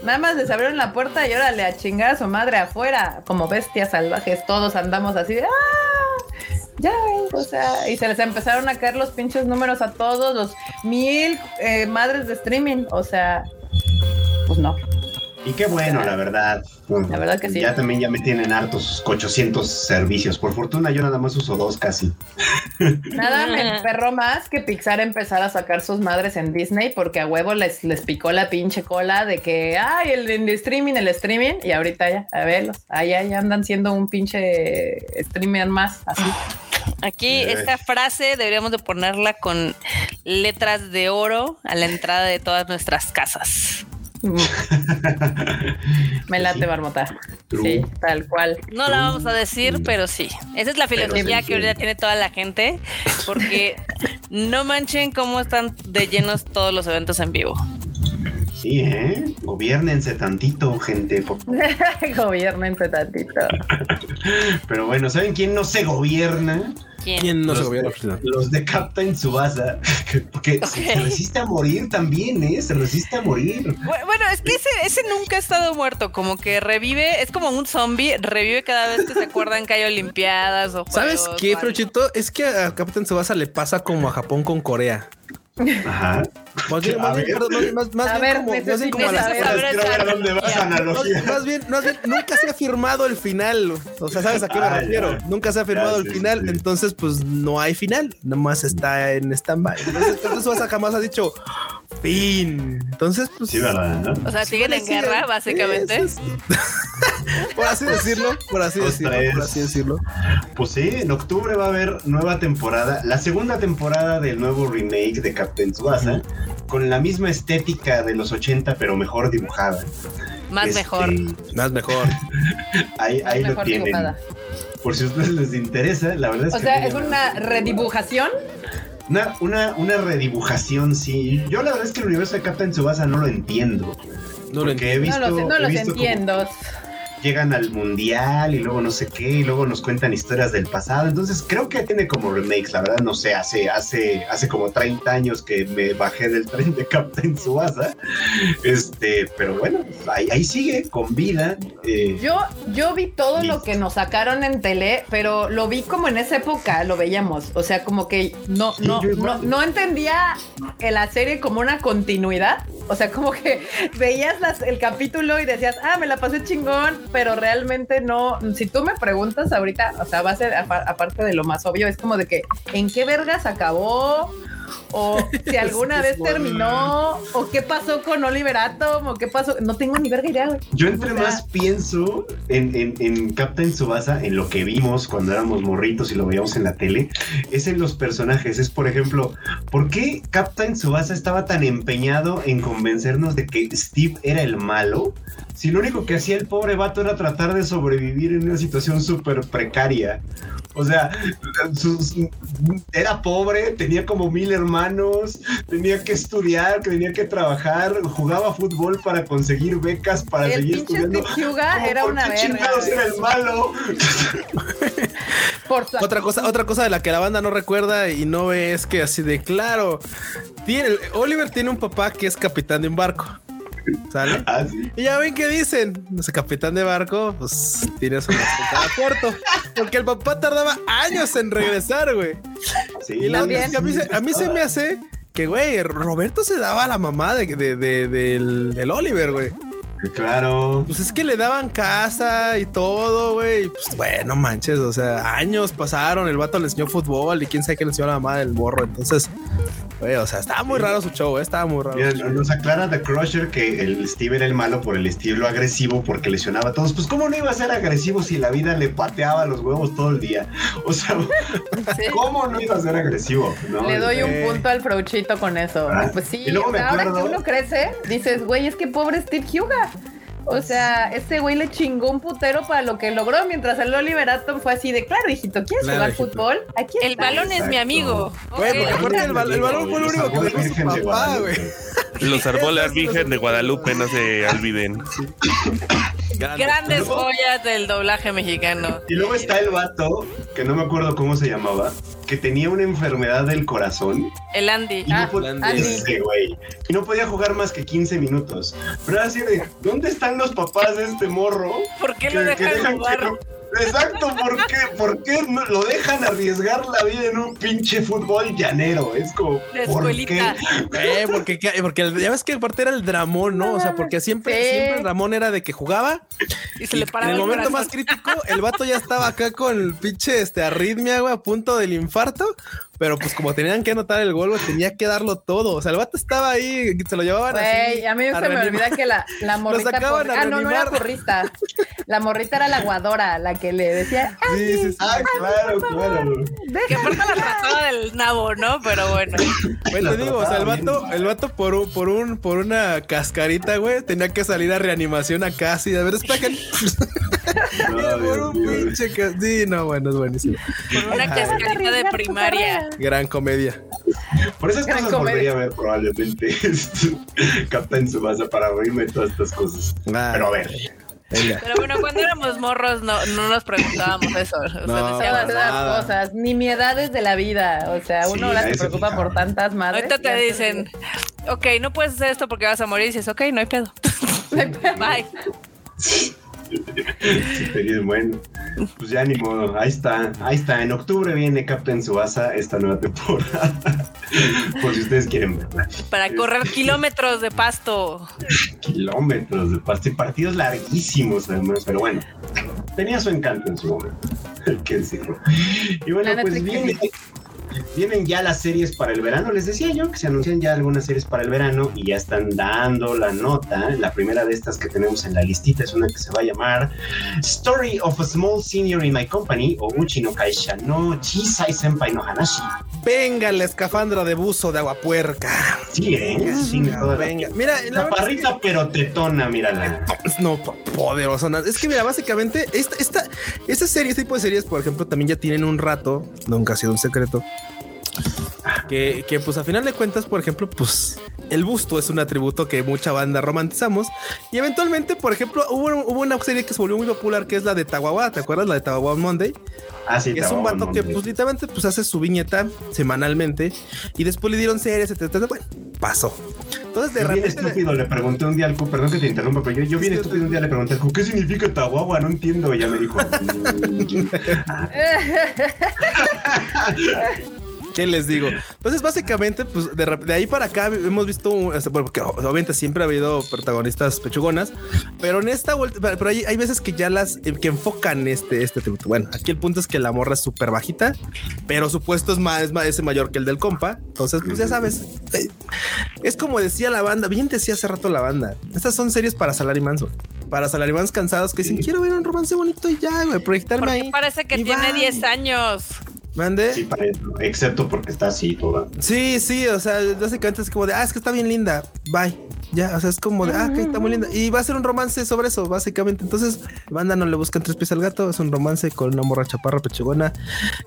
[SPEAKER 1] Nada más les abrieron la puerta y órale a chingar a su madre afuera, como bestias salvajes, todos andamos así de ¡ah! Ya, o sea, y se les empezaron a caer los pinches números a todos, los mil eh, madres de streaming, o sea, pues no.
[SPEAKER 4] Y qué bueno, la verdad.
[SPEAKER 1] La verdad que sí.
[SPEAKER 4] Ya también ya me tienen hartos 800 servicios. Por fortuna yo nada más uso dos casi. *laughs*
[SPEAKER 1] Nada me perro más que Pixar empezar a sacar sus madres en Disney porque a huevo les, les picó la pinche cola de que, ay, el, el streaming, el streaming, y ahorita ya, a verlos, ahí, ahí andan siendo un pinche streamer más, así.
[SPEAKER 2] Aquí esta frase deberíamos de ponerla con letras de oro a la entrada de todas nuestras casas.
[SPEAKER 1] Mm. Me late, Marmota.
[SPEAKER 4] True.
[SPEAKER 1] Sí, tal cual.
[SPEAKER 2] No la vamos a decir, pero sí. Esa es la filosofía
[SPEAKER 4] sí,
[SPEAKER 2] que ahorita
[SPEAKER 4] sí.
[SPEAKER 2] tiene toda la gente, porque *laughs* no manchen cómo están de llenos todos los eventos en vivo.
[SPEAKER 4] Sí, ¿eh? Gobiernense tantito, gente. por- *laughs*
[SPEAKER 1] Gobiernense tantito.
[SPEAKER 4] Pero bueno, ¿saben quién no se gobierna?
[SPEAKER 2] ¿Quién?
[SPEAKER 3] ¿Quién no se gobierna?
[SPEAKER 4] de- Los de Captain Subasa. *laughs* Porque se- resiste a morir también, ¿eh? Se resiste a morir.
[SPEAKER 2] Bu- Bueno, es que ese, ese nunca ha estado muerto, como que revive, es como un zombie, revive cada vez que se acuerdan que hay olimpiadas o
[SPEAKER 3] ¿Sabes
[SPEAKER 2] juegos
[SPEAKER 3] qué,
[SPEAKER 2] o algo.
[SPEAKER 3] Fruchito? Es que a Captain Subasa le pasa como a Japón con Corea.
[SPEAKER 4] Ajá.
[SPEAKER 3] Más bien, más bien, perdón, más- más
[SPEAKER 1] A
[SPEAKER 3] bien
[SPEAKER 1] ver,
[SPEAKER 3] como- más bien como a las
[SPEAKER 4] ver dónde va esa analogía.
[SPEAKER 3] Más, bien, más bien, nunca se ha firmado el final. O sea, ¿sabes a qué me
[SPEAKER 4] Ah,
[SPEAKER 3] refiero?
[SPEAKER 4] ya.
[SPEAKER 3] Nunca se ha firmado
[SPEAKER 4] Ya,
[SPEAKER 3] el
[SPEAKER 4] sí,
[SPEAKER 3] final,
[SPEAKER 4] sí.
[SPEAKER 3] entonces pues no hay final, nomás está en stand-by. Entonces, entonces jamás ha dicho fin. Entonces, pues.
[SPEAKER 4] Sí, ¿verdad? ¿no?
[SPEAKER 2] O sea, siguen en
[SPEAKER 3] sí,
[SPEAKER 2] guerra,
[SPEAKER 3] sí,
[SPEAKER 2] básicamente.
[SPEAKER 3] sí, sí. *laughs* por así decirlo, por así decirlo,
[SPEAKER 4] tres.
[SPEAKER 3] por así decirlo.
[SPEAKER 4] Pues sí, en octubre va a haber nueva temporada, la segunda temporada del nuevo remake de Captain Tsubasa, con la misma estética de los 80, pero mejor dibujada.
[SPEAKER 2] Más
[SPEAKER 4] Este,
[SPEAKER 2] mejor.
[SPEAKER 3] Más mejor. *laughs*
[SPEAKER 4] Ahí, ahí lo
[SPEAKER 1] Mejor
[SPEAKER 4] tienen.
[SPEAKER 1] dibujada.
[SPEAKER 4] Por si a ustedes les interesa, la verdad es
[SPEAKER 1] O
[SPEAKER 4] que.
[SPEAKER 1] sea,
[SPEAKER 4] a mí
[SPEAKER 1] es una redibujación.
[SPEAKER 4] Una, una, una redibujación, sí. Yo la verdad es que el universo de Captain Tsubasa no lo entiendo.
[SPEAKER 3] No lo
[SPEAKER 4] porque he
[SPEAKER 3] entiendo.
[SPEAKER 4] visto,
[SPEAKER 1] no los, no
[SPEAKER 4] he
[SPEAKER 1] los entiendo.
[SPEAKER 4] Llegan al mundial y luego no sé qué, y luego nos cuentan historias del pasado. Entonces creo que tiene como remakes, la verdad, no sé, hace, hace, hace como 30 años que me bajé del tren de Captain Subasa. Este, pero bueno, ahí, ahí sigue, con vida. eh,
[SPEAKER 1] Yo, yo vi todo lo que nos sacaron en tele, pero lo vi como en esa época, lo veíamos. O sea, como que no,
[SPEAKER 4] Sí,
[SPEAKER 1] no, no, no entendía en la serie como una continuidad. O sea, como que *laughs* veías las- el capítulo y decías, ah, me la pasé chingón, pero realmente no. Si tú me preguntas ahorita, o sea, va a ser apa- aparte de lo más obvio, es como de que, ¿en qué vergas acabó? O si *laughs* alguna vez terminó, o qué pasó con Oliver Atom, o qué pasó. No tengo ni verga idea, güey.
[SPEAKER 4] Yo entre
[SPEAKER 1] O sea-
[SPEAKER 4] más pienso en, en, en Captain Subasa, en lo que vimos cuando éramos morritos y lo veíamos en la tele, es en los personajes. Es, por ejemplo, ¿por qué Captain Subasa estaba tan empeñado en convencernos de que Steve era el malo? Si lo único que hacía el pobre vato era tratar de sobrevivir en una situación súper precaria. O sea, sus- era pobre, tenía como mil hermanos, tenía que estudiar, tenía que trabajar, jugaba fútbol para conseguir becas para
[SPEAKER 1] El
[SPEAKER 4] seguir estudiando. Como,
[SPEAKER 1] era
[SPEAKER 4] ¿por
[SPEAKER 1] una verga,
[SPEAKER 4] era el malo? *laughs*
[SPEAKER 1] Por
[SPEAKER 3] Otra cosa, otra cosa de la que la banda no recuerda y no ve es que así de claro, tiene, Oliver tiene un papá que es capitán de un barco. ¿Sale? *laughs*
[SPEAKER 4] Ah, sí.
[SPEAKER 3] Y ya ven qué dicen. Ese capitán de barco, pues tiene su a puerto. Porque el papá tardaba años en regresar, güey.
[SPEAKER 4] Sí,
[SPEAKER 3] Y la
[SPEAKER 1] También.
[SPEAKER 3] es que a mí, se, a mí se me hace que, güey, Roberto se daba a la mamá de, de- de- del, del Oliver, güey.
[SPEAKER 4] Claro.
[SPEAKER 3] Pues es que le daban casa y todo, güey. y Pues bueno, manches, o sea, años pasaron, el vato le enseñó fútbol y quién sabe qué le enseñó a la mamá del morro. Entonces, o sea, estaba muy raro su show, eh, estaba muy raro.
[SPEAKER 4] Mira, nos aclara The Crusher que el Steve era el malo por el estilo agresivo porque lesionaba a todos. Pues cómo no iba a ser agresivo si la vida le pateaba los huevos todo el día. O sea, *laughs*
[SPEAKER 1] Sí.
[SPEAKER 4] ¿cómo no iba a ser agresivo? No,
[SPEAKER 1] Le doy un punto al Frouchito con eso.
[SPEAKER 4] Ah,
[SPEAKER 1] Pues sí,
[SPEAKER 4] y luego
[SPEAKER 1] o
[SPEAKER 4] me
[SPEAKER 1] sea, ahora que uno crece, dices, güey, es que pobre Steve Hyuga. O sea, este güey le chingó un putero para lo que logró, mientras el Oliver Atom fue así de, claro, hijito, ¿quieres
[SPEAKER 3] Claro,
[SPEAKER 1] jugar
[SPEAKER 3] hijito.
[SPEAKER 1] fútbol? Aquí
[SPEAKER 2] El
[SPEAKER 1] está".
[SPEAKER 2] balón es mi amigo.
[SPEAKER 3] Güey, porque aparte el, bal- el balón fue lo único que dejó su papá, güey.
[SPEAKER 4] Guadalupe.
[SPEAKER 5] Lo salvó la Virgen de Guadalupe, no se olviden. *laughs*
[SPEAKER 2] Grandes *laughs* joyas del doblaje mexicano.
[SPEAKER 4] Y luego está el vato, que no me acuerdo cómo se llamaba, que tenía una enfermedad del corazón
[SPEAKER 2] El Andy.
[SPEAKER 4] y
[SPEAKER 1] Ah,
[SPEAKER 4] no podía
[SPEAKER 3] Andy.
[SPEAKER 4] ese. Y no podía jugar más que 15 minutos. Pero era así de, ¿dónde están los papás de este morro?
[SPEAKER 2] ¿Por qué lo
[SPEAKER 4] que-
[SPEAKER 2] dejan
[SPEAKER 4] dejan
[SPEAKER 2] jugar?
[SPEAKER 4] que Exacto, ¿por qué, ¿por qué no lo dejan arriesgar la vida en un pinche fútbol llanero? Es como,
[SPEAKER 2] De
[SPEAKER 4] ¿por
[SPEAKER 2] escuelita.
[SPEAKER 3] Eh, porque, porque ya ves que aparte era el dramón, ¿no? O sea, porque siempre,
[SPEAKER 1] Sí.
[SPEAKER 3] siempre el Ramón era de que jugaba
[SPEAKER 2] Y se le
[SPEAKER 3] en
[SPEAKER 2] paraba
[SPEAKER 3] el
[SPEAKER 2] el
[SPEAKER 3] momento más crítico, el vato ya estaba acá con el pinche este, arritmia, güey, a punto del infarto. Pero pues como tenían que anotar el gol, güey, tenía que darlo todo. O sea, el vato estaba ahí, se lo llevaban así.
[SPEAKER 1] Güey, a mí se me olvida que la, la *laughs* morrita. por- Ah, no, no era
[SPEAKER 3] reanimar.
[SPEAKER 1] La morrita era la aguadora, la que le decía, "Ah,
[SPEAKER 3] Sí, sí, sí.
[SPEAKER 4] Ah, claro, claro.
[SPEAKER 2] Que aparte la trataba del nabo, ¿no? Pero bueno.
[SPEAKER 3] Güey,
[SPEAKER 4] La
[SPEAKER 3] te digo, o sea, el vato, el vato por un, por un, por una cascarita, güey, tenía que salir a reanimación acá así de a ver, despejen. *laughs*
[SPEAKER 4] No,
[SPEAKER 3] por
[SPEAKER 4] Dios
[SPEAKER 3] un pinche Sí, no, bueno, es buenísimo.
[SPEAKER 2] Por una cascarita de primaria.
[SPEAKER 1] carrera".
[SPEAKER 3] Gran comedia.
[SPEAKER 4] Por esas
[SPEAKER 1] Gran
[SPEAKER 4] cosas
[SPEAKER 1] comedia.
[SPEAKER 4] volvería a ver probablemente *laughs* Captain Subasa para reírme de todas estas cosas.
[SPEAKER 3] Ah,
[SPEAKER 4] Pero a ver,
[SPEAKER 3] Venga.
[SPEAKER 2] Pero bueno, cuando éramos morros no, no nos preguntábamos eso. O sea,
[SPEAKER 3] No,
[SPEAKER 2] decíamos,
[SPEAKER 1] esas cosas, nimiedades de la vida. O sea, uno
[SPEAKER 4] Sí,
[SPEAKER 1] ahora
[SPEAKER 4] nadie
[SPEAKER 1] se preocupa por tantas madres.
[SPEAKER 2] ahorita te dicen, ok, no puedes hacer esto porque vas a morir. Y dices, ok, no hay pedo. *laughs* Bye. *laughs* *laughs*
[SPEAKER 4] bueno, pues ya ni modo, ahí está, ahí está. En octubre viene Captain Subasa esta nueva temporada. *laughs* Por si ustedes quieren verla.
[SPEAKER 2] Para correr kilómetros de pasto. *laughs*
[SPEAKER 4] Kilómetros de pasto y partidos larguísimos además, pero bueno, tenía su encanto en su momento, hay que decirlo. Y bueno,
[SPEAKER 1] La
[SPEAKER 4] pues viene, vienen ya las series para el verano. Les decía yo que se anuncian ya algunas series para el verano y ya están dando la nota. La primera de estas que tenemos en la listita es una que se va a llamar Story of a Small Senior in My Company o Uchi no Kaisha no Chisai Senpai no Hanashi.
[SPEAKER 3] Venga, la escafandra de buzo de agua puerca.
[SPEAKER 4] Sí, ¿eh? Sí, toda la-
[SPEAKER 3] Venga, mira, la es
[SPEAKER 4] Chaparrita pero tetona, mírala.
[SPEAKER 3] que- no, po- poderosona. Es que mira, básicamente, esta, esta, esta serie, este tipo de series, por ejemplo, también ya tienen un rato, nunca ha sido un secreto. Que, que pues a final de cuentas, por ejemplo, pues el busto es un atributo que mucha banda romantizamos. Y eventualmente, por ejemplo, hubo, hubo una serie que se volvió muy popular que es la de Tawawa. ¿Te acuerdas? La de Tawawa Monday.
[SPEAKER 4] Ah, sí,
[SPEAKER 3] Que es un vato que pues literalmente pues hace su viñeta semanalmente y después le dieron series, etcétera. Bueno, pasó. Entonces de
[SPEAKER 4] Yo bien
[SPEAKER 3] repente
[SPEAKER 4] estúpido le pregunté un día al Q, perdón que te interrumpa, pero yo, yo bien estúpido un día le pregunté al Q, ¿qué significa Tahuahua? No entiendo. Y ya me dijo, *laughs* "Mm, *laughs*
[SPEAKER 3] ¿Qué les digo? Entonces, básicamente, pues de, ahí para acá hemos visto, un- este, bueno, porque obviamente siempre ha habido protagonistas pechugonas, pero en esta vuelta, pero hay, hay veces que ya las eh, que enfocan este, este tributo. Bueno, aquí el punto es que la morra es súper bajita, pero su puesto es más, es más es mayor que el del compa. Entonces, pues ya sabes, eh, es como decía la banda, bien decía hace rato la banda. Estas son series para salarimans, güey. Para salarimans cansados que dicen, quiero ver un romance bonito y ya, güey, proyectarme
[SPEAKER 2] Porque
[SPEAKER 3] ahí.
[SPEAKER 2] parece que tiene
[SPEAKER 3] bye.
[SPEAKER 2] 10 años.
[SPEAKER 3] Mande.
[SPEAKER 4] sí, para eso, excepto porque está así toda.
[SPEAKER 3] Sí, sí, o sea, básicamente es como de, ah, es que está bien linda. bye. Ya, o sea, es como de, ah, ok, está muy linda. Y va a ser un romance sobre eso, básicamente. Entonces, banda no le buscan tres pies al gato. Es un romance con una morra chaparra pechugona.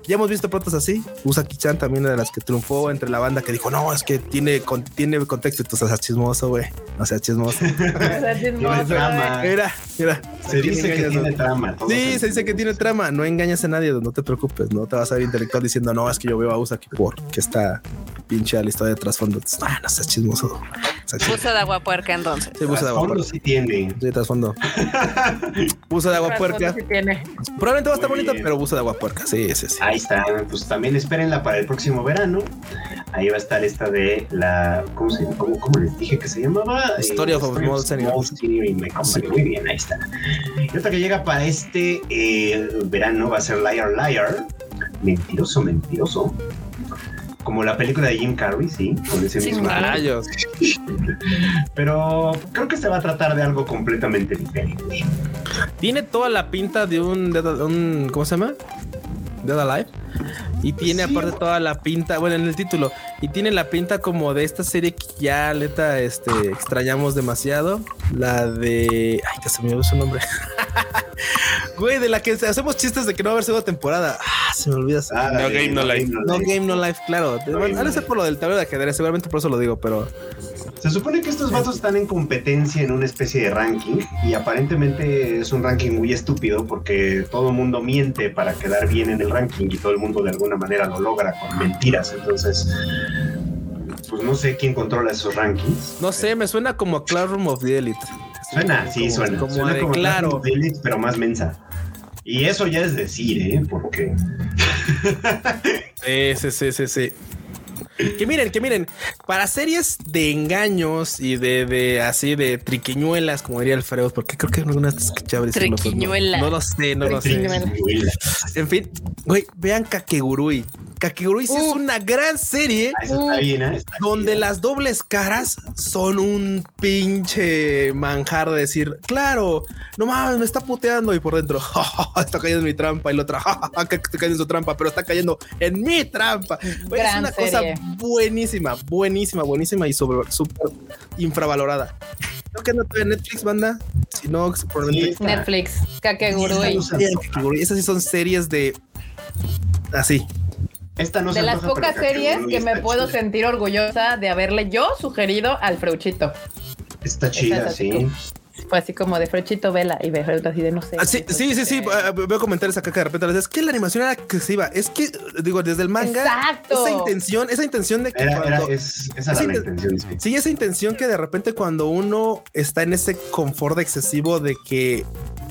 [SPEAKER 3] Ya hemos visto protas así. Usaki-chan también era de las que triunfó entre la banda que dijo, no, es que tiene, con, tiene contexto. Y tú seas chismoso, güey. No seas *laughs* chismoso.
[SPEAKER 4] Tiene trama.
[SPEAKER 3] Mira, mira.
[SPEAKER 4] Se dice que tiene trama.
[SPEAKER 3] Sí, se dice que tiene trama. No engañas a nadie, no te preocupes. No te vas a ver intelectual diciendo, no, es que yo veo a Usaki porque está pinche la historia de trasfondo. Ah, no seas chismoso.
[SPEAKER 2] Buzo de agua puerca entonces.
[SPEAKER 3] Sí, buzo de agua puerca.
[SPEAKER 4] sí tiene.
[SPEAKER 3] Sí, trasfondo. *laughs* buzo de agua puerca.
[SPEAKER 1] Sí tiene.
[SPEAKER 3] Probablemente va a estar
[SPEAKER 4] bien.
[SPEAKER 3] pero buzo de agua puerca. Sí, sí, sí.
[SPEAKER 4] Ahí está, pues también espérenla para el próximo verano. Ahí va a estar esta de la. ¿Cómo, se, cómo, cómo les dije que se llamaba?
[SPEAKER 3] Story of a
[SPEAKER 4] Story
[SPEAKER 3] Small Senior.
[SPEAKER 4] Small Senior in My Company. Muy bien, ahí está. Y otra que llega para este eh, verano va a ser Liar Liar. Mentiroso, mentiroso. Como la película de Jim Carrey, sí, con ese
[SPEAKER 2] Sí,
[SPEAKER 4] mismo.
[SPEAKER 3] Rayos. *laughs*
[SPEAKER 4] Pero creo que se va a tratar de algo completamente diferente.
[SPEAKER 3] Tiene toda la pinta de un, de un ¿cómo se llama? Dead Alive. Y tiene
[SPEAKER 4] Sí.
[SPEAKER 3] aparte toda la pinta, bueno, en el título, y tiene la pinta como de esta serie que ya, neta, este, extrañamos demasiado. La de. Ay, que se me olvidó su nombre. *laughs* Güey, de la que hacemos chistes de que no va a haber segunda temporada. Ah, se me olvida.
[SPEAKER 4] Ah,
[SPEAKER 5] No Game, no Life.
[SPEAKER 3] No Game, no Life, claro.
[SPEAKER 4] No
[SPEAKER 3] Bueno,
[SPEAKER 4] no Life.
[SPEAKER 3] por lo del tablero de ajedrez, seguramente por eso lo digo, pero
[SPEAKER 4] Se supone que estos vatos están en competencia en una especie de ranking y aparentemente es un ranking muy estúpido porque todo el mundo miente para quedar bien en el ranking y todo el mundo de alguna manera lo logra con mentiras. Entonces, pues no sé quién controla esos rankings.
[SPEAKER 3] no sé, me suena como a Classroom of the Elite.
[SPEAKER 4] Suena, sí, suena.
[SPEAKER 3] Como
[SPEAKER 4] suena como
[SPEAKER 3] claro.
[SPEAKER 4] Clash of Elite, pero más mensa. Y eso ya es decir, ¿eh? Porque
[SPEAKER 3] Sí, sí, sí, sí, sí. Que miren, que miren, para series de engaños y de, de así de triquiñuelas, como diría Alfredo, porque creo que alguna vez escuché a decirlo, pues, no-
[SPEAKER 2] Triquiñuela.
[SPEAKER 3] No, lo sé, no lo sé.
[SPEAKER 1] Triquiñuela.
[SPEAKER 3] En fin, güey, vean Kakegurui. Kakegurui sí es
[SPEAKER 1] Uh.
[SPEAKER 3] una gran serie
[SPEAKER 4] Ah, eso está bien, ¿eh? Está
[SPEAKER 3] donde
[SPEAKER 4] bien.
[SPEAKER 3] las dobles caras son un pinche manjar de decir, claro, no mames, me está puteando y por dentro, *laughs* "Ja, ja, ja, está cayendo en mi trampa y la otra, "Ja, ja, ja, que está cayendo en su trampa, pero está cayendo en mi trampa. Es una cosa buenísima, buenísima, buenísima y sobre, súper infravalorada. Creo que no está en Netflix, banda. Si no.
[SPEAKER 4] Sí, está.
[SPEAKER 1] Netflix,
[SPEAKER 3] Vean
[SPEAKER 4] se-
[SPEAKER 3] Kakegurui. Esas sí son series de así.
[SPEAKER 4] Esta no se
[SPEAKER 1] De las pocas series que me puedo
[SPEAKER 4] chida.
[SPEAKER 1] sentir orgullosa de haberle yo sugerido al Freuchito.
[SPEAKER 4] Está chida,
[SPEAKER 1] es
[SPEAKER 4] sí.
[SPEAKER 1] Fue así como de Freuchito vela y de Freuchito así de no sé.
[SPEAKER 3] Ah, sí, sí, sí, sí. eh, Veo comentarios acá que de repente les es que la animación era excesiva. Es que, digo, desde el manga,
[SPEAKER 1] Exacto.
[SPEAKER 3] esa intención, esa intención de que
[SPEAKER 4] Era, es, esa
[SPEAKER 3] esa
[SPEAKER 4] era la
[SPEAKER 3] inten-
[SPEAKER 4] intención. sí.
[SPEAKER 3] Sí, esa intención que de repente cuando uno está en ese confort excesivo de que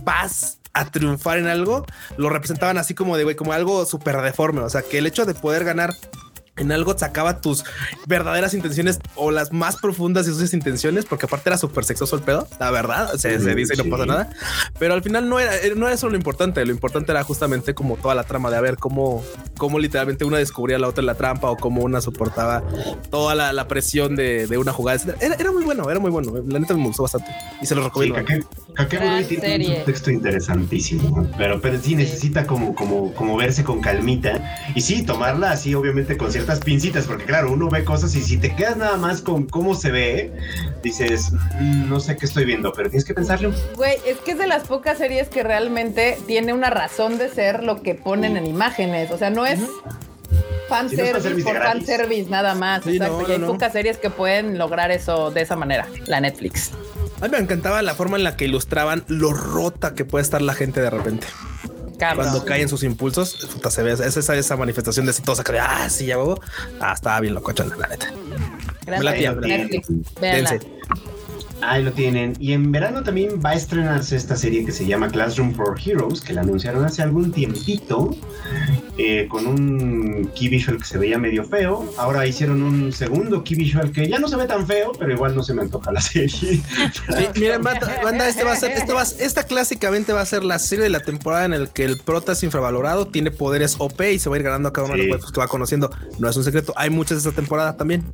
[SPEAKER 3] vas a triunfar en algo, lo representaban así como de güey, como algo súper deforme. O sea, que el hecho de poder ganar en algo sacaba tus verdaderas intenciones o las más profundas de sus intenciones, porque aparte era súper sexoso el pedo, la verdad, se, se dice y no
[SPEAKER 4] Sí.
[SPEAKER 3] pasa nada, pero al final no era, eh, no era eso lo importante, lo importante era justamente como toda la trama de a ver cómo, cómo literalmente una descubría a la otra en la trampa o cómo una soportaba toda la, la presión de, de una jugada. Era, era muy bueno, era muy bueno, la neta me gustó bastante y se lo
[SPEAKER 4] Sí,
[SPEAKER 3] recomiendo.
[SPEAKER 4] Kake- Kakegurui
[SPEAKER 1] Gran
[SPEAKER 4] tiene
[SPEAKER 1] serie.
[SPEAKER 4] un texto interesantísimo, pero, pero sí necesita como, como, como verse con calmita y sí, tomarla así obviamente con ciertas pincitas, porque claro, uno ve cosas y si te quedas nada más con cómo se ve, dices, "Mm, no sé qué estoy viendo, pero tienes que pensarlo.
[SPEAKER 1] Güey, es que es de las pocas series que realmente tiene una razón de ser lo que ponen en imágenes. O sea, no es fanservice por
[SPEAKER 4] de gratis.
[SPEAKER 1] fanservice nada más.
[SPEAKER 3] Sí,
[SPEAKER 1] Exacto.
[SPEAKER 3] no,
[SPEAKER 1] y hay
[SPEAKER 3] no.
[SPEAKER 1] pocas series que pueden lograr eso de esa manera. La Netflix.
[SPEAKER 3] A mí me encantaba la forma en la que ilustraban lo rota que puede estar la gente de repente.
[SPEAKER 1] Cabrón.
[SPEAKER 3] Cuando caen sus impulsos, puta, se ve esa, esa, esa manifestación de exitosa que ah, sí, ya huevo. Ah, estaba bien locochona, la neta.
[SPEAKER 1] Gran
[SPEAKER 3] me la tía. Dense.
[SPEAKER 4] Ahí lo tienen. Y en verano también va a estrenarse esta serie que se llama Classroom for Heroes, que la anunciaron hace algún tiempito, eh, con un key visual que se veía medio feo. Ahora hicieron un segundo key visual que ya no se ve tan feo, pero igual no se me antoja la serie. *laughs*
[SPEAKER 3] Sí, miren, banda, banda, este va a ser, este va, esta clásicamente va a ser la serie de la temporada en el que el prota es infravalorado, tiene poderes OP y se va a ir ganando a cada uno de los cuerpos que va conociendo. No es un secreto, hay muchas de esta temporada también.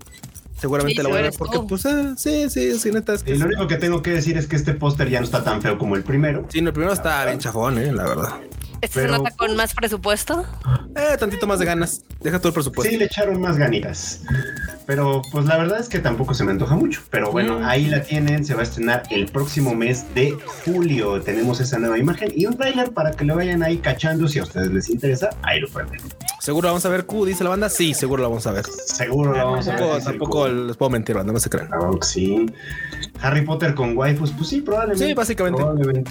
[SPEAKER 3] Seguramente
[SPEAKER 2] Sí,
[SPEAKER 3] la voy a ver porque,
[SPEAKER 2] tú.
[SPEAKER 3] pues, eh, sí, sí, sí, neta. Es que
[SPEAKER 4] Y lo único que tengo que decir es que este póster ya no está tan feo como el primero.
[SPEAKER 3] Sí, no, el primero está bien chafón, eh, la verdad.
[SPEAKER 2] ¿Este
[SPEAKER 4] Pero-
[SPEAKER 2] se nota con más presupuesto?
[SPEAKER 3] Eh, tantito más de ganas. Deja todo el presupuesto.
[SPEAKER 4] Sí, le echaron más ganitas. pero pues la verdad es que tampoco se me antoja mucho. Pero bueno,
[SPEAKER 1] Mm.
[SPEAKER 4] ahí la tienen, se va a estrenar el próximo mes de julio. Tenemos esa nueva imagen y un tráiler para que lo vayan ahí cachando. Si a ustedes les interesa, ahí lo pueden ver.
[SPEAKER 3] Seguro vamos a ver Q, dice la banda. Sí, seguro la vamos a ver.
[SPEAKER 4] Seguro lo vamos a ver.
[SPEAKER 3] Tampoco, les puedo mentir, banda, no se crean.
[SPEAKER 4] Claro que sí. Harry Potter con waifus, pues sí, probablemente.
[SPEAKER 3] Sí, básicamente.
[SPEAKER 4] Probablemente.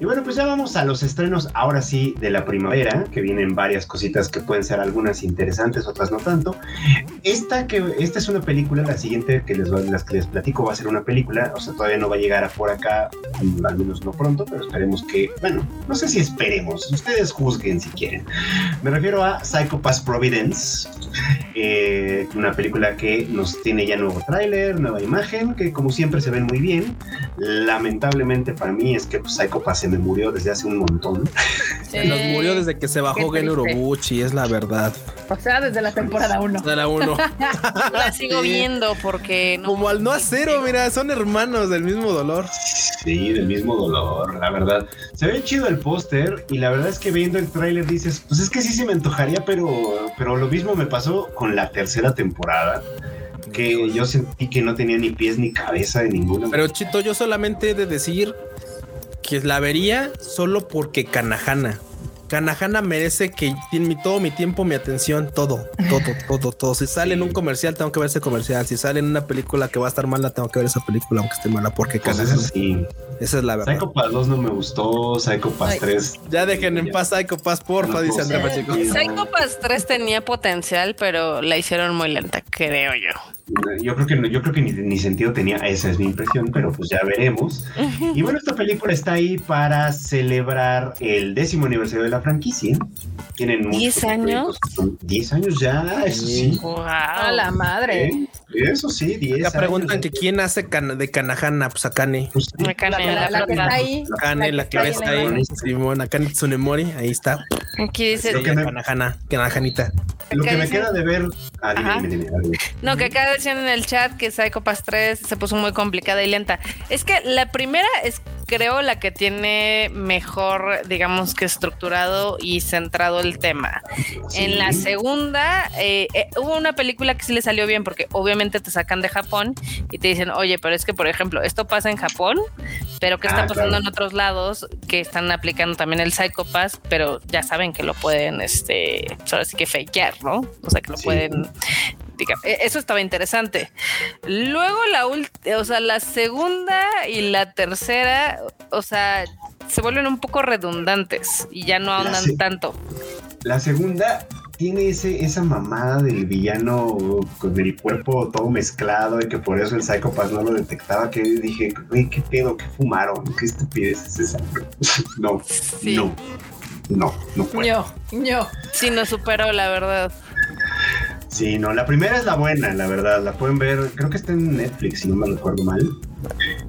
[SPEAKER 4] Y bueno, pues ya vamos a los estrenos ahora sí de la primavera, que vienen varias cositas que pueden ser algunas interesantes, otras no tanto. Esta que esta es una película, la siguiente que les las que les platico va a ser una película, o sea, todavía no va a llegar a por acá, mm, al menos no pronto, pero esperemos que, bueno, no sé si esperemos, ustedes juzguen si quieren. Me refiero a Psychopath Providence, eh, una película que nos tiene ya nuevo tráiler, nueva imagen, que como siempre se ven muy bien. Lamentablemente para mí es que pues, Psychopath se me murió desde hace un montón.
[SPEAKER 3] Se nos murió desde que se bajó Gen. Urobuchi, es la verdad.
[SPEAKER 1] O sea, desde la temporada 1.
[SPEAKER 3] De la uno. *laughs*
[SPEAKER 2] La sigo
[SPEAKER 3] Sí.
[SPEAKER 2] viendo porque no.
[SPEAKER 3] Como al no acero, mira, son hermanos del mismo dolor.
[SPEAKER 4] Sí, del mismo dolor, la verdad. Se ve chido el póster y la verdad es que viendo el tráiler dices, pues es que sí se me antojaría, pero, pero lo mismo me pasó con la tercera temporada, que yo sentí que no tenía ni pies ni cabeza de ninguna.
[SPEAKER 3] Pero Chito, yo solamente he de decir que la vería solo porque Kanahana. Kanahana merece que tiene mi- todo mi tiempo, mi atención, todo, todo, *laughs* todo, todo. Si sale en un comercial, tengo que ver ese comercial. Si sale en una película que va a estar mala, tengo que ver esa película, aunque esté mala, porque
[SPEAKER 4] Pues eso
[SPEAKER 3] Kanahana.
[SPEAKER 4] sí.
[SPEAKER 3] Esa es la verdad.
[SPEAKER 4] Psychopath 2 no me gustó, Psychopath
[SPEAKER 1] Ay.
[SPEAKER 4] 3.
[SPEAKER 3] Ya dejen en paz Psycho Pass, porfa,
[SPEAKER 4] No
[SPEAKER 3] dice Andrea. Pacheco.
[SPEAKER 4] Sí, no.
[SPEAKER 2] Psychopath 3 tenía potencial, pero la hicieron muy lenta, creo yo.
[SPEAKER 4] Yo creo que no- yo creo que ni, ni sentido tenía, esa es mi impresión, pero pues ya veremos. Y bueno, esta película está ahí para celebrar el décimo aniversario de la franquicia. Tienen muchos
[SPEAKER 2] ¿Diez años?
[SPEAKER 4] proyectos que son- 10 años ya, eso sí.
[SPEAKER 2] Wow.
[SPEAKER 1] A la madre.
[SPEAKER 4] ¿Eh? Eso sí, 10
[SPEAKER 3] Ya preguntan
[SPEAKER 4] años.
[SPEAKER 3] que quién hace de Kanahana, pues Akane.
[SPEAKER 4] Pues sí.
[SPEAKER 1] La, la- la que está ahí.
[SPEAKER 3] Akane, la que
[SPEAKER 1] está la
[SPEAKER 3] ahí. Simón, Akane Tsunemori, ahí está.
[SPEAKER 2] Aquí dice
[SPEAKER 4] Lo que me-
[SPEAKER 3] Kanahana, Kanahanita.
[SPEAKER 4] Lo que me queda de ver. Ah.
[SPEAKER 2] No, que acá decían en el chat que Psychopath 3 se puso muy complicada y lenta. Es que la primera es, creo, la que tiene mejor, digamos que estructurado y centrado el tema.
[SPEAKER 4] Sí.
[SPEAKER 2] En la segunda, eh, eh, hubo una película que sí le salió bien porque obviamente te sacan de Japón y te dicen, oye, pero es que, por ejemplo, esto pasa en Japón, pero ¿qué está
[SPEAKER 4] Ah,
[SPEAKER 2] pasando
[SPEAKER 4] claro.
[SPEAKER 2] en otros lados que están aplicando también el Psychopath, pero ya saben que lo pueden, este, ahora sí que fakear, ¿no? O sea, que lo
[SPEAKER 4] Sí.
[SPEAKER 2] pueden e- Eso estaba interesante. Luego la última, o sea, la segunda y la tercera, o sea, se vuelven un poco redundantes y ya no ahondan tanto.
[SPEAKER 4] La segunda tiene ese, esa mamada del villano con el cuerpo todo mezclado y que por eso el Psychopath no lo detectaba. Que dije, güey, qué pedo, qué fumaron, qué estupidez es esa. *laughs* no,
[SPEAKER 2] Sí.
[SPEAKER 4] no, no, no puedo.
[SPEAKER 1] ño, ño.
[SPEAKER 2] Sí, no superó, la verdad.
[SPEAKER 4] Sí, no, la primera es la buena, la verdad. La pueden ver, creo que está en Netflix, si no me recuerdo mal.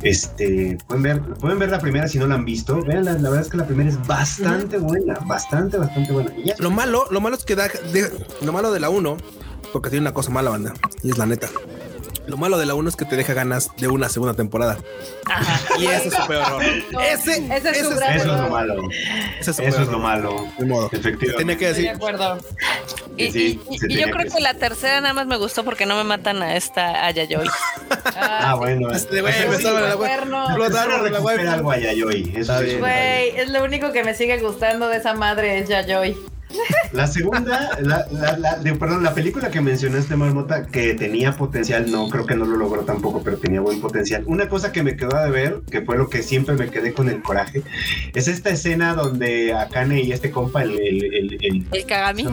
[SPEAKER 4] Este, pueden ver, pueden ver la primera si no la han visto. Vean, la, la verdad es que la primera es bastante buena, bastante, bastante buena. Y ya,
[SPEAKER 3] Lo malo, lo malo es que da, de- lo malo de la 1, porque tiene una cosa mala, banda, y es la neta. Lo malo de la 1 es que te deja ganas de una segunda temporada.
[SPEAKER 2] Ajá.
[SPEAKER 3] Y ese es su peor error. Ese,
[SPEAKER 1] Ese es su
[SPEAKER 4] eso es lo malo.
[SPEAKER 3] ese es su
[SPEAKER 4] Eso
[SPEAKER 3] peor
[SPEAKER 4] es lo
[SPEAKER 3] error.
[SPEAKER 4] malo.
[SPEAKER 3] Modo.
[SPEAKER 4] Efectivamente.
[SPEAKER 3] Tenía que
[SPEAKER 1] Estoy de
[SPEAKER 3] decir.
[SPEAKER 1] acuerdo.
[SPEAKER 2] Y,
[SPEAKER 4] Sí,
[SPEAKER 2] y- y yo creo
[SPEAKER 4] que
[SPEAKER 2] que la tercera nada más me gustó porque no me matan a esta a Yayoi.
[SPEAKER 4] Ah, bueno.
[SPEAKER 3] Este güey la
[SPEAKER 4] güey. algo a Yayoi. Eso es.
[SPEAKER 1] Güey, es lo único que me sigue gustando de esa madre es Yayoi.
[SPEAKER 4] La segunda, la, la, la- de- perdón, la película que mencionaste, Marmota, que tenía potencial, no creo que no lo logró tampoco, pero tenía buen potencial. Una cosa que me quedó de ver, que fue lo que siempre me quedé con el coraje, es esta escena donde Akane y este compa, el, el, el, el-
[SPEAKER 2] El Kagami.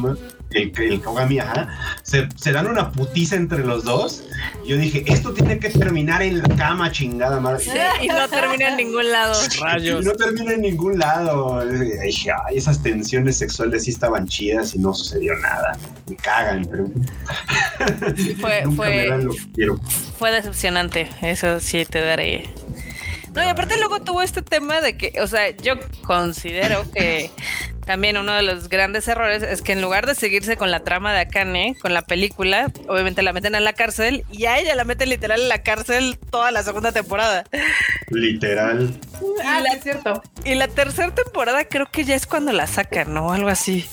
[SPEAKER 4] El, el Kogami, ajá, se, se dan una putiza entre los dos. Yo dije, esto tiene que terminar en la cama, chingada madre.
[SPEAKER 2] Sí, y no termina en ningún lado.
[SPEAKER 3] Rayos.
[SPEAKER 4] Y no termina en ningún lado. Y dije, "Ay, esas tensiones sexuales sí estaban chidas y no sucedió nada. Me cagan, pero
[SPEAKER 2] Fue, *laughs*
[SPEAKER 4] nunca me
[SPEAKER 2] fue,
[SPEAKER 4] dan lo que quiero.
[SPEAKER 2] fue decepcionante, eso sí te daré. No, y aparte luego tuvo este tema de que, o sea, yo considero que también uno de los grandes errores es que en lugar de seguirse con la trama de Akane, con la película, obviamente la meten a la cárcel y a ella la meten literal en la cárcel toda la segunda temporada.
[SPEAKER 4] Literal.
[SPEAKER 1] Ah,
[SPEAKER 2] la-
[SPEAKER 1] es cierto.
[SPEAKER 2] Y la tercera temporada creo que ya es cuando la sacan, ¿no? Algo así.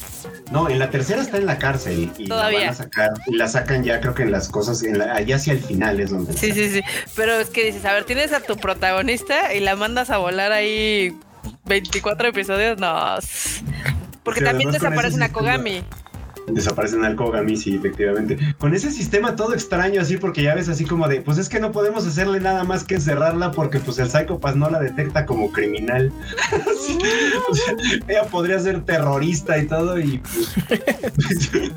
[SPEAKER 4] No, en la tercera está en la cárcel y
[SPEAKER 2] Todavía.
[SPEAKER 4] la van a sacar. Y la sacan ya, creo que en las cosas, en la, allá hacia el final es donde.
[SPEAKER 2] Sí, sí, sí. Pero es que dices, a ver, tienes a tu protagonista y la mandas a volar ahí 24 episodios. No. Porque
[SPEAKER 4] Sí,
[SPEAKER 2] también desaparece una. Kogami.
[SPEAKER 4] Desaparecen al Kogami, sí, efectivamente. Con ese sistema todo extraño, así, porque ya ves así como de, pues es que no podemos hacerle nada más que encerrarla porque pues el Psychopath no la detecta como criminal. *laughs* Así, o sea, ella podría ser terrorista y todo y pues... *laughs*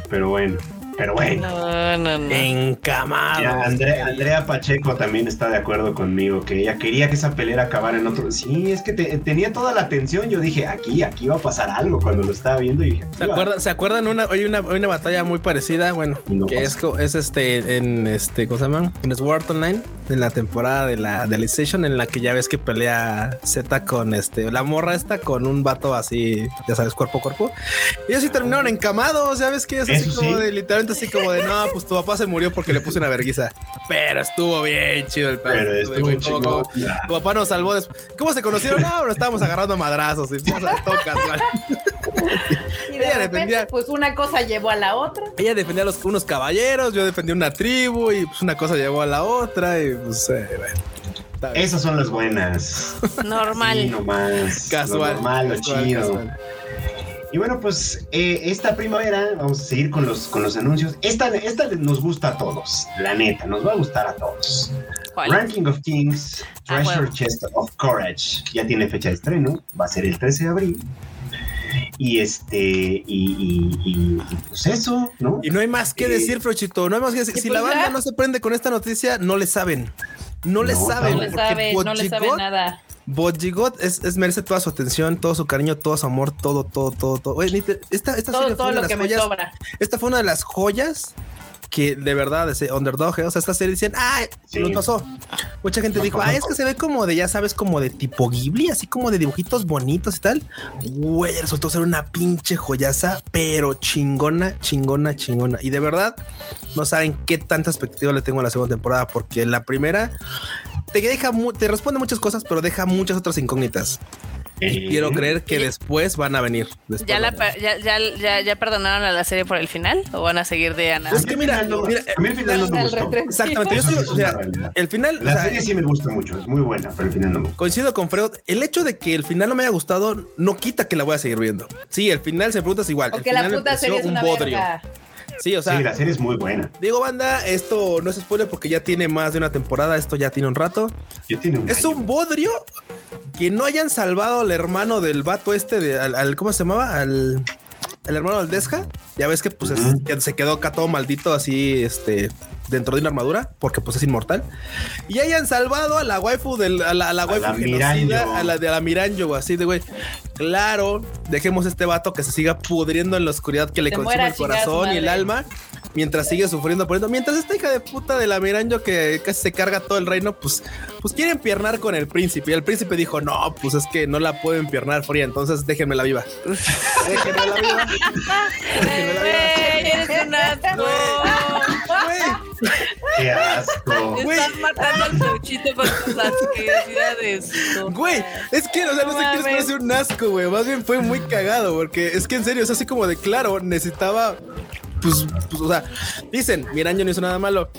[SPEAKER 4] *laughs* Pero bueno, pero bueno.
[SPEAKER 2] No, no, no.
[SPEAKER 3] Encamado.
[SPEAKER 4] Ya, Andrea Pacheco también está de acuerdo conmigo, que ella quería que esa pelea acabara en otro. Sí, es que te- tenía toda la atención. Yo dije, aquí, aquí va a pasar algo cuando lo estaba viendo y dije,
[SPEAKER 3] ¿Se acuerdan? ¿Se acuerdan? Una, hay una, batalla muy parecida, bueno,
[SPEAKER 4] No
[SPEAKER 3] que es, este, en este, ¿cómo se llama? En Sword Online, en la temporada de la de la Station, en la que ya ves que pelea Z con este, la morra esta con un vato así, ya sabes, cuerpo a cuerpo. Y ellos sí terminaron encamados, ya ves que es así
[SPEAKER 4] Eso
[SPEAKER 3] como
[SPEAKER 4] sí.
[SPEAKER 3] de, así como de, no, pues tu papá se murió porque le puse una verguiza. Pero estuvo bien chido el pedo.
[SPEAKER 4] Pero
[SPEAKER 3] Estuvo
[SPEAKER 4] estuvo
[SPEAKER 3] bien
[SPEAKER 4] chingón.
[SPEAKER 3] como- Tu papá nos salvó después. ¿Cómo se conocieron? No, nos estábamos agarrando a madrazos y.
[SPEAKER 1] Y de
[SPEAKER 3] Ella
[SPEAKER 1] repente,
[SPEAKER 3] defendía-
[SPEAKER 1] pues una cosa llevó a la otra.
[SPEAKER 3] Ella defendía a los, unos caballeros, yo defendía una tribu y pues una cosa llevó a la otra y pues eh, bueno.
[SPEAKER 4] Esas son las buenas.
[SPEAKER 2] Normal.
[SPEAKER 4] Sí, nomás.
[SPEAKER 3] Casual.
[SPEAKER 4] Lo normal, lo
[SPEAKER 3] casual,
[SPEAKER 4] chido.
[SPEAKER 3] casual.
[SPEAKER 4] Y bueno, pues eh, esta primavera vamos a seguir con los, con los anuncios. Esta, esta nos gusta a todos, la neta, nos va a gustar a todos.
[SPEAKER 2] ¿Cuál?
[SPEAKER 4] Ranking of Kings,
[SPEAKER 2] Ah,
[SPEAKER 4] Treasure. Chest of Courage. Ya tiene fecha de estreno, va a ser el 13 de abril. Y este, y, y- y- y pues eso, ¿no?
[SPEAKER 3] Y no hay más que
[SPEAKER 4] Sí.
[SPEAKER 3] decir, Frochito. No hay más que decir. Si
[SPEAKER 1] pues
[SPEAKER 3] la banda
[SPEAKER 1] ya.
[SPEAKER 3] no se prende con esta noticia, no le saben. No le
[SPEAKER 4] No,
[SPEAKER 3] saben.
[SPEAKER 1] No le
[SPEAKER 3] porque
[SPEAKER 1] sabe, no le sabe
[SPEAKER 3] Bojigot-
[SPEAKER 1] nada.
[SPEAKER 3] Bojigot es, es merece toda su atención, todo su cariño, todo su amor, todo, todo, todo, todo. Oye, esta, esta
[SPEAKER 1] Todo,
[SPEAKER 3] serie fue
[SPEAKER 1] todo
[SPEAKER 3] una de
[SPEAKER 1] lo
[SPEAKER 3] las
[SPEAKER 1] que me
[SPEAKER 3] joyas-
[SPEAKER 1] sobra.
[SPEAKER 3] Esta fue una de las joyas que de verdad ese underdog, ¿eh? o sea, esta serie decían, ah,
[SPEAKER 4] Sí.
[SPEAKER 3] nos pasó. Mucha gente dijo, ah, es que se ve como de, ya sabes, como de tipo Ghibli, así como de dibujitos bonitos y tal. Güey, resultó ser una pinche joyaza, pero chingona, chingona, chingona. Y de verdad, no saben qué tanta expectativa le tengo a la segunda temporada, porque la primera te deja, mu- te responde muchas cosas, pero deja muchas otras incógnitas. Y
[SPEAKER 4] Eh,
[SPEAKER 3] quiero creer que después van a venir.
[SPEAKER 2] ¿Ya, la, ya, ya, ya, ya perdonaron a la serie por el final? ¿O van a seguir de Ana?
[SPEAKER 3] Es que mira,
[SPEAKER 4] A mí el final no-
[SPEAKER 3] mira,
[SPEAKER 4] a mí el final no me gustó.
[SPEAKER 3] Exactamente, yo soy- o sea, el final, o
[SPEAKER 4] La
[SPEAKER 3] sea,
[SPEAKER 4] serie sí me gusta mucho, es muy buena, pero el final no me gusta.
[SPEAKER 3] coincido con Freud. El hecho de que el final no me haya gustado no quita que la voy a seguir viendo. Sí, el final se pregunta es igual.
[SPEAKER 1] O
[SPEAKER 3] el
[SPEAKER 1] que la
[SPEAKER 3] final
[SPEAKER 1] puta serie es
[SPEAKER 3] un
[SPEAKER 1] una
[SPEAKER 3] bodrio.
[SPEAKER 1] verga.
[SPEAKER 3] Sí, o sea,
[SPEAKER 4] sí, la serie es muy buena.
[SPEAKER 3] digo, banda, esto no es spoiler porque ya tiene más de una temporada. Esto ya tiene un rato.
[SPEAKER 4] Ya tiene un
[SPEAKER 3] Es
[SPEAKER 4] año.
[SPEAKER 3] un bodrio que no hayan salvado al hermano del vato este de al, al- ¿cómo se llamaba? Al el hermano del Desja. Ya ves que pues es- que se quedó acá todo maldito así, este, dentro de una armadura, porque pues es inmortal. Y hayan salvado a la waifu del, a la, a la
[SPEAKER 4] A
[SPEAKER 3] waifu
[SPEAKER 4] la
[SPEAKER 3] genocida, a la de la Miranjo, así de güey. Claro, dejemos este vato que se siga pudriendo en la oscuridad que le
[SPEAKER 1] Se
[SPEAKER 3] consume el
[SPEAKER 1] a
[SPEAKER 3] corazón y el alma. Mientras sigue sufriendo por dentro. Mientras esta hija de puta de la Miranjo que casi se carga todo el reino, pues, pues quiere empiernar con el príncipe. Y el príncipe dijo, no, pues es que no la puedo empiernar fría, entonces déjenmela viva. *laughs* déjenmela viva. déjenmela viva.
[SPEAKER 2] Güey, eres un asco.
[SPEAKER 4] Qué.
[SPEAKER 2] Estás matando al Pauchito con tus asquerosidades.
[SPEAKER 3] Güey, es que, o sea, no sé qué les parece un asco, güey. Más bien fue muy cagado, porque es que en serio, es así como de claro, necesitaba. Pues, pues, o sea, dicen, Miranjo no hizo nada malo.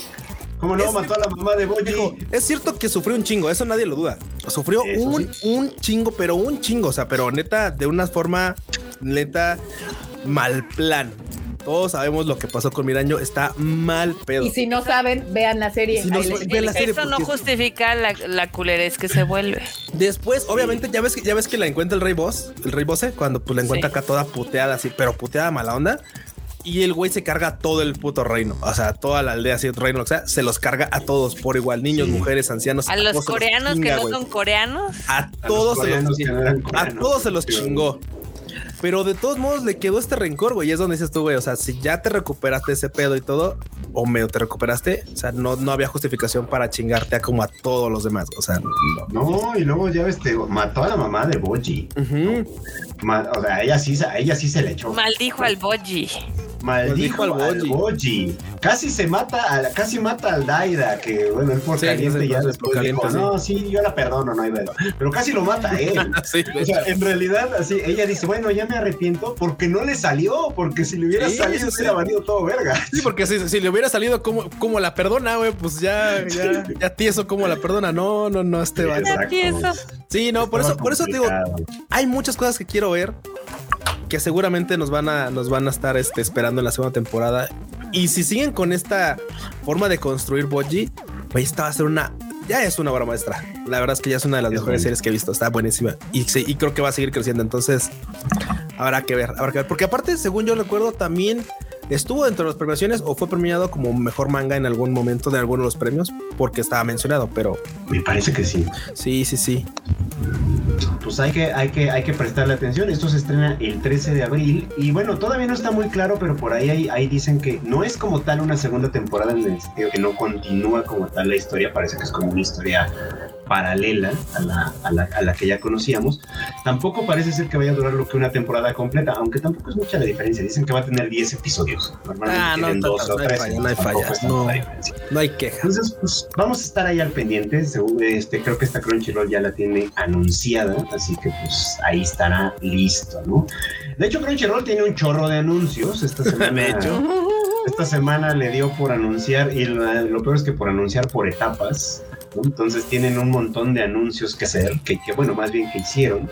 [SPEAKER 4] ¿Cómo no
[SPEAKER 3] Es-
[SPEAKER 4] mató a la mamá de
[SPEAKER 3] Dijo,
[SPEAKER 4] Boji?
[SPEAKER 3] es cierto que sufrió un chingo, eso nadie lo duda. Sufrió
[SPEAKER 4] Eso
[SPEAKER 3] un, un chingo, pero un chingo, o sea, pero neta, de una forma neta mal plan. Todos sabemos lo que pasó con Miranjo, está mal pedo.
[SPEAKER 1] Y si no saben, vean la serie.
[SPEAKER 3] Si no
[SPEAKER 1] les
[SPEAKER 3] la serie
[SPEAKER 2] Eso no justifica la, la culerez que se vuelve.
[SPEAKER 3] Después, obviamente, ya ves que ya ves que la encuentra el rey boss, el rey boss, cuando pues la encuentra
[SPEAKER 2] Sí.
[SPEAKER 3] acá toda puteada así, pero puteada mala onda. Y el güey se carga todo el puto reino, o sea, toda la aldea, así, reino, o sea, se los carga a todos por igual, niños,
[SPEAKER 4] Sí.
[SPEAKER 3] mujeres, ancianos.
[SPEAKER 2] A los
[SPEAKER 3] se
[SPEAKER 2] coreanos que no son coreanos.
[SPEAKER 3] A
[SPEAKER 4] A los
[SPEAKER 3] todos se
[SPEAKER 4] coreanos
[SPEAKER 3] los
[SPEAKER 4] que no
[SPEAKER 3] a todos se los chingó. Pero de todos modos le quedó este rencor, güey. Y es donde dices tú, güey. O sea, si ya te recuperaste ese pedo y todo, o medio te recuperaste, o sea, no, no había justificación para chingarte a como a todos los demás. O sea, no.
[SPEAKER 4] No, y luego ya ves, te mató a la mamá de Boji. O sea, a ella sí, se- a ella sí se le echó.
[SPEAKER 2] Maldijo al Boji.
[SPEAKER 4] Maldijo al Boji. Casi se mata, a, casi mata al Daida, que bueno, él por
[SPEAKER 3] Sí,
[SPEAKER 4] caliente ya
[SPEAKER 3] por
[SPEAKER 4] después
[SPEAKER 3] caliente,
[SPEAKER 4] dijo, no, sí, yo la perdono, no hay pedo. Pero casi lo mata a él. *laughs*
[SPEAKER 3] Sí,
[SPEAKER 4] O sea, en realidad, así, ella dice, bueno, ya me arrepiento porque no le salió, porque si le hubiera
[SPEAKER 3] Sí,
[SPEAKER 4] salido,
[SPEAKER 3] sí,
[SPEAKER 4] hubiera valido todo verga.
[SPEAKER 3] Sí, porque si, si le hubiera salido como, como la perdona, güey, pues ya, *laughs* ya, ya tieso como la perdona. No, no, no, este va.
[SPEAKER 4] Exacto.
[SPEAKER 3] Sí, no, por eso, por eso te digo, hay muchas cosas que quiero ver que seguramente nos van a, nos van a estar este, esperando en la segunda temporada. Y si siguen con esta forma de construir Boji, pues esta va a ser una, ya es una obra maestra. La verdad es que ya es una de las
[SPEAKER 4] Es
[SPEAKER 3] mejores series que he visto. Está buenísima y, sí, y creo que va a seguir creciendo. Entonces habrá que ver, habrá que ver. Porque aparte, según yo recuerdo, también estuvo dentro de las premiaciones o fue premiado como mejor manga en algún momento de alguno de los premios porque estaba mencionado. Pero
[SPEAKER 4] Me parece que sí.
[SPEAKER 3] sí, sí, sí.
[SPEAKER 4] Pues hay que, hay que, hay que prestarle atención. Esto se estrena el 13 de abril. Y bueno, todavía no está muy claro, pero por ahí, ahí, ahí dicen que no es como tal una segunda temporada en el sentido que no continúa como tal la historia. Parece que es como una historia paralela a la, a la, a la que ya conocíamos. Tampoco parece ser que vaya a durar lo que una temporada completa, aunque tampoco es mucha la diferencia. Dicen que va a tener 10 episodios. Normalmente
[SPEAKER 3] Ah, no,
[SPEAKER 4] 12 o
[SPEAKER 3] no hay
[SPEAKER 4] 13.
[SPEAKER 3] falla, no hay
[SPEAKER 4] tampoco
[SPEAKER 3] falla,
[SPEAKER 4] es tanta
[SPEAKER 3] no. hay queja.
[SPEAKER 4] Entonces, pues vamos a estar ahí al pendiente. Según, Este, creo que esta Crunchyroll ya la tiene anunciada, así que pues ahí estará listo, ¿no? De hecho, Crunchyroll tiene un chorro de anuncios. Esta *laughs* semana,
[SPEAKER 3] De hecho.
[SPEAKER 4] esta semana le dio por anunciar, y lo, lo peor es que por anunciar por etapas. Entonces tienen un montón de anuncios que hacer, que, que bueno, más bien que hicieron.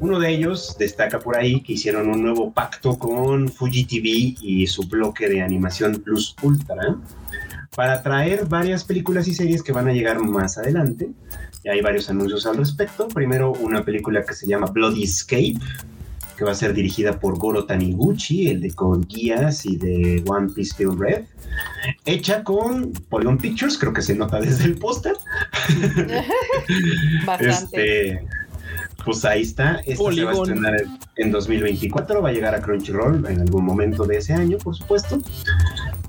[SPEAKER 4] Uno de ellos destaca por ahí que hicieron un nuevo pacto con Fuji TV y su bloque de animación Plus Ultra para traer varias películas y series que van a llegar más adelante. Y hay varios anuncios al respecto. Primero, una película que se llama Bloody Escape, que va a ser dirigida por Goro Taniguchi, el de Code Geass y de One Piece Film Red. Hecha con Polygon Pictures, creo que se nota desde el póster. *laughs*
[SPEAKER 1] Bastante.
[SPEAKER 4] Este, pues ahí está. Esta se va a estrenar en- en 2024. Va a llegar a Crunchyroll en algún momento de ese año, por supuesto.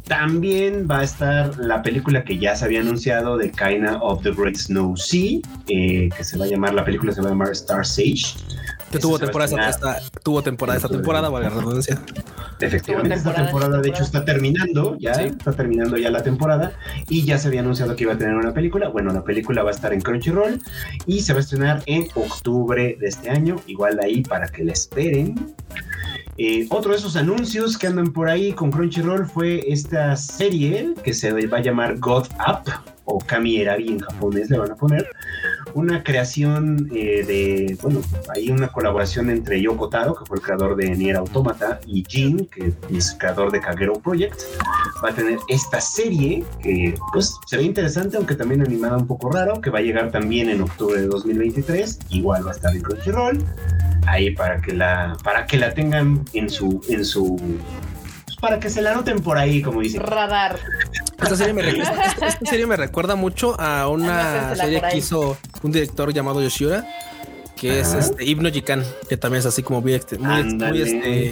[SPEAKER 4] También va a estar la película que ya se había anunciado de Kaina of the Great Snow Sea, eh, que se va a llamar, la película se va a llamar Star Sage.
[SPEAKER 3] Que tuvo temporada,
[SPEAKER 4] estrenar-
[SPEAKER 3] esta, tuvo temporada esta temporada, vale la redundancia.
[SPEAKER 4] Efectivamente, esta
[SPEAKER 1] temporada,
[SPEAKER 4] de hecho está terminando, ya
[SPEAKER 3] Sí.
[SPEAKER 4] está terminando ya la temporada y ya se había anunciado que iba a tener una película. Bueno, la película va a estar en Crunchyroll y se va a estrenar en octubre de este año, igual ahí para que la esperen. Eh, otro de esos anuncios que andan por ahí con Crunchyroll fue esta serie que se va a llamar God Up o Kami en japonés le van a poner. Una creación eh, de, bueno, hay una colaboración entre Yoko Taro, que fue el creador de Nier Automata, y Jin, que es creador de Kagero Project. Va a tener esta serie que, pues, se ve interesante, aunque también animada un poco raro, que va a llegar también en octubre de 2023. Igual va a estar en Crunchyroll. Ahí para que la, para que la tengan en su, en su, para que se la noten por ahí, como dicen.
[SPEAKER 1] Radar.
[SPEAKER 3] Esta serie, me recuerda, esta- esta serie me recuerda mucho a *laughs* una serie que hizo un director llamado Yoshura, que es este Hipno Jikan, que también es así como muy, este,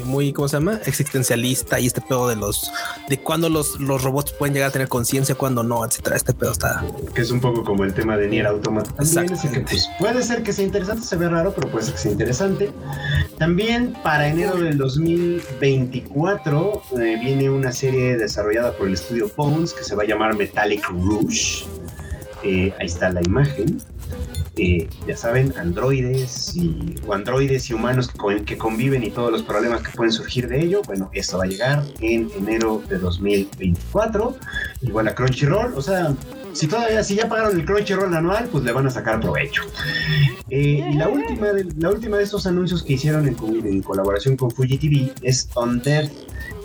[SPEAKER 3] muy, ¿cómo se llama? Existencialista y este pedo de los, de cuando los, los robots pueden llegar a tener conciencia, cuando no, etcétera. Este pedo está.
[SPEAKER 4] que es un poco como el tema de Nier Automata que pues puede ser que sea interesante, se ve raro, pero puede ser que sea interesante. También para enero del 2024 eh, viene una serie desarrollada por el estudio Bones que se va a llamar Metallic Rouge. Eh, ahí está la imagen. Ya saben, androides y o androides y humanos que, que conviven y todos los problemas que pueden surgir de ello. Bueno, esto va a llegar en enero de 2024. Igual a Crunchyroll, o sea, si todavía, si ya pagaron el Crunchyroll anual, pues le van a sacar provecho. Eh, y la última, de, la última de estos anuncios que hicieron en, en colaboración con Fuji TV es Undead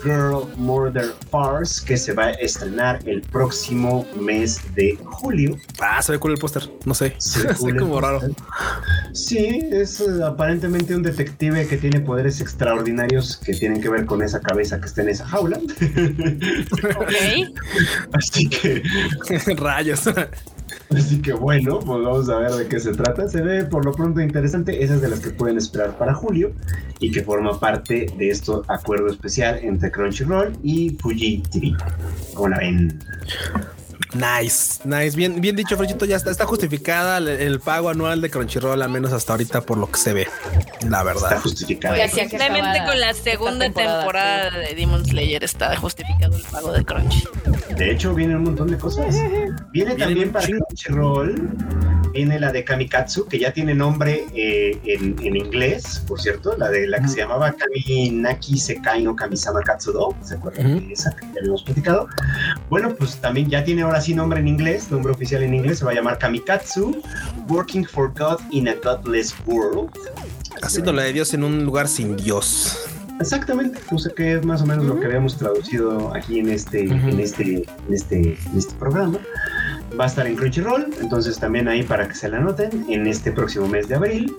[SPEAKER 4] Girl Murder Farce, que se va a estrenar el próximo mes de julio.
[SPEAKER 3] Ah, se ve cool el póster. No sé.
[SPEAKER 4] Se ve *laughs* cool
[SPEAKER 3] como raro.
[SPEAKER 4] Sí, es eh, aparentemente un detective que tiene poderes extraordinarios que tienen que ver con esa cabeza que está en esa jaula. *laughs*
[SPEAKER 2] Ok.
[SPEAKER 4] Así que *laughs*
[SPEAKER 3] Rayos. *laughs*
[SPEAKER 4] Así que bueno, pues vamos a ver de qué se trata. Se ve por lo pronto interesante. Esa es de las que pueden esperar para julio y que forma parte de este acuerdo especial entre Crunchyroll y Fuji TV. ¿Cómo la ven?
[SPEAKER 3] Nice, nice. Bien, bien dicho, Frechito. Ya está, está justificada el, el pago anual de Crunchyroll, al menos hasta ahorita, por lo que se ve. La
[SPEAKER 4] Está
[SPEAKER 3] verdad.
[SPEAKER 1] que
[SPEAKER 2] Simplemente
[SPEAKER 1] estaba
[SPEAKER 2] con la segunda
[SPEAKER 1] temporada,
[SPEAKER 2] temporada, de Demon Slayer está justificado el pago de Crunchy.
[SPEAKER 4] De hecho, viene un montón de cosas. Viene también para. Crunchyroll. Viene la de Kamikatsu, que ya tiene nombre eh, en, en inglés, por cierto, la de la que se llamaba Kaminaki Sekai no Kamisama Katsudo. ¿Se acuerdan
[SPEAKER 3] Ujú.
[SPEAKER 4] de esa que ya habíamos platicado? Bueno, pues también ya tiene ahora sí nombre en inglés, nombre oficial en inglés, se va a llamar Kamikatsu, Working for God in a Godless World.
[SPEAKER 3] Haciendo la de Dios en un lugar sin Dios.
[SPEAKER 4] Exactamente, o sea que es más o menos lo que habíamos traducido aquí en este,
[SPEAKER 3] Ujú.
[SPEAKER 4] en este, en este, en este programa. Va a estar en Crunchyroll, entonces también ahí para que se la anoten en este próximo mes de abril.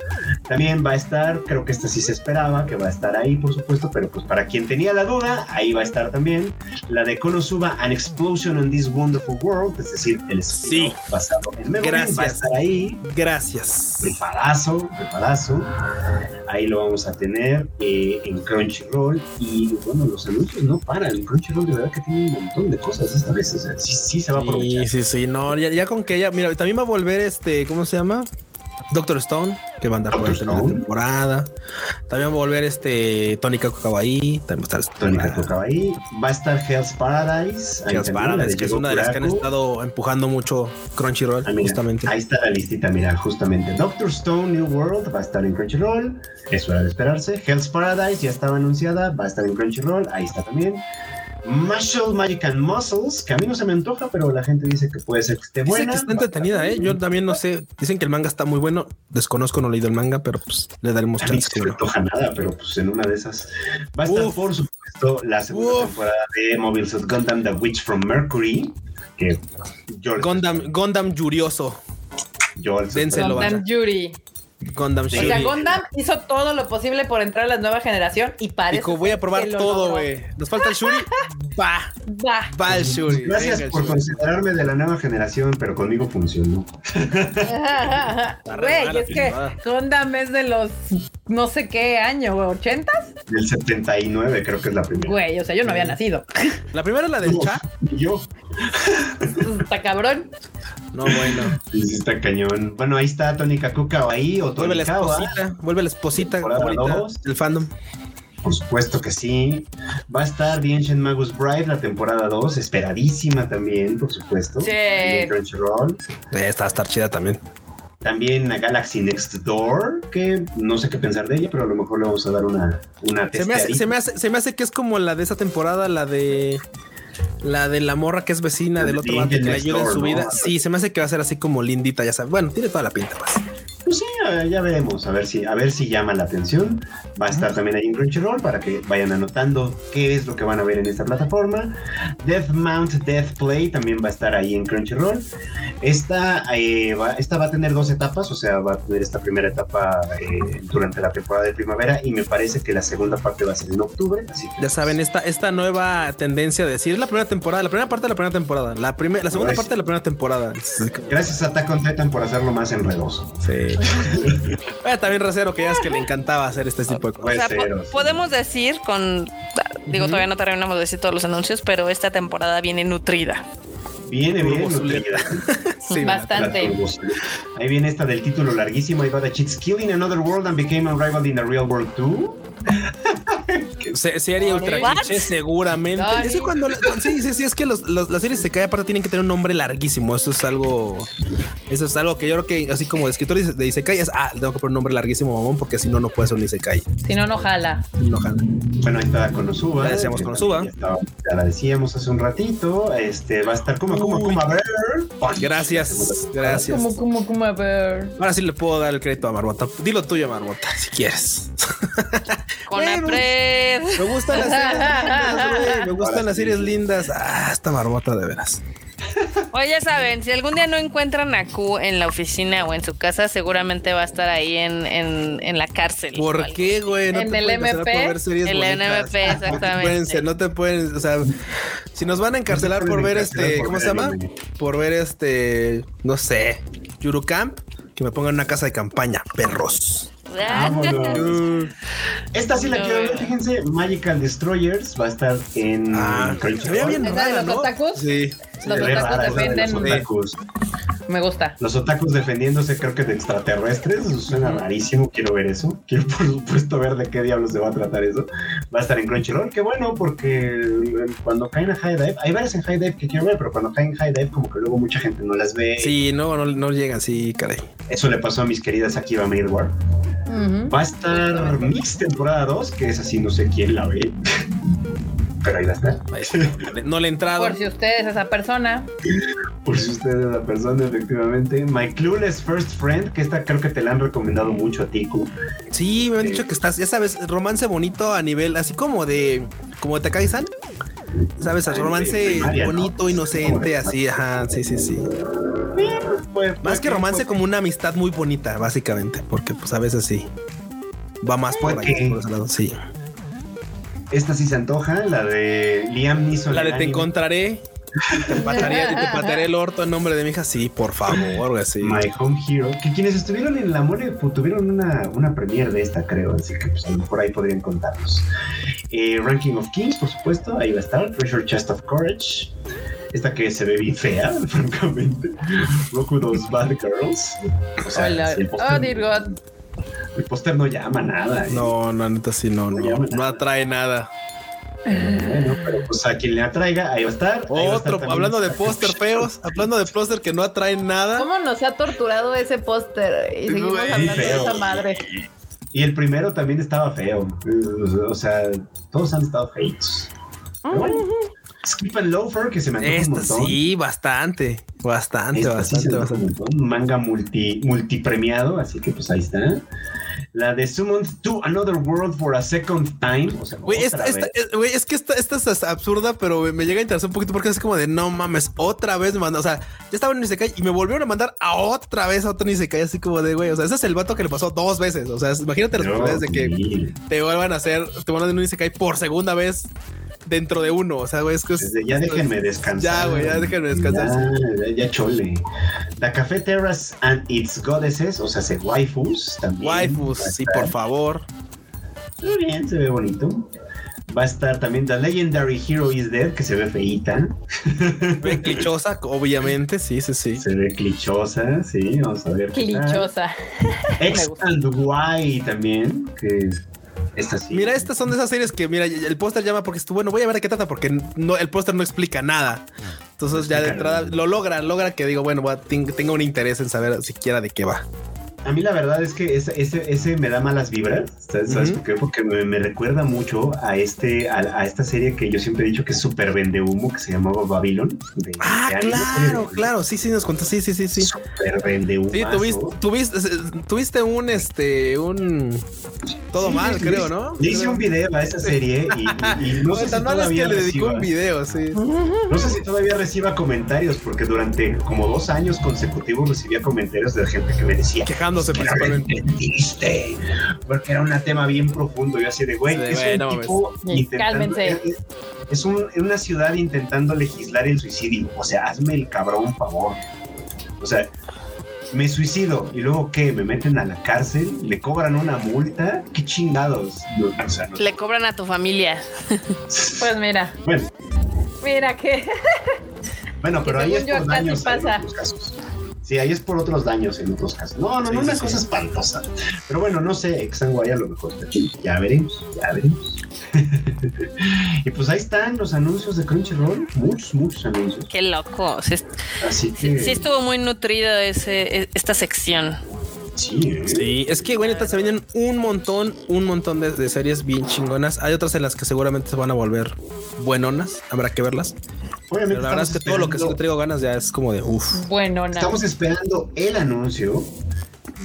[SPEAKER 4] También va a estar, creo que esta sí se esperaba, que va a estar ahí, por supuesto, pero pues para quien tenía la duda, ahí va a estar también la de Konosuba An Explosion on This Wonderful World, es decir, el
[SPEAKER 3] Sí.
[SPEAKER 4] basado en Memory,
[SPEAKER 3] Gracias.
[SPEAKER 4] va a estar ahí
[SPEAKER 3] Gracias.
[SPEAKER 4] preparazo, preparazo. Ahí lo vamos a tener eh, en Crunchyroll. Y bueno, los anuncios no paran. Crunchyroll de verdad que tiene un montón de cosas esta vez. O sea, sí, sí se va a aprovechar.
[SPEAKER 3] Sí, sí, sí. No, ya, ya con que ella, mira, también va a volver este, ¿cómo se llama? Doctor Stone, que va a andar por la temporada. También va a volver este Tony Kako Kawaii. También va a estar
[SPEAKER 4] Tony que tocaba ahí. Va a estar Hell's Paradise.
[SPEAKER 3] Hell's Paradise, que es una de las que han estado empujando mucho Crunchyroll,
[SPEAKER 4] Ah, mira,
[SPEAKER 3] justamente.
[SPEAKER 4] Ahí está la listita, mira, justamente. Doctor Stone New World va a estar en Crunchyroll. Eso era de esperarse. Hell's Paradise ya estaba anunciada, va a estar en Crunchyroll. Ahí está también. Muscle Magic and Muscles, que a mí no se me antoja, pero la gente dice que puede ser que esté buena.
[SPEAKER 3] que está entretenida, ¿eh? Yo también no sé. Dicen que el manga está muy bueno. Desconozco, no he leído el manga, pero pues le daremos
[SPEAKER 4] A mí
[SPEAKER 3] chance.
[SPEAKER 4] no se me antoja nada, pero pues en una de esas va a estar,
[SPEAKER 3] Uf.
[SPEAKER 4] por supuesto, la segunda
[SPEAKER 3] Uf.
[SPEAKER 4] temporada de Mobile Suit Gundam The Witch from Mercury, que yo,
[SPEAKER 3] Gundam, Gundam Yurioso.
[SPEAKER 4] yo
[SPEAKER 3] Dénselo,
[SPEAKER 1] Gundam. Yuri.
[SPEAKER 3] Gundam
[SPEAKER 1] O sea. Gundam hizo todo lo posible por entrar a la nueva generación y parece.
[SPEAKER 3] Dijo, voy a probar todo, güey. Nos falta el Shuri. *laughs* Va,
[SPEAKER 1] Va.
[SPEAKER 3] va el Shuri.
[SPEAKER 4] Gracias
[SPEAKER 3] Venga,
[SPEAKER 4] por
[SPEAKER 3] Shuri.
[SPEAKER 4] considerarme de la nueva generación, pero conmigo funcionó. *laughs*
[SPEAKER 1] Güey, es que. Gundam es de los no sé qué año, güey, ¿ochentas?
[SPEAKER 4] Del 79 creo que es la primera.
[SPEAKER 1] Güey, o sea, yo no había nacido. *laughs*
[SPEAKER 3] La primera es la del
[SPEAKER 4] y yo.
[SPEAKER 1] Está cabrón.
[SPEAKER 3] No, bueno.
[SPEAKER 4] Sí, sí está cañón. Bueno, ahí está Tony Kakuka ahí o
[SPEAKER 3] Vuelve la esposita. Vuelve la esposita del fandom.
[SPEAKER 4] Por supuesto que sí. Va a estar The Ancient Magus Bride, la temporada 2, esperadísima también, por supuesto.
[SPEAKER 1] Sí.
[SPEAKER 3] Esta va a estar chida también.
[SPEAKER 4] También a Galaxy Next Door, que no sé qué pensar de ella, pero a lo mejor le vamos a dar una, una
[SPEAKER 3] Se me, hace,
[SPEAKER 4] testeadita.
[SPEAKER 3] se, me hace, se me hace que es como la de esa temporada, la de. La de la morra que es vecina
[SPEAKER 4] La
[SPEAKER 3] del
[SPEAKER 4] de
[SPEAKER 3] otro vato que le ayuda en su
[SPEAKER 4] ¿no?
[SPEAKER 3] vida. Sí, se me hace que va a ser así como lindita, ya sabes. Bueno, tiene toda la pinta, pues.
[SPEAKER 4] Pues sí, ya, veremos, a ver si, a ver si llama la atención. Va a estar también ahí en Crunchyroll para que vayan anotando qué es lo que van a ver en esta plataforma. Death Mount Death Play también va a estar ahí en Crunchyroll. Esta, eh, va, esta va a tener dos etapas, o sea, va a tener esta primera etapa eh, durante la temporada de primavera y me parece que la segunda parte va a ser en octubre. Así que
[SPEAKER 3] Ya saben, esta, esta nueva tendencia de decir la primera temporada, la primera parte de la primera temporada, la, primer, la segunda
[SPEAKER 4] Pues-
[SPEAKER 3] parte de la primera temporada.
[SPEAKER 4] gracias a Attack on Titan por hacerlo más enredoso.
[SPEAKER 3] Sí. Eh, también Racero, que ya es que le encantaba hacer este tipo de
[SPEAKER 2] O
[SPEAKER 3] cosas.
[SPEAKER 2] sea, po- podemos decir con. Digo, todavía no terminamos de decir todos los anuncios, pero esta temporada viene nutrida.
[SPEAKER 4] Viene bien nutrida. *laughs*
[SPEAKER 3] Sí,
[SPEAKER 1] Bastante.
[SPEAKER 4] Ahí viene esta del título larguísimo. Ahí va The Cheats Kill in Another World and Became Unrivaled in the Real World 2. *laughs*
[SPEAKER 3] Se- serie ultra cliché, seguramente. Sí, sí, sí, es que los, los- las series se cae aparte tienen que tener un nombre larguísimo. Eso es algo. Eso es algo que yo creo que así como escritores de Isekai es ah, tengo que poner un nombre larguísimo, mamón, porque si no, no puede ser un Isekai.
[SPEAKER 1] Si no, no jala.
[SPEAKER 3] No jala.
[SPEAKER 4] Bueno, ahí está Konosuba.
[SPEAKER 3] Ya decíamos Konosuba.
[SPEAKER 4] Ya, estaba- ya la decíamos hace un ratito. Este va a estar como, como, como, a ver.
[SPEAKER 3] Gracias, gracias.
[SPEAKER 1] Como, como, como, a ver.
[SPEAKER 3] Ahora sí le puedo dar el crédito a Marbota. Dilo tuyo, Marbota, si quieres.
[SPEAKER 2] Con
[SPEAKER 3] Bueno. Me gustan las series lindas. Me *laughs* gustan las series lindas. Ah, esta Marbota de veras.
[SPEAKER 2] Oye, ya saben, si algún día no encuentran a Q en la oficina o en su casa, seguramente va a estar ahí en, en, en la cárcel.
[SPEAKER 3] ¿Por qué, güey?
[SPEAKER 1] En
[SPEAKER 3] te
[SPEAKER 1] el MP,
[SPEAKER 3] por ver series
[SPEAKER 2] el *laughs*
[SPEAKER 3] te
[SPEAKER 2] exactamente.
[SPEAKER 3] no te pueden, o sea, si nos van a encarcelar
[SPEAKER 4] No
[SPEAKER 3] por ver
[SPEAKER 4] encarcelar
[SPEAKER 3] este,
[SPEAKER 4] por
[SPEAKER 3] ¿cómo
[SPEAKER 4] ver
[SPEAKER 3] se llama? Por ver este, no sé, Yurocamp, que me pongan en una casa de campaña, perros.
[SPEAKER 4] Vámonos. Esta sí la
[SPEAKER 2] No,
[SPEAKER 4] quiero ver, fíjense. Magical Destroyers va a estar en
[SPEAKER 3] Ah, se veía
[SPEAKER 4] Crunchyroll.
[SPEAKER 3] bien
[SPEAKER 1] ¿Esa de
[SPEAKER 3] rara. Sí.
[SPEAKER 1] Los otakus defienden.
[SPEAKER 4] Los otakus.
[SPEAKER 1] Me gusta.
[SPEAKER 4] Los otakus defendiéndose, creo que de extraterrestres. Eso suena rarísimo. Quiero ver eso. Quiero, por supuesto, ver de qué diablos se va a tratar eso. Va a estar en Crunchyroll. Qué bueno, porque cuando caen a High Dive, hay varias en High Dive que quiero ver, pero cuando caen en High Dive, como que luego mucha gente no las ve.
[SPEAKER 3] Sí, no, no, no llegan, sí, caray.
[SPEAKER 4] Eso le pasó a mis queridas Akiba Mailwar.
[SPEAKER 1] Ujú.
[SPEAKER 4] Va a estar Mix temporada 2, que es así, no sé quién la ve. Pero ahí va a estar.
[SPEAKER 3] No le he entrado.
[SPEAKER 1] Por si usted es esa persona.
[SPEAKER 4] Por si usted es la persona, efectivamente. My Clueless First Friend, que esta creo que te la han recomendado mucho a ti, Q.
[SPEAKER 3] Sí, me han dicho que estás, ya sabes, romance bonito a nivel, así como de, como de Takagi-san. ¿Sabes?
[SPEAKER 4] De
[SPEAKER 3] Romance bonito, inocente, así, ajá, sí, sí, sí.
[SPEAKER 4] Puede-
[SPEAKER 3] Más
[SPEAKER 4] puede
[SPEAKER 3] que romance,
[SPEAKER 4] puede-
[SPEAKER 3] como una amistad muy bonita, básicamente, porque pues a veces sí. Va más por ahí,
[SPEAKER 4] que-
[SPEAKER 3] por ese lado, sí.
[SPEAKER 4] Esta sí se antoja, la de Liam Neeson.
[SPEAKER 3] La de te encontraré, te pataré, te pataré el orto en nombre de mi hija, sí, por favor, así.
[SPEAKER 4] My Home Hero, que quienes estuvieron en la mole pues, tuvieron una, una premiere de esta, creo, así que pues, a lo mejor ahí podrían contarnos. Eh, Ranking of Kings, por supuesto, ahí va a estar. Treasure Chest of Courage. Esta que se ve bien fea, *laughs* francamente. Roku dos Bad Girls. O sea,
[SPEAKER 1] Hola.
[SPEAKER 4] el
[SPEAKER 1] Oh, dear God.
[SPEAKER 4] El póster no llama nada. ¿eh?
[SPEAKER 3] No, no, neta sí, no, no, no atrae nada.
[SPEAKER 4] Bueno, pero pues a quien le atraiga, ahí va a estar. Ahí va a estar
[SPEAKER 3] Otro,
[SPEAKER 4] también
[SPEAKER 3] hablando de póster feos, hablando de póster que no atraen nada.
[SPEAKER 1] ¿Cómo nos ha torturado ese póster? Y seguimos hablando de esa madre.
[SPEAKER 4] Y el primero también estaba feo. O sea, todos han estado feitos. Pero bueno, Skip and Loafer, que se me antoja un montón.
[SPEAKER 3] sí, bastante, bastante,
[SPEAKER 4] Esta sí
[SPEAKER 3] bastante,
[SPEAKER 4] un
[SPEAKER 3] bastante.
[SPEAKER 4] montón. Un manga multi, multipremiado, así que pues ahí está. La de Summoned to Another World for a Second Time. O sea,
[SPEAKER 3] Güey, esta, güey, es que esta, esta es absurda, pero me, llega a interesar un poquito porque es como de no mames, otra vez me mandó. O sea, ya estaba en Isekai y me volvieron a mandar a otra vez a otro Isekai, así como de güey. O sea, ese es el vato que le pasó dos veces. O sea, imagínate las
[SPEAKER 4] No,
[SPEAKER 3] posibilidades de que
[SPEAKER 4] sí.
[SPEAKER 3] te vuelvan a hacer, te a dar un Isekai por segunda vez dentro de uno. O sea, güey, es que es-
[SPEAKER 4] Desde ya déjenme descansar.
[SPEAKER 3] Ya, güey, ya déjenme descansar.
[SPEAKER 4] Ya, ya, chole. La Café Terrace and its Goddesses, o sea, se waifus también.
[SPEAKER 3] Waifus, sí,
[SPEAKER 4] estar-
[SPEAKER 3] por favor.
[SPEAKER 4] Ve bien, se ve bonito. Va a estar también The Legendary Hero is Dead, que se ve feíta. *laughs*
[SPEAKER 3] Ve clichosa, obviamente, sí, sí, sí.
[SPEAKER 4] Se ve clichosa, sí, vamos a ver.
[SPEAKER 1] Clichosa. *laughs*
[SPEAKER 4] X
[SPEAKER 1] Me gusta.
[SPEAKER 4] and Y también, que esta sí.
[SPEAKER 3] Mira, estas son de esas series que, mira, el póster llama porque estuvo bueno. Voy a ver de qué trata porque no, el póster no explica nada. Entonces, ya de entrada
[SPEAKER 4] nada.
[SPEAKER 3] lo logra, logra que digo, bueno, voy a- ten- tenga un interés en saber siquiera de qué va.
[SPEAKER 4] A mí la verdad es que ese, ese, ese me da malas vibras, ¿sabes, ¿sabes
[SPEAKER 3] Ujú.
[SPEAKER 4] por qué? Porque me, me recuerda mucho a este a, a esta serie que yo siempre he dicho que es súper vende humo, que se llamaba Babylon. de-
[SPEAKER 3] Ah,
[SPEAKER 4] de
[SPEAKER 3] claro, claro. Sí, sí, nos contó. Sí, sí, sí, sí.
[SPEAKER 4] Súper vende humo.
[SPEAKER 3] Sí, tuviste, tuviste, tuviste un, este, un... Todo mal, creo, ¿no?
[SPEAKER 4] Le hice un video a esa serie y, y- y no *laughs* sé si
[SPEAKER 3] es
[SPEAKER 4] todavía
[SPEAKER 3] que le dedicó
[SPEAKER 4] reciba-
[SPEAKER 3] un video, sí. *laughs*
[SPEAKER 4] No sé si todavía reciba comentarios, porque durante como dos años consecutivos recibía comentarios de gente que me decía
[SPEAKER 3] Quejándose
[SPEAKER 4] "Que no lo
[SPEAKER 3] principalmente.
[SPEAKER 4] entendiste", porque era un tema bien profundo. Yo así de, güey,
[SPEAKER 3] Sí,
[SPEAKER 4] es un
[SPEAKER 3] no
[SPEAKER 4] tipo
[SPEAKER 1] Cálmense.
[SPEAKER 4] es- Es un- una ciudad intentando legislar el suicidio. O sea, hazme el cabrón favor. O sea, me suicido y luego qué, me meten a la cárcel, le cobran una multa, qué chingados. No, o sea, no-
[SPEAKER 2] Le cobran a tu familia. *laughs*
[SPEAKER 1] Pues mira,
[SPEAKER 4] Bueno,
[SPEAKER 1] mira que
[SPEAKER 4] Bueno, *laughs* pero ahí
[SPEAKER 1] según
[SPEAKER 4] es
[SPEAKER 1] yo
[SPEAKER 4] por
[SPEAKER 1] casi
[SPEAKER 4] daños
[SPEAKER 1] pasa.
[SPEAKER 4] en otros casos. Sí, ahí es por otros daños en otros casos. No, no,
[SPEAKER 3] Sí,
[SPEAKER 4] no, una
[SPEAKER 3] sí,
[SPEAKER 4] cosa
[SPEAKER 3] sí.
[SPEAKER 4] espantosa. Pero bueno, no sé, Exanguay a lo mejor. Ya veremos, ya veremos. *laughs* y pues ahí están los anuncios de Crunchyroll. Muchos, muchos anuncios.
[SPEAKER 2] Qué loco. Sí,
[SPEAKER 4] Así
[SPEAKER 2] sí-
[SPEAKER 4] que.
[SPEAKER 2] sí estuvo muy nutrido ese, e- esta sección.
[SPEAKER 4] Sí, ¿eh?
[SPEAKER 3] Sí, es que, güey, neta, se vienen un montón, un montón de, de series bien chingonas. Hay otras en las que seguramente se van a volver buenonas. Habrá que verlas.
[SPEAKER 4] Obviamente.
[SPEAKER 3] Pero la verdad es que todo lo que sí traigo ganas ya es como de uff.
[SPEAKER 1] bueno.
[SPEAKER 4] Estamos esperando el anuncio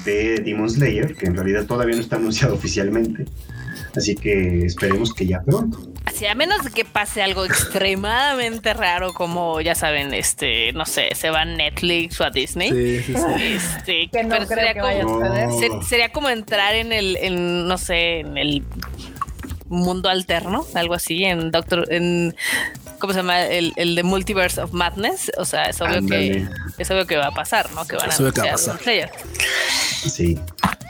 [SPEAKER 4] de Demon Slayer, que en realidad todavía no está anunciado oficialmente. Así que esperemos que ya pronto.
[SPEAKER 2] Así, a menos de que pase algo extremadamente raro, como ya saben, este, no sé, se va a Netflix o a Disney.
[SPEAKER 3] Sí, sí, sí.
[SPEAKER 2] Este,
[SPEAKER 1] Que no
[SPEAKER 2] pero
[SPEAKER 1] creo
[SPEAKER 2] sería
[SPEAKER 1] que
[SPEAKER 2] como-
[SPEAKER 1] vaya a suceder.
[SPEAKER 4] No.
[SPEAKER 2] ser- sería como entrar en el, en, no sé, en el mundo alterno, algo así, en Doctor, en ¿cómo se llama? El, el de Multiverse of Madness. O sea, es obvio que es obvio que va a pasar, ¿no? Que van a
[SPEAKER 3] Es obvio que va a
[SPEAKER 2] anunciar
[SPEAKER 3] pasar.
[SPEAKER 4] Sí.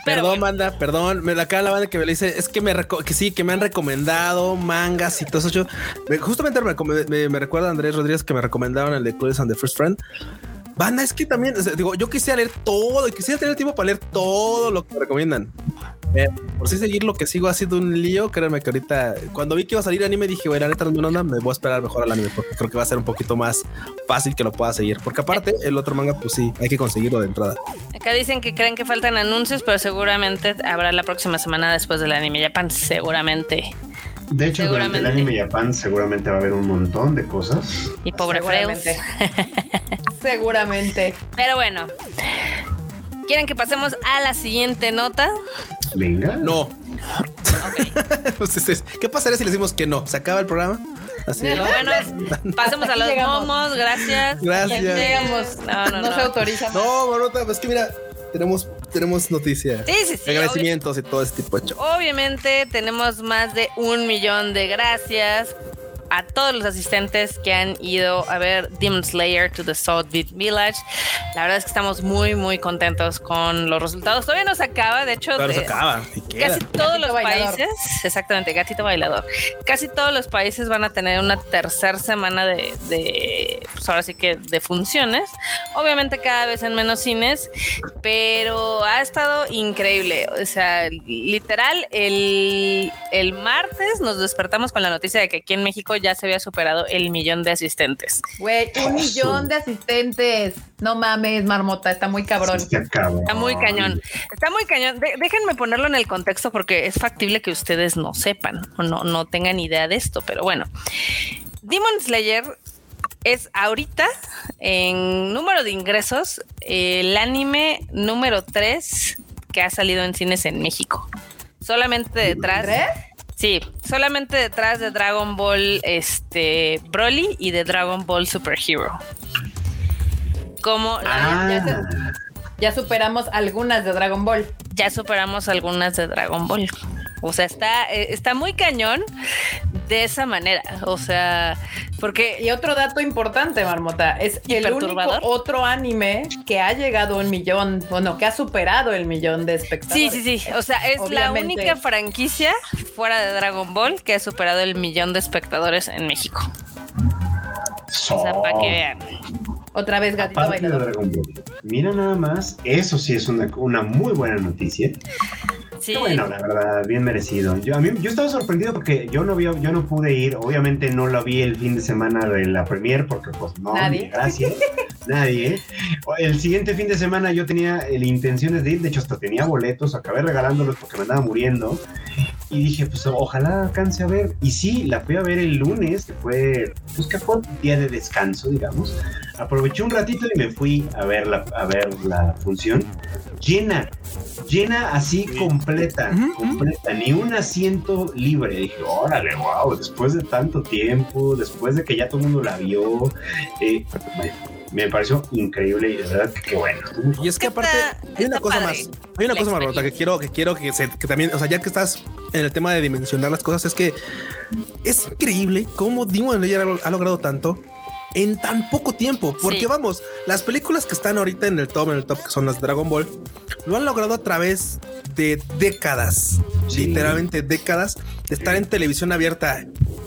[SPEAKER 2] Pero
[SPEAKER 3] Perdón,
[SPEAKER 2] bueno.
[SPEAKER 3] banda, perdón. Me acá la banda que me le dice, es que me que sí, que me han recomendado mangas y todo eso. Yo- me- justamente me, me- me recuerda Andrés Rodríguez que me recomendaron el de Curious and the First Friend. Banda, es que también, o sea, digo, yo quisiera leer todo y quisiera tener tiempo para leer todo lo que recomiendan. Eh, por si seguir lo que sigo ha sido un lío, créanme que ahorita, cuando vi que iba a salir anime, dije, bueno, neta no onda, me voy a esperar mejor al anime, porque creo que va a ser un poquito más fácil que lo pueda seguir. Porque aparte, el otro manga, pues sí, hay que conseguirlo de entrada.
[SPEAKER 2] Acá dicen que creen que faltan anuncios, pero seguramente habrá la próxima semana después del anime Japan, seguramente.
[SPEAKER 4] De hecho, durante el anime Japan seguramente va a haber un montón de cosas.
[SPEAKER 2] Y pobre Freus.
[SPEAKER 1] Seguramente. *laughs* Seguramente.
[SPEAKER 2] Pero bueno. ¿Quieren que pasemos a la siguiente nota?
[SPEAKER 4] Venga.
[SPEAKER 3] No. *laughs* Pues, es- es- ¿Qué pasaría si le decimos que no? ¿Se acaba el programa? Así de-
[SPEAKER 2] Bueno, pasemos a los
[SPEAKER 1] llegamos.
[SPEAKER 2] momos, gracias.
[SPEAKER 3] Gracias.
[SPEAKER 1] Llegamos.
[SPEAKER 2] No, no, no.
[SPEAKER 1] se autoriza.
[SPEAKER 3] No, Marmota, es que mira, tenemos, tenemos noticias.
[SPEAKER 2] Sí, sí, sí.
[SPEAKER 3] Agradecimientos y todo ese tipo de show.
[SPEAKER 2] Obviamente tenemos más de un millón de gracias a todos los asistentes que han ido a ver Demon Slayer to the South Beat Village. La verdad es que estamos muy, muy contentos con los resultados. Todavía no se acaba, de hecho,
[SPEAKER 3] Claro,
[SPEAKER 2] de-
[SPEAKER 3] se acaba.
[SPEAKER 2] casi todos
[SPEAKER 1] Gatito
[SPEAKER 2] los
[SPEAKER 1] bailador.
[SPEAKER 2] países, exactamente, gatito bailador. Casi todos los países van a tener una tercera semana de, de, pues ahora sí que de funciones. Obviamente cada vez en menos cines, pero ha estado increíble. O sea, literal, el, el martes nos despertamos con la noticia de que aquí en México ya se había superado el millón de asistentes.
[SPEAKER 1] Güey, un millón de asistentes. No mames, marmota, está muy cabrón.
[SPEAKER 2] Está muy cañón. Está muy cañón. De- déjenme ponerlo en el contexto porque es factible que ustedes no sepan o no, no tengan idea de esto, pero bueno. Demon Slayer es ahorita en número de ingresos el anime número 3 que ha salido en cines en México. Solamente detrás.
[SPEAKER 1] ¿Tres?
[SPEAKER 2] Sí, solamente detrás de Dragon Ball este Broly y de Dragon Ball Super Hero. Como la-
[SPEAKER 1] ya se-
[SPEAKER 4] Ah,
[SPEAKER 1] Ya superamos algunas de Dragon Ball.
[SPEAKER 2] ya superamos algunas de Dragon Ball. O sea, está, eh, está muy cañón de esa manera. O sea, porque
[SPEAKER 1] Y otro dato importante, Marmota, es
[SPEAKER 2] ¿Y
[SPEAKER 1] el único
[SPEAKER 2] perturbador?
[SPEAKER 1] otro anime que ha llegado a un millón, bueno, que ha superado el millón de
[SPEAKER 2] sí,
[SPEAKER 1] espectadores.
[SPEAKER 2] sí, sí. O sea, es la única franquicia fuera de Dragon Ball que ha superado el millón de espectadores en México. O sea, para que vean.
[SPEAKER 1] Otra vez gatito
[SPEAKER 4] Aparte de
[SPEAKER 1] bailador.
[SPEAKER 4] Dragon Ball. Mira nada más, eso sí es una, una muy buena noticia.
[SPEAKER 2] Sí.
[SPEAKER 4] Qué bueno, la verdad, bien merecido. Yo, a mí, yo estaba sorprendido porque yo no, vi, yo no pude ir. Obviamente no lo vi el fin de semana de la premier porque pues no,
[SPEAKER 1] Nadie.
[SPEAKER 4] ni gracias. Nadie. El siguiente fin de semana yo tenía eh, intenciones de ir, de hecho hasta tenía boletos, acabé regalándolos porque me andaba muriendo. Y dije, pues ojalá alcance a ver. Y sí, la fui a ver el lunes, que fue, pues que fue día de descanso, digamos. Aproveché un ratito y me fui a ver la, a ver la función. Llena, llena así completa, completa, ni un asiento libre. Dije, órale, wow, después de tanto tiempo, después de que ya todo el mundo la vio, eh, me, pareció increíble y de verdad que bueno.
[SPEAKER 3] Y es que
[SPEAKER 2] Está-
[SPEAKER 3] aparte hay una cosa
[SPEAKER 2] padre
[SPEAKER 3] más. Hay una
[SPEAKER 2] la
[SPEAKER 3] cosa más, Marmota, que quiero que quiero que, se- que también, o sea, ya que estás en el tema de dimensionar las cosas, es que es increíble cómo Demon Slayer ha logrado tanto en tan poco tiempo. Porque
[SPEAKER 2] Sí.
[SPEAKER 3] vamos, las películas que están ahorita en el top, en el top, que son las de Dragon Ball, lo han logrado a través de décadas,
[SPEAKER 4] Sí.
[SPEAKER 3] literalmente décadas, de estar en televisión abierta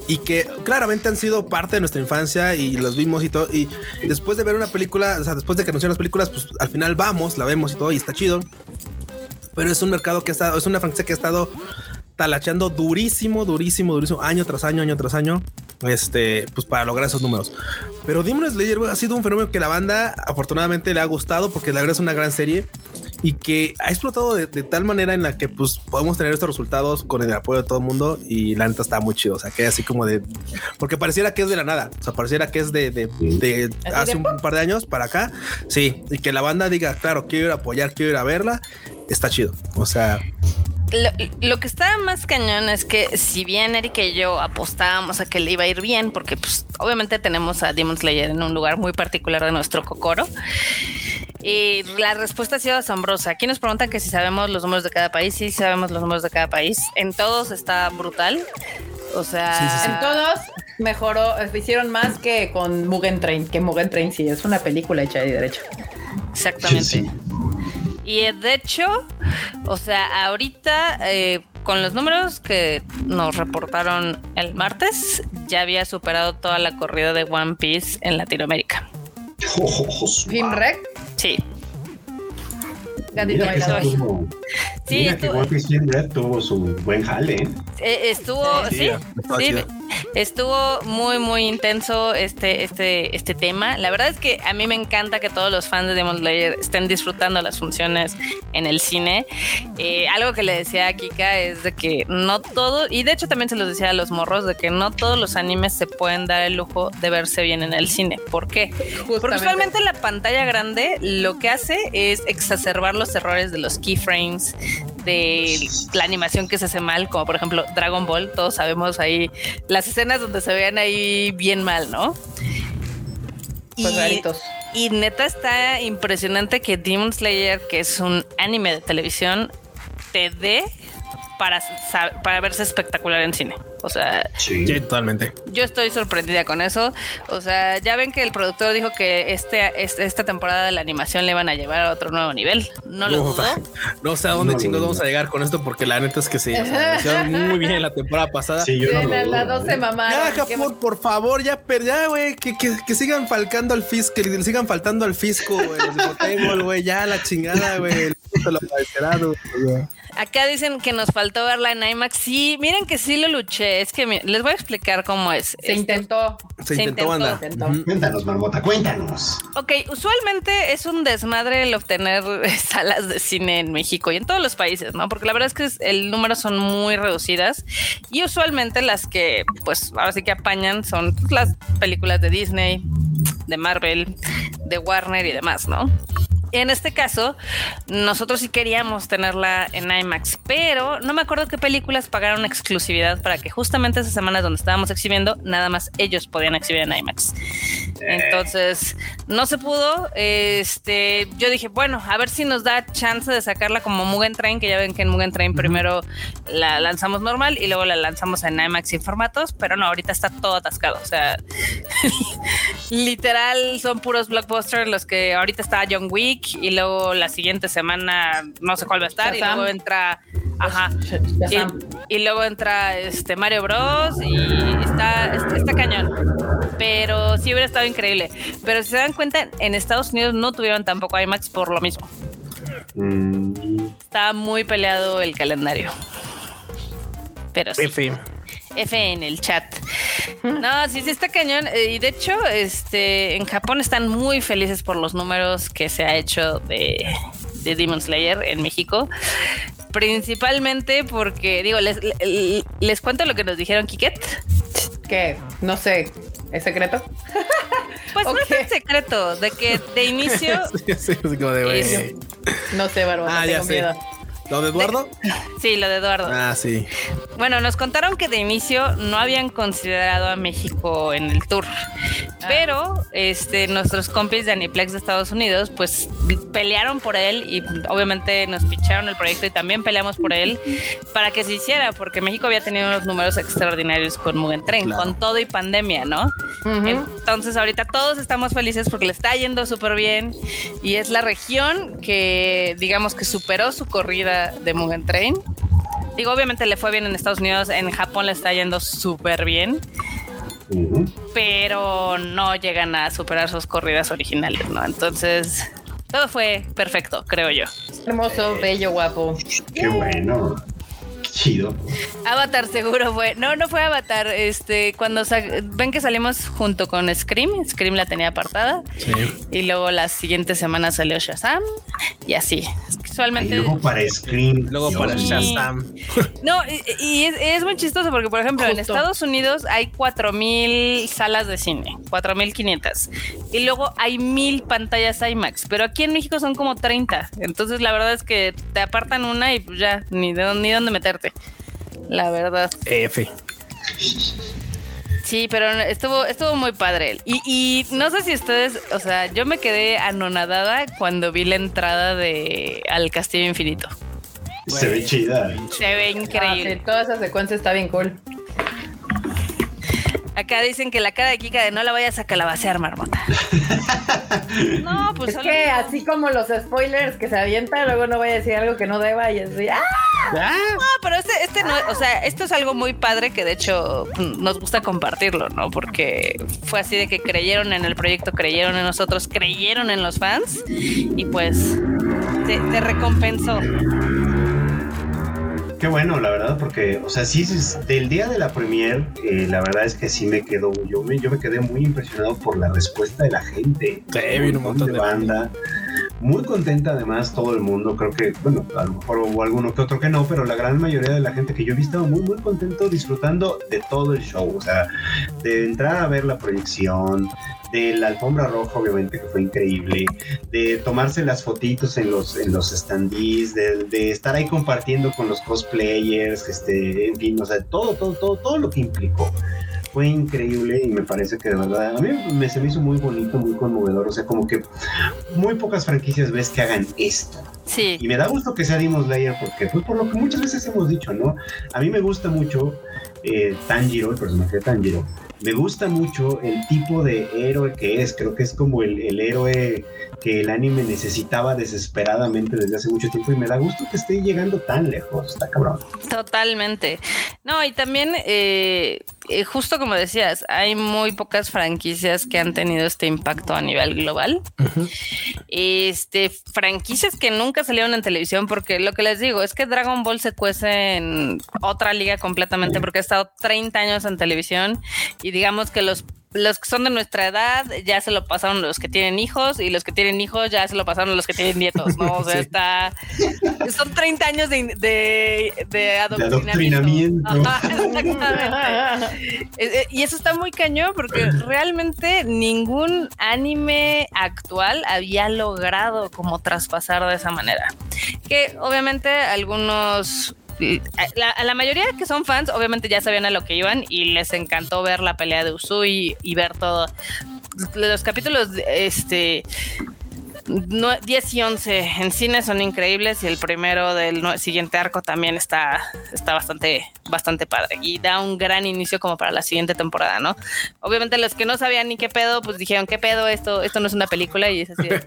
[SPEAKER 3] y que claramente han sido parte de nuestra infancia y los vimos y todo. Y después de ver una película, o sea, después de que anunciaron las películas, pues al final vamos, la vemos y todo y está chido. Pero es un mercado que ha estado, es una franquicia que ha estado talacheando durísimo, durísimo, durísimo, año tras año, año tras año, este, pues para lograr esos números. Pero Demon Slayer ha sido un fenómeno que la banda afortunadamente le ha gustado porque la verdad es una gran serie y que ha explotado de, de tal manera en la que pues podemos tener estos resultados con el apoyo de todo el mundo y la neta está muy chido. O sea, que así como de porque pareciera que es de la nada. O sea, pareciera que es de, de, de hace un par de años para acá. Sí, y que la banda diga, claro, quiero ir a apoyar, quiero ir a verla. Está chido. O sea,
[SPEAKER 2] Lo, lo que está más cañón es que si bien Erika y yo apostábamos a que le iba a ir bien, porque pues obviamente tenemos a Demon Slayer en un lugar muy particular de nuestro cocoro, y la respuesta ha sido asombrosa. Aquí nos preguntan que si sabemos los números de cada país, sí sabemos los números de cada país. En todos está brutal. O sea,
[SPEAKER 3] Sí, sí, sí.
[SPEAKER 1] En todos mejoró, hicieron más que con Mugen Train, que Mugen Train sí es una película hecha y derecha.
[SPEAKER 2] exactamente. Y de hecho, o sea, ahorita eh, con los números que nos reportaron el martes, ya había superado toda la corrida de One Piece en Latinoamérica. *laughs* Sí,
[SPEAKER 1] Gatito
[SPEAKER 4] que, sí mira que
[SPEAKER 2] estuvo-
[SPEAKER 4] Red tuvo su buen jale. ¿eh?
[SPEAKER 2] Eh, estuvo,
[SPEAKER 1] Sí,
[SPEAKER 2] estuvo muy, muy intenso este, este, este tema. La verdad es que a mí me encanta que todos los fans de Demon Slayer estén disfrutando las funciones en el cine. Eh, algo que le decía a Kika es de que no todo, y de hecho también se los decía a los morros, de que no todos los animes se pueden dar el lujo de verse bien en el cine. ¿Por qué? Porque usualmente la pantalla grande lo que hace es exacerbar los errores de los keyframes, de la animación que se hace mal, como por ejemplo Dragon Ball, todos sabemos ahí las escenas donde se vean ahí bien mal, ¿no?
[SPEAKER 1] Pues
[SPEAKER 2] Y-
[SPEAKER 1] raritos.
[SPEAKER 2] y neta está impresionante que Demon Slayer, que es un anime de televisión, te dé para, para verse espectacular en cine. O sea,
[SPEAKER 4] Sí.
[SPEAKER 3] Sí, totalmente.
[SPEAKER 2] yo estoy sorprendida con eso. O sea, ya ven que el productor dijo que este, este- esta temporada de la animación le van a llevar a otro nuevo nivel. No lo
[SPEAKER 3] Uf,
[SPEAKER 2] dudo.
[SPEAKER 3] No sé a dónde
[SPEAKER 4] No,
[SPEAKER 3] chingos vamos a llegar con esto, porque la neta es que sí. o sea, lo muy bien la temporada pasada.
[SPEAKER 4] Sí, yo no lo
[SPEAKER 1] la, dos se mamaron.
[SPEAKER 3] Ya, Japón, por favor, ya, pero ya, güey, que, que, que sigan falcando al fisco, que le sigan faltando al fisco, güey, los de Potable, güey, ya la chingada, lo güey.
[SPEAKER 2] Acá dicen que nos faltó verla en IMAX. Sí, miren que sí lo luché. Es que les voy a explicar cómo es.
[SPEAKER 1] Se
[SPEAKER 2] Este,
[SPEAKER 1] intentó.
[SPEAKER 3] Se
[SPEAKER 2] Se
[SPEAKER 3] intentó. Ujú.
[SPEAKER 4] Cuéntanos, Marmota, cuéntanos.
[SPEAKER 2] Ok, usualmente es un desmadre el obtener *laughs* salas de cine en México y en todos los países, ¿no? Porque la verdad es que el número son muy reducidas y usualmente las que, pues, ahora sí que apañan son las películas de Disney, de Marvel, de Warner y demás, ¿no? En este caso, nosotros sí queríamos tenerla en IMAX, pero no me acuerdo qué películas pagaron exclusividad para que justamente esas semanas donde estábamos exhibiendo, nada más ellos podían exhibir en IMAX. Entonces, no se pudo. Este, yo dije, bueno, a ver si nos da chance de sacarla como Mugen Train, que ya ven que en Mugen Train primero la lanzamos normal y luego la lanzamos en IMAX sin formatos, pero no, ahorita está todo atascado. O sea, *laughs* literal son puros blockbusters los que ahorita está John Wick y luego la siguiente semana no sé cuál va a estar y luego entra, ajá, y, luego entra este Mario Bros y está, está, está cañón. Pero sí hubiera estado increíble. Pero si se dan cuenta, en Estados Unidos no tuvieron tampoco IMAX por lo mismo.
[SPEAKER 4] Mm,
[SPEAKER 2] Está muy peleado el calendario. Pero sí.
[SPEAKER 3] F.
[SPEAKER 2] F en el chat. No, sí, sí está cañón. Eh, Y de hecho, este, en Japón están muy felices por los números que se ha hecho de, de Demon Slayer en México. Principalmente porque, digo, les, les, les cuento lo que nos dijeron Kiket.
[SPEAKER 1] ¿Qué? No sé. ¿Es secreto?
[SPEAKER 2] Pues no es secreto de que de inicio *laughs*
[SPEAKER 3] Sí, sí, así como de, güey.
[SPEAKER 2] Es-
[SPEAKER 1] No sé, Bárbara.
[SPEAKER 3] Ah, ya
[SPEAKER 1] tengo
[SPEAKER 3] sé. ¿Lo de Eduardo? *laughs*
[SPEAKER 2] Sí, lo de Eduardo.
[SPEAKER 3] Ah, sí.
[SPEAKER 2] Bueno, nos contaron que de inicio no habían considerado a México en el tour. Pero este, nuestros compis de Aniplex de Estados Unidos, pues pelearon por él y obviamente nos picharon el proyecto y también peleamos por él para que se hiciera, porque México había tenido unos números extraordinarios con Mugen Train,
[SPEAKER 3] Claro.
[SPEAKER 2] con todo y pandemia, ¿no?
[SPEAKER 1] Ujú.
[SPEAKER 2] Entonces ahorita todos estamos felices porque le está yendo súper bien y es la región que digamos que superó su corrida de Mugen Train. Digo, obviamente le fue bien en Estados Unidos, en Japón le está yendo súper bien, pero no llegan a superar sus corridas originales, ¿no? Entonces, todo fue perfecto, creo yo.
[SPEAKER 1] Hermoso, bello, guapo.
[SPEAKER 4] Qué bueno. Chido.
[SPEAKER 2] Avatar seguro fue. No, no fue Avatar. Este, cuando sa- ven que salimos junto con Scream, Scream la tenía apartada.
[SPEAKER 3] Sí.
[SPEAKER 2] Y luego la siguiente semana salió Shazam. Y así. Que
[SPEAKER 4] Y
[SPEAKER 2] Usualmente.
[SPEAKER 4] luego para Scream.
[SPEAKER 3] Luego para. Shazam.
[SPEAKER 2] No, y, y es, es muy chistoso porque, por ejemplo, en. Estados Unidos hay 4.000 salas de cine, 4.500. Y luego hay 1.000 pantallas IMAX. Pero aquí en México son como 30. Entonces, la verdad es que te apartan una y pues ya, ni, de, dónde- ni dónde meterte. La verdad.
[SPEAKER 3] F.
[SPEAKER 2] Sí, pero estuvo, estuvo muy padre. Y, y no sé si ustedes, o sea, yo me quedé anonadada cuando vi la entrada de al Castillo Infinito.
[SPEAKER 4] Se ve chida.
[SPEAKER 2] Se ve
[SPEAKER 1] Ah,
[SPEAKER 2] increíble.
[SPEAKER 1] sí, toda esa secuencia está bien cool.
[SPEAKER 2] Acá dicen que la cara de Kika de no la vayas a calabacear, marmota. *laughs* no, pues
[SPEAKER 1] Es
[SPEAKER 2] solo-
[SPEAKER 1] que así como los spoilers que se avientan, luego no voy a decir algo que no deba y así, ¡ah!
[SPEAKER 2] No, pero este, este no, o sea, esto es algo muy padre que de hecho nos gusta compartirlo, ¿no? Porque fue así de que creyeron en el proyecto, creyeron en nosotros, creyeron en los fans y pues te, te recompensó.
[SPEAKER 4] Qué bueno, la verdad, porque, o sea, sí, es- del día de la premier, eh, la verdad es que sí me quedó, yo me, yo me quedé muy impresionado por la respuesta de la gente.
[SPEAKER 3] Sí, vino un montón de
[SPEAKER 4] banda. Muy contenta además todo el mundo, creo que, bueno, a lo mejor hubo alguno que otro que no, pero la gran mayoría de la gente que yo he visto muy, muy contento disfrutando de todo el show, o sea, de entrar a ver la proyección, de la alfombra roja, obviamente, que fue increíble, de tomarse las fotitos en los, en los standees, de, de estar ahí compartiendo con los cosplayers, este, en fin, o sea, todo, todo, todo, todo lo que implicó. Fue increíble y me parece que de verdad a mí me, se me hizo muy bonito, muy conmovedor. O sea, como que muy pocas franquicias ves que hagan esto.
[SPEAKER 2] Sí,
[SPEAKER 4] Y me da gusto que sea Demon Slayer porque, pues, por lo que muchas veces hemos dicho, ¿no? A mí me gusta mucho eh, Tanjiro, el personaje de Tanjiro. Me gusta mucho el tipo de héroe que es. Creo que es como el, el héroe que el anime necesitaba desesperadamente desde hace mucho tiempo. Y me da gusto que esté llegando tan lejos. Está cabrón.
[SPEAKER 2] totalmente. No, y también, eh, eh, justo como decías, hay muy pocas franquicias que han tenido este impacto a nivel global. Este, franquicias que nunca salieron en televisión, porque lo que les digo es que Dragon Ball se cuece en otra liga completamente, porque ha estado 30 años en televisión y digamos que los los que son de nuestra edad ya se lo pasaron los que tienen hijos y los que tienen hijos ya se lo pasaron los que tienen nietos, ¿no? O *laughs* sea,
[SPEAKER 3] Sí.
[SPEAKER 2] está... Son 30 años de, de, de
[SPEAKER 4] adoctrinamiento.
[SPEAKER 2] adoctrinamiento. Ajá, exactamente. Eh, eh, Y eso está muy cañón porque realmente ningún anime actual había logrado como traspasar de esa manera. Que obviamente algunos la, a la mayoría que son fans, obviamente ya sabían a lo que iban y les encantó ver la pelea de Usui y ver todo. Los capítulos, este. Nue- 10 y 11 en cine son increíbles y el primero del siguiente arco también está, está bastante, bastante padre y da un gran inicio como para la siguiente temporada, ¿no? Obviamente los que no sabían ni qué pedo, pues dijeron, ¿qué pedo? Esto, esto no es una película y es así, de,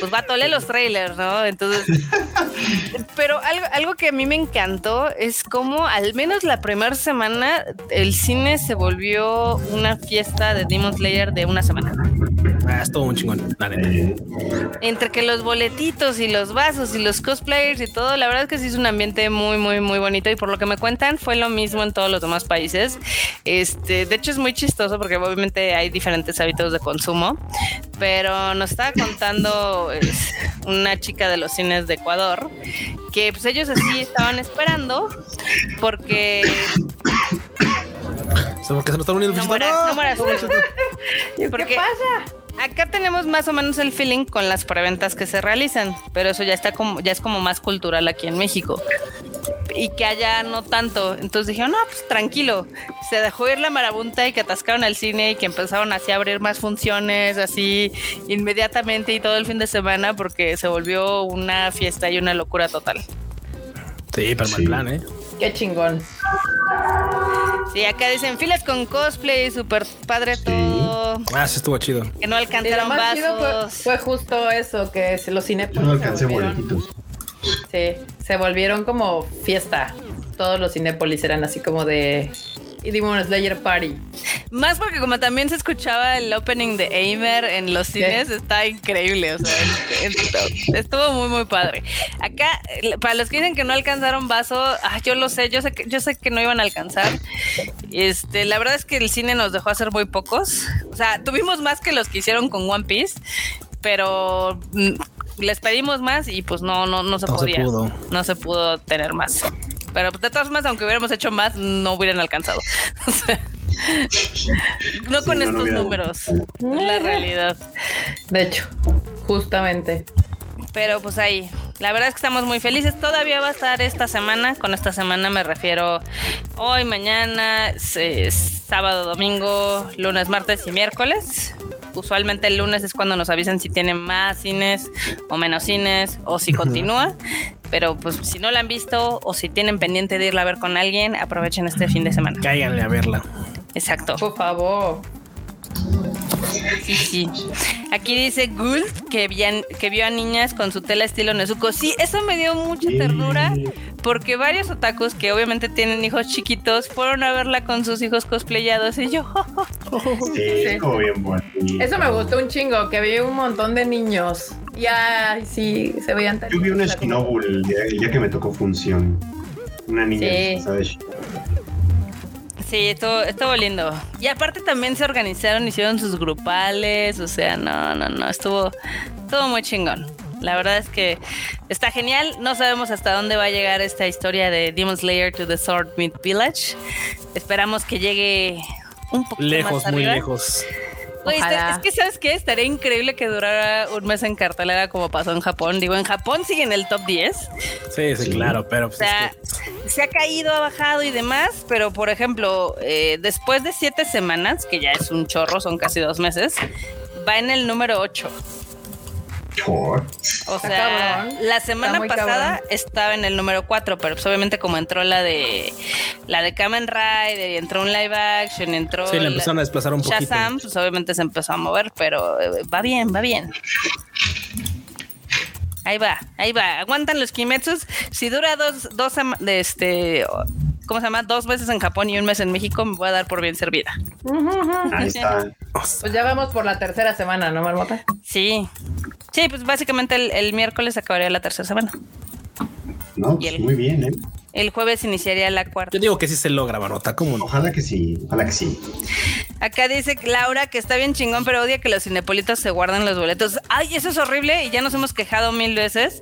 [SPEAKER 2] pues va, tole los trailers, ¿no? Entonces, *laughs* pero algo, algo que a mí me encantó es como al menos la primera semana el cine se volvió una fiesta de Demon Slayer de una semana.
[SPEAKER 3] Ah, es todo un chingón, la neta.
[SPEAKER 2] Entre que los boletitos y los vasos y los cosplayers y todo, la verdad es que sí es un ambiente muy, muy, muy bonito. Y por lo que me cuentan, fue lo mismo en todos los demás países. Este, de hecho, es muy chistoso porque obviamente hay diferentes hábitos de consumo. Pero nos estaba contando es, una chica de los cines de Ecuador que pues ellos así estaban esperando porque
[SPEAKER 3] O sea, porque se nos están uniendo
[SPEAKER 2] no mueras, no mueras. *laughs*
[SPEAKER 1] ¿Qué pasa?
[SPEAKER 2] Acá tenemos más o menos el feeling con las preventas que se realizan, pero eso ya está como, ya es como más cultural aquí en México. Y que allá no tanto. Entonces dijeron, no, pues tranquilo. Se dejó ir la marabunta y que atascaron al cine y que empezaron así a abrir más funciones, así inmediatamente y todo el fin de semana, porque se volvió una fiesta y una locura total.
[SPEAKER 3] Sí, pero mal plan, ¿eh?
[SPEAKER 1] Qué chingón.
[SPEAKER 2] Sí, acá dicen filas con cosplay, súper padre
[SPEAKER 4] Sí.
[SPEAKER 2] todo.
[SPEAKER 3] Ah, sí estuvo chido.
[SPEAKER 2] Que no alcanzaron
[SPEAKER 1] más chido fue,
[SPEAKER 2] vasos.
[SPEAKER 1] fue justo eso, que se- los cinépolis
[SPEAKER 4] no
[SPEAKER 1] se
[SPEAKER 4] alcancé
[SPEAKER 1] volvieron,
[SPEAKER 4] boletitos.
[SPEAKER 1] sí, se volvieron como fiesta. Todos los cinépolis eran así como de y Demon Slayer Party.
[SPEAKER 2] Más porque como también se escuchaba el opening de Aimer en los cines, está increíble, o sea, estuvo muy muy padre. Acá, para los que dicen que no alcanzaron vaso, ah, yo lo sé, yo sé que yo sé que no iban a alcanzar. Este, la verdad es que el cine nos dejó hacer muy pocos. O sea, tuvimos más que los que hicieron con One Piece, pero mm, les pedimos más y pues no no no se
[SPEAKER 3] No se
[SPEAKER 2] podía.
[SPEAKER 3] pudo.
[SPEAKER 2] No se pudo tener más. Pero de todas formas, aunque hubiéramos hecho más, no hubieran alcanzado. *laughs* O sea, no
[SPEAKER 4] Sí,
[SPEAKER 2] con
[SPEAKER 4] no, no
[SPEAKER 2] estos
[SPEAKER 4] hubiera-
[SPEAKER 2] números, es la realidad.
[SPEAKER 1] De hecho, justamente.
[SPEAKER 2] Pero pues ahí, la verdad es que estamos muy felices. Todavía va a estar esta semana. Con esta semana me refiero hoy, mañana, sábado, domingo, lunes, martes y miércoles. Usualmente el lunes es cuando nos avisan si tienen más cines o menos cines o si *laughs* continúa. Pero pues si no la han visto o si tienen pendiente de irla a ver con alguien, aprovechen este fin de semana.
[SPEAKER 3] Cáiganle a verla.
[SPEAKER 2] Exacto.
[SPEAKER 1] Por favor.
[SPEAKER 2] Sí, sí. Aquí dice Gould que, que vio a niñas con su tela estilo Nezuko. Sí, eso me dio mucha ternura porque varios otakus que obviamente tienen hijos chiquitos fueron a verla con sus hijos cosplayados y yo. *laughs*
[SPEAKER 4] Sí, como bien bonito.
[SPEAKER 1] Eso me gustó un chingo, que vi un montón de niños. Y ay, sí, se veían tan
[SPEAKER 4] Yo vi
[SPEAKER 1] como-
[SPEAKER 4] Shinobu el día, el día que me tocó función. Una niña,
[SPEAKER 1] Sí.
[SPEAKER 4] ¿sabes?
[SPEAKER 2] Sí, estuvo, estuvo lindo. Y aparte también se organizaron, hicieron sus grupales, o sea, no, no, no, estuvo, estuvo muy chingón. La verdad es que está genial. No sabemos hasta dónde va a llegar esta historia de Demon Slayer to the Sword Meat Village. Esperamos que llegue un poco
[SPEAKER 3] Lejos,
[SPEAKER 2] más
[SPEAKER 3] muy lejos.
[SPEAKER 2] Oye, es que, ¿sabes qué? Estaría increíble que durara un mes en cartelera como pasó en Japón. Digo, en Japón sigue en el top 10.
[SPEAKER 3] Sí, sí,
[SPEAKER 4] Sí.
[SPEAKER 3] claro, pero
[SPEAKER 2] O
[SPEAKER 3] pues,
[SPEAKER 2] sea,
[SPEAKER 3] es que-
[SPEAKER 2] se ha caído, ha bajado y demás, pero por ejemplo, eh, después de siete semanas, que ya es un chorro, son casi dos meses, va en el número 8.
[SPEAKER 4] Por.
[SPEAKER 2] O sea,
[SPEAKER 1] cabrón.
[SPEAKER 2] la semana pasada
[SPEAKER 1] cabrón.
[SPEAKER 2] estaba en el número 4, pero pues obviamente como entró la de la de Kamen Rider y entró un live action, entró
[SPEAKER 3] sí, le
[SPEAKER 2] la-
[SPEAKER 3] empezaron a desplazar un poquito.
[SPEAKER 2] Shazam, pues obviamente se empezó a mover, pero eh, va bien, va bien. Ahí va, ahí va. Aguantan los Kimetsus. Si dura dos, dos este, ¿cómo se llama? Dos meses en Japón y un mes en México, me voy a dar por bien servida.
[SPEAKER 4] Ahí está.
[SPEAKER 1] Pues ya vamos por la tercera semana, ¿no, Marmota?
[SPEAKER 2] Sí. Sí, pues básicamente el, el miércoles acabaría la tercera semana.
[SPEAKER 4] No,
[SPEAKER 2] Y
[SPEAKER 4] pues
[SPEAKER 2] el-
[SPEAKER 4] muy bien, ¿eh?
[SPEAKER 2] El jueves iniciaría la cuarta.
[SPEAKER 3] Yo digo que sí se logra, Marota, ¿cómo no?
[SPEAKER 4] Ojalá que sí, ojalá que sí.
[SPEAKER 2] Acá dice Laura que está bien chingón, pero odia que los cinepolitos se guardan los boletos. Ay, eso es horrible y ya nos hemos quejado mil veces.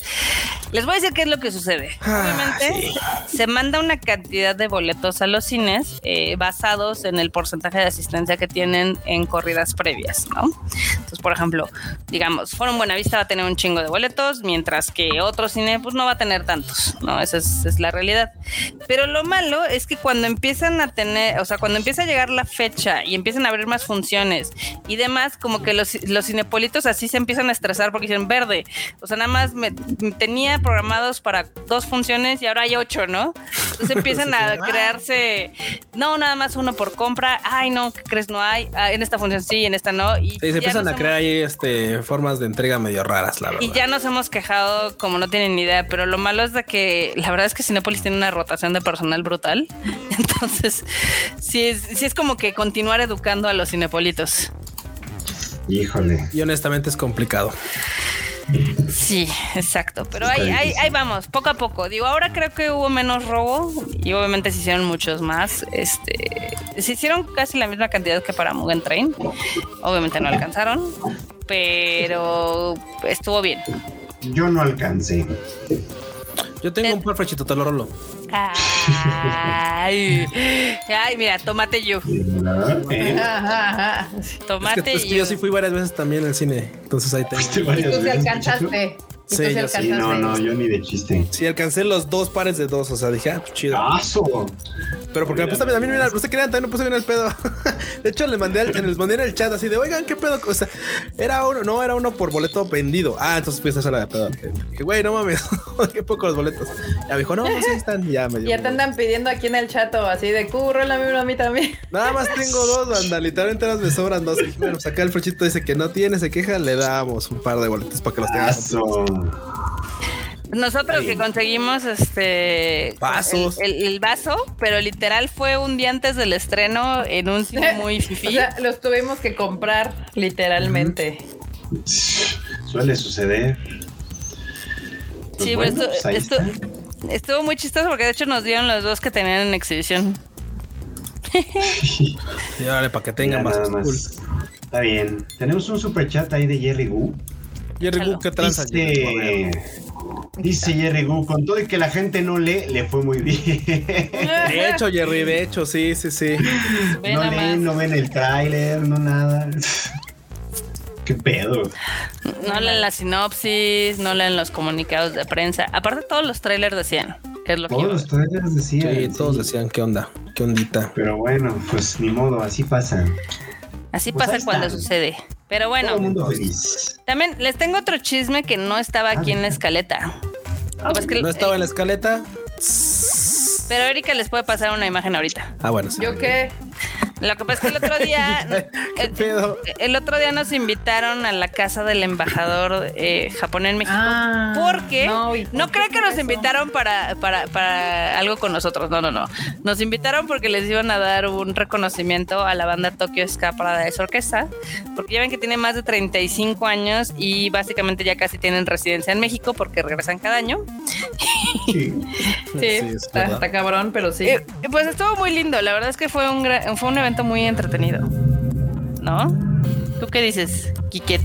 [SPEAKER 2] Les voy a decir qué es lo que sucede.
[SPEAKER 3] Ah,
[SPEAKER 2] Obviamente, se manda una cantidad de boletos a los cines eh, basados en el porcentaje de asistencia que tienen en corridas previas, ¿no? Entonces, por ejemplo, digamos, Forum Buenavista va a tener un chingo de boletos, mientras que otro cine, pues no va a tener tantos, ¿no? Esa es, es la realidad. Pero lo malo es que cuando empiezan a tener, o sea, cuando empieza a llegar la fecha y empiezan a abrir más funciones y demás, como que los, los cinepolitos así se empiezan a estresar porque dicen verde. O sea, nada más me, tenía programados para dos funciones y ahora hay ocho, ¿no? Entonces empiezan *laughs* a crearse, no, nada más uno por compra. Ay, no, ¿qué crees? No hay. Ah, en esta función sí, en esta no. Y
[SPEAKER 3] Sí, se empiezan a crear ahí este, formas de entrega medio raras, la verdad.
[SPEAKER 2] y ya nos hemos quejado como no tienen ni idea, pero lo malo es de que la verdad es que Cinepolis tiene una rotación de personal brutal. *laughs* Entonces, sí es, sí es como que continuar educando a los cinepolitos.
[SPEAKER 4] Híjole.
[SPEAKER 3] Y honestamente es complicado.
[SPEAKER 2] Sí, exacto. Pero ahí, ahí vamos, poco a poco. Digo, ahora creo que hubo menos robo y obviamente se hicieron muchos más. Este, se hicieron casi la misma cantidad que para Mugen Train. Obviamente no alcanzaron, pero estuvo bien.
[SPEAKER 4] Yo no alcancé.
[SPEAKER 3] Yo tengo un par frechito, te lo rolo.
[SPEAKER 2] Ay, ay, mira, tomate yo.
[SPEAKER 4] ¿Eh?
[SPEAKER 1] Ajá.
[SPEAKER 3] Es que,
[SPEAKER 2] Tomate
[SPEAKER 3] es que
[SPEAKER 2] yo.
[SPEAKER 3] yo sí fui varias veces también al cine, entonces ahí
[SPEAKER 4] varias
[SPEAKER 1] tú
[SPEAKER 4] veces,
[SPEAKER 1] alcanzaste.
[SPEAKER 3] Sí,
[SPEAKER 1] se
[SPEAKER 3] yo sí.
[SPEAKER 4] No, no, yo ni de chiste.
[SPEAKER 3] Sí, alcancé los dos pares de dos, o sea, dije, ah, pues chido.
[SPEAKER 4] ¡Aso!
[SPEAKER 3] Pero porque me puse también, mira, usted crean, también me puse bien el pedo. *laughs* De hecho, les mandé, al- les mandé en el chat así de, oigan, ¿qué pedo? O sea, era uno, no, era uno por boleto vendido. Ah, entonces fui a hacer la de pedo. Que güey, no mames, *laughs* qué pocos boletos. Ya me dijo, no, sí están, y ya me dio.
[SPEAKER 1] Ya te andan pidiendo aquí en el chato así de curro la misma a mí también. *laughs*
[SPEAKER 3] Nada más tengo dos, banda, literalmente las me sobran dos. Y bueno, saca el frechito dice que no tiene, se queja, le damos un par de boletos para que los tenga.
[SPEAKER 2] Nosotros que conseguimos este
[SPEAKER 3] Vasos.
[SPEAKER 2] El, el- el vaso, pero literal fue un día antes del estreno en un cine *laughs* muy fifí.
[SPEAKER 1] O sea, los tuvimos que comprar literalmente.
[SPEAKER 4] Suele suceder. Pues
[SPEAKER 2] sí,
[SPEAKER 4] bueno,
[SPEAKER 2] pero
[SPEAKER 4] pues
[SPEAKER 2] estu- estu- estuvo muy chistoso porque de hecho nos dieron los dos que tenían en exhibición. *laughs*
[SPEAKER 3] Y para que tengan más.
[SPEAKER 4] nada más. Está bien. Tenemos un super chat ahí de Jerry Gu.
[SPEAKER 3] Jerry Gu, ¿qué tranza?
[SPEAKER 4] Dice, dice Jerry Gu, con todo y que la gente no lee, le fue muy bien.
[SPEAKER 3] De hecho, Jerry, de hecho, sí, sí, sí.
[SPEAKER 4] No leen,
[SPEAKER 2] más.
[SPEAKER 4] no ven el tráiler, no nada. ¿Qué pedo?
[SPEAKER 2] No leen la sinopsis, no leen los comunicados de prensa. Aparte todos los trailers decían, que es lo que
[SPEAKER 4] Todos los trailers decían.
[SPEAKER 3] Sí, todos
[SPEAKER 4] sí.
[SPEAKER 3] decían, ¿qué onda? ¿Qué ondita?
[SPEAKER 4] Pero bueno, pues ni modo, así pasa.
[SPEAKER 2] Así
[SPEAKER 4] Pues
[SPEAKER 2] pasa cuando sucede. Pero
[SPEAKER 4] Todo el
[SPEAKER 2] bueno,
[SPEAKER 4] mundo feliz.
[SPEAKER 2] también les tengo otro chisme que no estaba aquí en la escaleta. Pues que-
[SPEAKER 3] ¿No estaba en la escaleta?
[SPEAKER 2] Pero Erika les puede pasar una imagen ahorita.
[SPEAKER 3] Ah, bueno, sí.
[SPEAKER 1] ¿Yo qué?
[SPEAKER 2] Lo que pasa es que el otro día, *laughs*
[SPEAKER 3] ¿Qué
[SPEAKER 2] el,
[SPEAKER 3] pedo?
[SPEAKER 2] el otro día nos invitaron a la casa del embajador eh, japonés en México.
[SPEAKER 1] Ah,
[SPEAKER 2] porque no,
[SPEAKER 1] ¿y por qué
[SPEAKER 2] creo que nos
[SPEAKER 1] eso?
[SPEAKER 2] invitaron para, para, para algo con nosotros. No, no, no. Nos invitaron porque les iban a dar un reconocimiento a la banda Tokyo Ska Paradise Orquesta. Porque ya ven que tiene más de 35 años y básicamente ya casi tienen residencia en México porque regresan cada año.
[SPEAKER 4] Sí. *laughs*
[SPEAKER 1] Sí,
[SPEAKER 3] es
[SPEAKER 1] está, está cabrón, pero sí.
[SPEAKER 2] Eh, pues estuvo muy lindo. La verdad es que fue un, fue un evento muy entretenido. ¿No? ¿Tú qué dices, Kiket?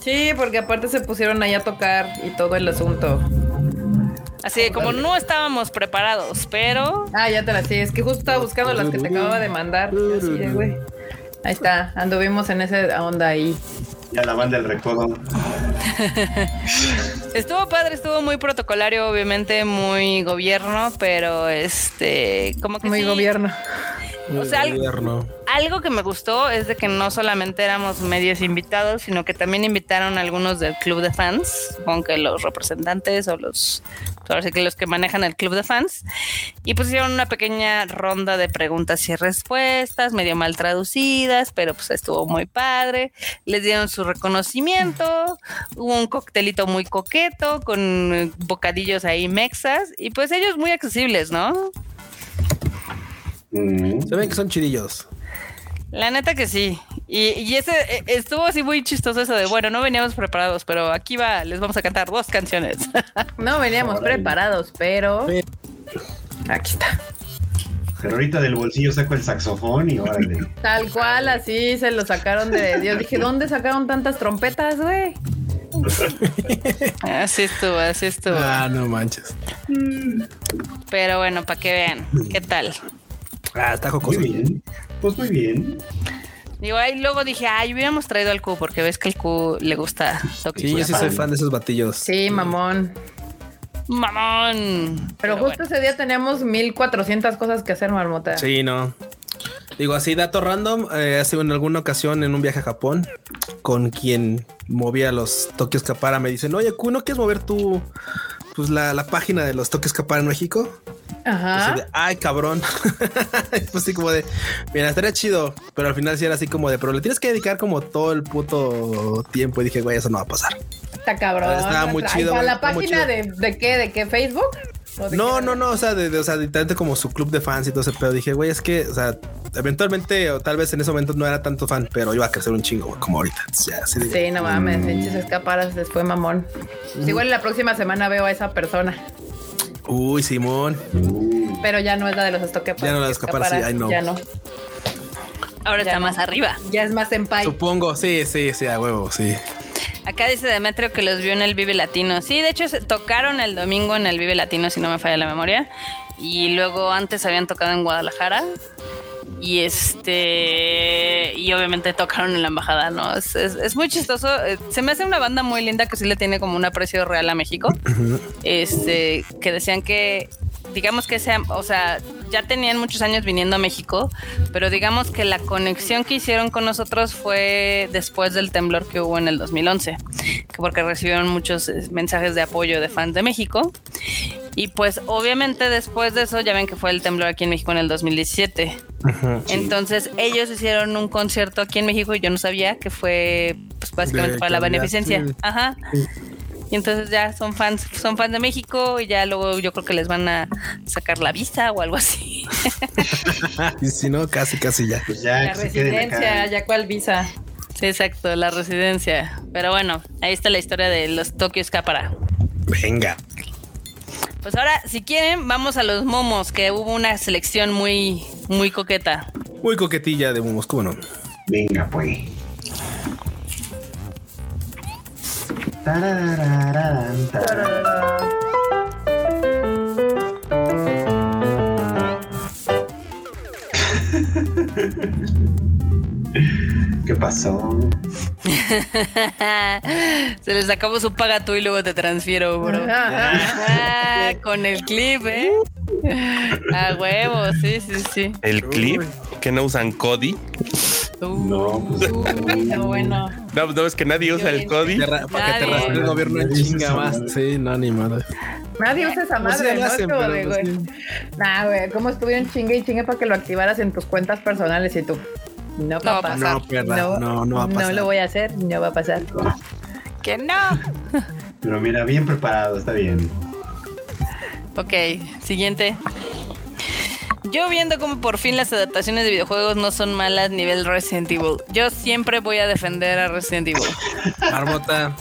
[SPEAKER 1] Sí, porque aparte se pusieron ahí a tocar y todo el asunto.
[SPEAKER 2] Así de como no estábamos preparados, pero
[SPEAKER 1] Ah, ya te la sí. Es que justo estaba buscando las que te acababa de mandar. Así de, güey. Ahí está, anduvimos en esa onda ahí.
[SPEAKER 4] Ya la banda del recodo. *laughs*
[SPEAKER 2] estuvo padre, estuvo muy protocolario, obviamente, muy gobierno, pero este, como que
[SPEAKER 1] Muy
[SPEAKER 2] sí,
[SPEAKER 1] gobierno.
[SPEAKER 2] O sea, algo- que me gustó es de que no solamente éramos medios invitados, sino que también invitaron a algunos del club de fans, supongo que los representantes o los, ahora que los que manejan el club de fans, y pusieron una pequeña ronda de preguntas y respuestas, medio mal traducidas, pero pues estuvo muy padre. Les dieron su reconocimiento, hubo un coctelito muy coqueto con bocadillos ahí mexas, y pues ellos muy accesibles, ¿no?
[SPEAKER 4] Mm.
[SPEAKER 3] Se ven que son chidillos.
[SPEAKER 2] La neta que sí. Y, y ese eh, estuvo así muy chistoso eso de, bueno, no veníamos preparados, pero aquí va, les vamos a cantar dos canciones. *laughs*
[SPEAKER 1] No veníamos
[SPEAKER 4] Órale.
[SPEAKER 1] preparados, pero.
[SPEAKER 3] Sí.
[SPEAKER 1] Aquí está.
[SPEAKER 4] Pero ahorita del bolsillo saco el saxofón y órale.
[SPEAKER 1] Tal cual, así se lo sacaron de Dios. Dije, ¿dónde sacaron tantas trompetas, güey? *laughs*
[SPEAKER 2] así estuvo, así estuvo.
[SPEAKER 3] Ah, no manches.
[SPEAKER 2] Pero bueno, para que vean, ¿qué tal?
[SPEAKER 3] Ah, está
[SPEAKER 4] Muy
[SPEAKER 3] jocoso.
[SPEAKER 4] bien. Pues muy bien.
[SPEAKER 2] Digo, ahí luego dije, ay, hubiéramos traído al Q, porque ves que al Q le gusta Tokyo
[SPEAKER 3] Sí, yo sí soy fan de esos batillos.
[SPEAKER 1] Sí, mamón.
[SPEAKER 2] Mamón.
[SPEAKER 1] Pero, justo ese día teníamos 1400 cosas que hacer, marmota.
[SPEAKER 3] Sí, no. Digo así, dato random. Eh, hace en alguna ocasión en un viaje a Japón con quien movía los Tokio Escapara me dicen, oye, Q, ¿no quieres mover tu pues la, la página de los Tokio Escapara en México? Así
[SPEAKER 1] Ajá.
[SPEAKER 3] de, Ay, cabrón. *laughs* pues así como de, mira, estaría chido, pero al final sí era así como de, pero le tienes que dedicar como todo el puto tiempo. Y dije, güey, eso no va a pasar.
[SPEAKER 1] Está cabrón.
[SPEAKER 3] Estaba muy chido,
[SPEAKER 1] ¿Para la página de, de qué? ¿De qué? ¿Facebook? ¿O de
[SPEAKER 3] No, no, no, o sea, de, de- o sea, literalmente como su club de fans y todo ese pedo. Dije, güey, es que, o sea, eventualmente o tal vez en ese momento no era tanto fan, pero iba a crecer un chingo, güey, como ahorita. Ya, así
[SPEAKER 1] Sí, no mames, pinches escaparas después, mamón. Pues igual la próxima semana veo a esa persona,
[SPEAKER 3] Uy, Simón.
[SPEAKER 1] pero ya no es la de los estoque
[SPEAKER 3] Ya no la de escaparas, sí, ay, no.
[SPEAKER 1] Ya no.
[SPEAKER 2] Ahora está más arriba.
[SPEAKER 1] Ya es más en pay.
[SPEAKER 3] Supongo, sí, sí, sí, a huevo, sí.
[SPEAKER 2] Acá dice Demetrio que los vio en el Vive Latino. Sí, de hecho se tocaron el domingo en el Vive Latino, si no me falla la memoria. Y luego antes habían tocado en Guadalajara. Y este. Y obviamente tocaron en la embajada, ¿no? Es, es- es muy chistoso. Eh, Se me hace una banda muy linda que sí le tiene como un aprecio real a México. Este. Que decían que. Digamos que sea, o sea, ya tenían muchos años viniendo a México, pero digamos que la conexión que hicieron con nosotros fue después del temblor que hubo en el 2011, que porque recibieron muchos eh, mensajes de apoyo de fans de México. Y pues obviamente después de eso ya ven que fue el temblor aquí en México en el 2017. Entonces ellos hicieron un concierto aquí en México y yo no sabía que fue pues básicamente
[SPEAKER 3] De
[SPEAKER 2] para la beneficencia.
[SPEAKER 3] sí.
[SPEAKER 2] Ajá. Y entonces ya son fans, son fans de México y ya luego yo creo que les van a sacar la visa o algo así. *laughs*
[SPEAKER 3] y si no, casi, casi ya.
[SPEAKER 4] Pues ya
[SPEAKER 1] La residencia, ya cuál visa.
[SPEAKER 2] Sí, exacto, la residencia. Pero bueno, ahí está la historia de los Tokyo Escapara.
[SPEAKER 3] Venga.
[SPEAKER 2] Pues ahora, si quieren, vamos a los momos, que hubo una selección muy, muy coqueta.
[SPEAKER 3] Muy coquetilla de Moscú, ¿no?
[SPEAKER 4] Venga, pues. Tarararán. *laughs* ¿Qué pasó? *laughs*
[SPEAKER 2] Se les acabó su paga tú y luego te transfiero, bro. Ah, con el clip, ¿eh? A huevo, sí, sí, sí.
[SPEAKER 5] El clip que no usan Cody.
[SPEAKER 4] No, pues.
[SPEAKER 1] Está bueno.
[SPEAKER 5] No, no es que nadie usa el Cody.
[SPEAKER 3] Para que te rastre el gobierno en chinga más. Sí, no, ni madre.
[SPEAKER 1] Nadie usa esa
[SPEAKER 3] Pues
[SPEAKER 1] madre, ¿no?
[SPEAKER 3] hacen, pero
[SPEAKER 1] de,
[SPEAKER 3] pues
[SPEAKER 1] güey.
[SPEAKER 3] sí.
[SPEAKER 1] Nah, güey, ¿cómo estuvieron chingue y chingue para que lo activaras en tus cuentas personales y tú? No,
[SPEAKER 2] va a pasar.
[SPEAKER 3] No, perra, no, no va a pasar.
[SPEAKER 1] lo voy a hacer, no va a pasar.
[SPEAKER 2] Que no.
[SPEAKER 4] Pero mira, bien preparado, está bien.
[SPEAKER 2] Ok, siguiente. Yo viendo como por fin las adaptaciones de videojuegos no son malas nivel Resident Evil. Yo siempre voy a defender a Resident Evil.
[SPEAKER 3] Marmota.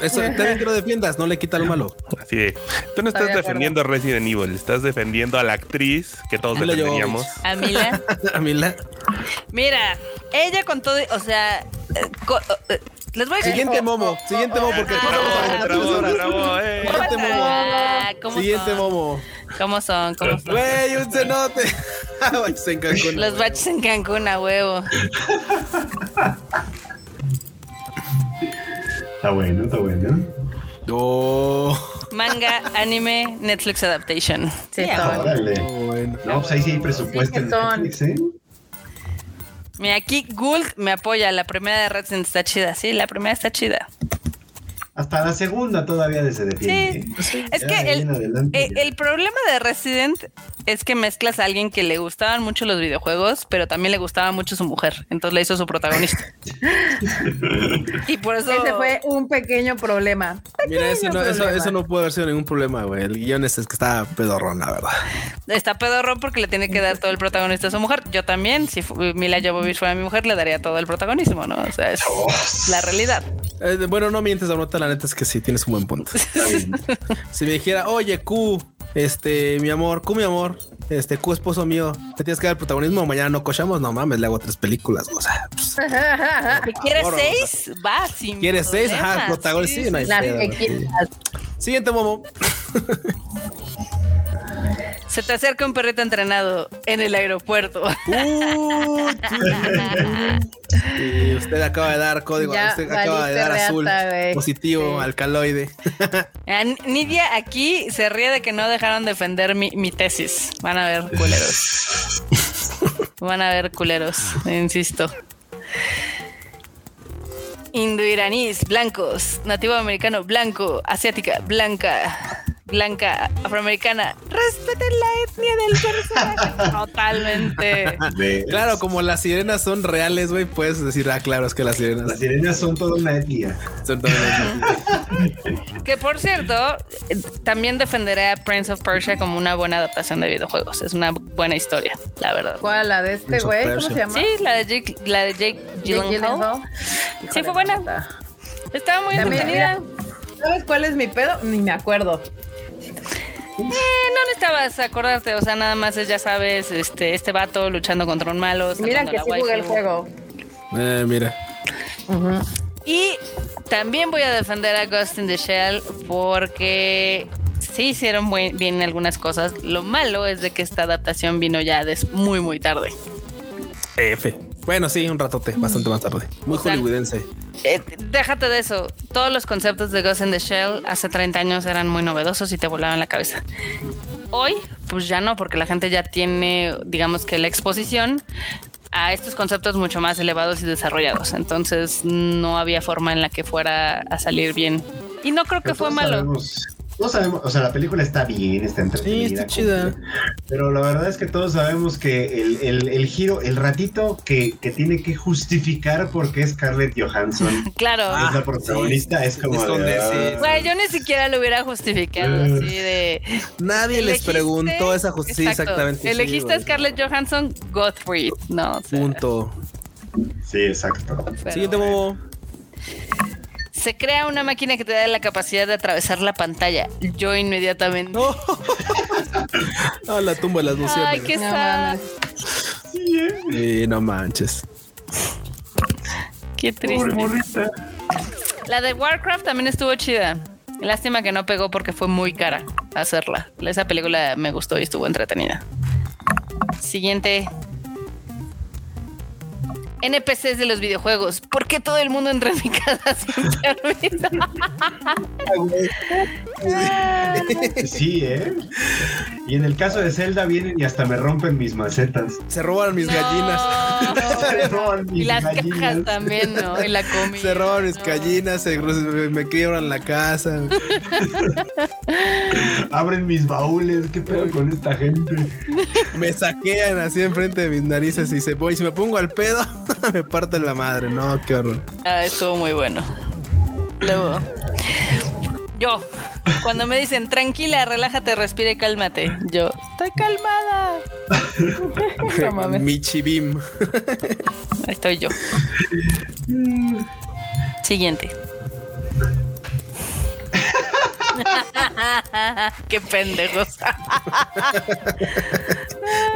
[SPEAKER 3] Eso *laughs* también que lo defiendas, no le quita lo malo.
[SPEAKER 5] Así de. Tú no estás
[SPEAKER 1] acuerdo.
[SPEAKER 5] defendiendo a Resident Evil, estás defendiendo a la actriz que todos
[SPEAKER 3] Mila
[SPEAKER 5] defenderíamos.
[SPEAKER 2] A Mila. *laughs*
[SPEAKER 3] A
[SPEAKER 2] Mira, ella con todo, o sea, eh, co- eh, les voy a decir.
[SPEAKER 3] siguiente momo, siguiente momo porque
[SPEAKER 2] Ah,
[SPEAKER 5] Trabó,
[SPEAKER 3] horas.
[SPEAKER 5] trabó, eh.
[SPEAKER 3] Siguiente momo.
[SPEAKER 2] Ah, ¿cómo
[SPEAKER 3] Siguiente
[SPEAKER 2] son?
[SPEAKER 3] momo.
[SPEAKER 2] ¿Cómo son? ¿Cómo son?
[SPEAKER 3] Güey, un cenote. *laughs* Baches en Cancún.
[SPEAKER 2] Los baches en Cancún a huevo.
[SPEAKER 4] Está bueno, está bueno.
[SPEAKER 3] Oh,
[SPEAKER 2] Manga, anime, Netflix adaptation.
[SPEAKER 1] Sí.
[SPEAKER 4] Órale.
[SPEAKER 3] bueno.
[SPEAKER 4] No, pues ahí sí hay presupuesto en
[SPEAKER 1] son.
[SPEAKER 4] Netflix, ¿eh?
[SPEAKER 2] Mira, aquí Gould me apoya. La primera de Resident está chida. Sí, la primera está chida.
[SPEAKER 4] Hasta la segunda todavía se defiende.
[SPEAKER 2] Sí. Es
[SPEAKER 4] Ya,
[SPEAKER 2] que
[SPEAKER 4] de ahí
[SPEAKER 2] el,
[SPEAKER 4] adelante
[SPEAKER 2] problema de Resident es que mezclas a alguien que le gustaban mucho los videojuegos, pero también le gustaba mucho su mujer. Entonces le hizo su protagonista. *laughs* y por eso.
[SPEAKER 1] Ese fue un pequeño problema.
[SPEAKER 3] Mira, eso no,
[SPEAKER 1] Pequeño
[SPEAKER 3] eso, no puede haber sido ningún problema, güey. El guion es, es que está pedorrón, la verdad.
[SPEAKER 2] Está pedorrón porque le tiene que dar todo el protagonista a su mujer. Yo también, si Mila Jovovich fuera mi mujer, le daría todo el protagonismo, ¿no? O sea, es la realidad.
[SPEAKER 3] Eh, bueno, no mientes, Marmota, la neta es que sí tienes un buen punto. Si me dijera, oye, Q, este, mi amor, Q, mi amor, este, Q, esposo mío, te tienes que dar el protagonismo, mañana no cochamos, no mames, le hago tres películas, o sea, pues, *laughs*
[SPEAKER 2] Si quieres
[SPEAKER 3] favor,
[SPEAKER 2] seis, va, sin
[SPEAKER 3] ¿quieres seis? Ajá, protagonista, sí, no hay
[SPEAKER 1] Las
[SPEAKER 3] pedo,
[SPEAKER 1] que
[SPEAKER 3] güey.
[SPEAKER 1] quieras.
[SPEAKER 3] Siguiente, Momo. *laughs*
[SPEAKER 2] Se te acerca un perrito entrenado en el aeropuerto.
[SPEAKER 3] Uh, y *laughs* usted acaba de dar código,
[SPEAKER 1] Ya
[SPEAKER 3] usted acaba de dar
[SPEAKER 1] reata,
[SPEAKER 3] azul, positivo,
[SPEAKER 1] Sí.
[SPEAKER 3] alcaloide. *laughs*
[SPEAKER 2] Ah, Nidia aquí se ríe de que no dejaron defender mi, mi tesis. Van a ver culeros. *laughs* Van a ver culeros, insisto. Indoiraníes, blancos, nativo americano, blanco, asiática, blanca, blanca, afroamericana. Respeten la etnia del personaje. Totalmente.
[SPEAKER 4] De-
[SPEAKER 3] Claro, como las sirenas son reales, güey, puedes decir, ah, claro, es que las sirenas
[SPEAKER 4] Las sirenas son toda una etnia.
[SPEAKER 3] son todas- *laughs*
[SPEAKER 2] Que por cierto, también defenderé a Prince of Persia como una buena adaptación de videojuegos. Es una buena historia, la verdad.
[SPEAKER 1] ¿Cuál? ¿La de este güey? ¿Cómo se llama?
[SPEAKER 2] Sí, la de Jake, la de Jake
[SPEAKER 1] Jake
[SPEAKER 2] Gyllenhaal.
[SPEAKER 1] Gyllenhaal.
[SPEAKER 2] Sí, fue buena. Estaba muy
[SPEAKER 1] También,
[SPEAKER 2] entretenida.
[SPEAKER 1] ¿Sabes cuál es mi pedo? Ni me acuerdo.
[SPEAKER 2] Eh, no necesitabas acordarte, o sea, nada más es, ya sabes, este, este vato luchando contra un malo.
[SPEAKER 1] Mira que sí
[SPEAKER 2] la
[SPEAKER 1] jugué el juego.
[SPEAKER 3] Eh, mira.
[SPEAKER 2] Y también voy a defender a Ghost in the Shell porque sí hicieron buen- bien algunas cosas. Lo malo es de que esta adaptación vino ya des- muy, muy tarde.
[SPEAKER 3] F. Bueno, sí, un ratote, bastante más tarde. Muy
[SPEAKER 2] O sea,
[SPEAKER 3] hollywoodense.
[SPEAKER 2] Eh, déjate de eso. Todos los conceptos de Ghost in the Shell hace 30 años eran muy novedosos y te volaban la cabeza. Hoy, pues ya no, porque la gente ya tiene, digamos que la exposición a estos conceptos mucho más elevados y desarrollados. Entonces no había forma en la que fuera a salir bien. Y no creo que
[SPEAKER 4] Pero
[SPEAKER 2] fue malo.
[SPEAKER 4] sabemos- todos sabemos, o sea, la película está bien, está entretenida.
[SPEAKER 3] Sí, está chida.
[SPEAKER 4] Pero la verdad es que todos sabemos que el, el- el giro, el ratito que, que tiene que justificar por qué Scarlett Johansson *laughs*
[SPEAKER 2] Claro.
[SPEAKER 4] es la protagonista es como
[SPEAKER 3] es donde
[SPEAKER 4] ah,
[SPEAKER 3] sí.
[SPEAKER 2] Yo ni siquiera lo hubiera justificado
[SPEAKER 4] Eh.
[SPEAKER 2] así de.
[SPEAKER 3] Nadie les preguntó esa justicia
[SPEAKER 2] Exacto.
[SPEAKER 3] exactamente. sí,
[SPEAKER 2] Elegiste a. Scarlett Johansson, Gottfried. No, o sea,
[SPEAKER 3] Punto.
[SPEAKER 4] Sí, exacto.
[SPEAKER 2] pero
[SPEAKER 3] Siguiente,
[SPEAKER 2] bueno. Se crea una máquina que te da la capacidad de atravesar la pantalla. Yo inmediatamente.
[SPEAKER 3] No. ah, la tumba de las luciérnagas.
[SPEAKER 2] Ay, qué
[SPEAKER 1] No
[SPEAKER 2] sad.
[SPEAKER 1] mames.
[SPEAKER 3] Sí, no manches.
[SPEAKER 2] Qué triste. La de Warcraft también estuvo chida. Lástima que no pegó porque fue muy cara hacerla. Esa película me gustó y estuvo entretenida. Siguiente. NPCs de los videojuegos. ¿Por qué todo el mundo entra en mi casa *laughs* sin permiso?
[SPEAKER 4] Sí, ¿eh? Y en el caso de Zelda vienen y hasta me rompen mis macetas.
[SPEAKER 3] Se robaron mis gallinas.
[SPEAKER 2] No. *laughs*
[SPEAKER 4] Se roban
[SPEAKER 2] Y
[SPEAKER 4] mis
[SPEAKER 2] las
[SPEAKER 4] gallinas.
[SPEAKER 2] cajas también, ¿no? Y la comida.
[SPEAKER 3] Se roban mis
[SPEAKER 2] no.
[SPEAKER 3] gallinas, se, me quiebran la casa. *laughs*
[SPEAKER 4] Abren mis baúles. ¿Qué pedo con esta gente?
[SPEAKER 3] Me saquean así enfrente de mis narices y se voy. Si me pongo al pedo, *laughs* me parten la madre. No, qué horror.
[SPEAKER 2] Ah, estuvo muy bueno. Luego, yo, cuando me dicen tranquila, relájate, respire, cálmate. Yo, estoy calmada. *laughs*
[SPEAKER 1] No mames.
[SPEAKER 3] Michi Bim.
[SPEAKER 2] Ahí estoy yo. *laughs* Siguiente. Qué pendejos.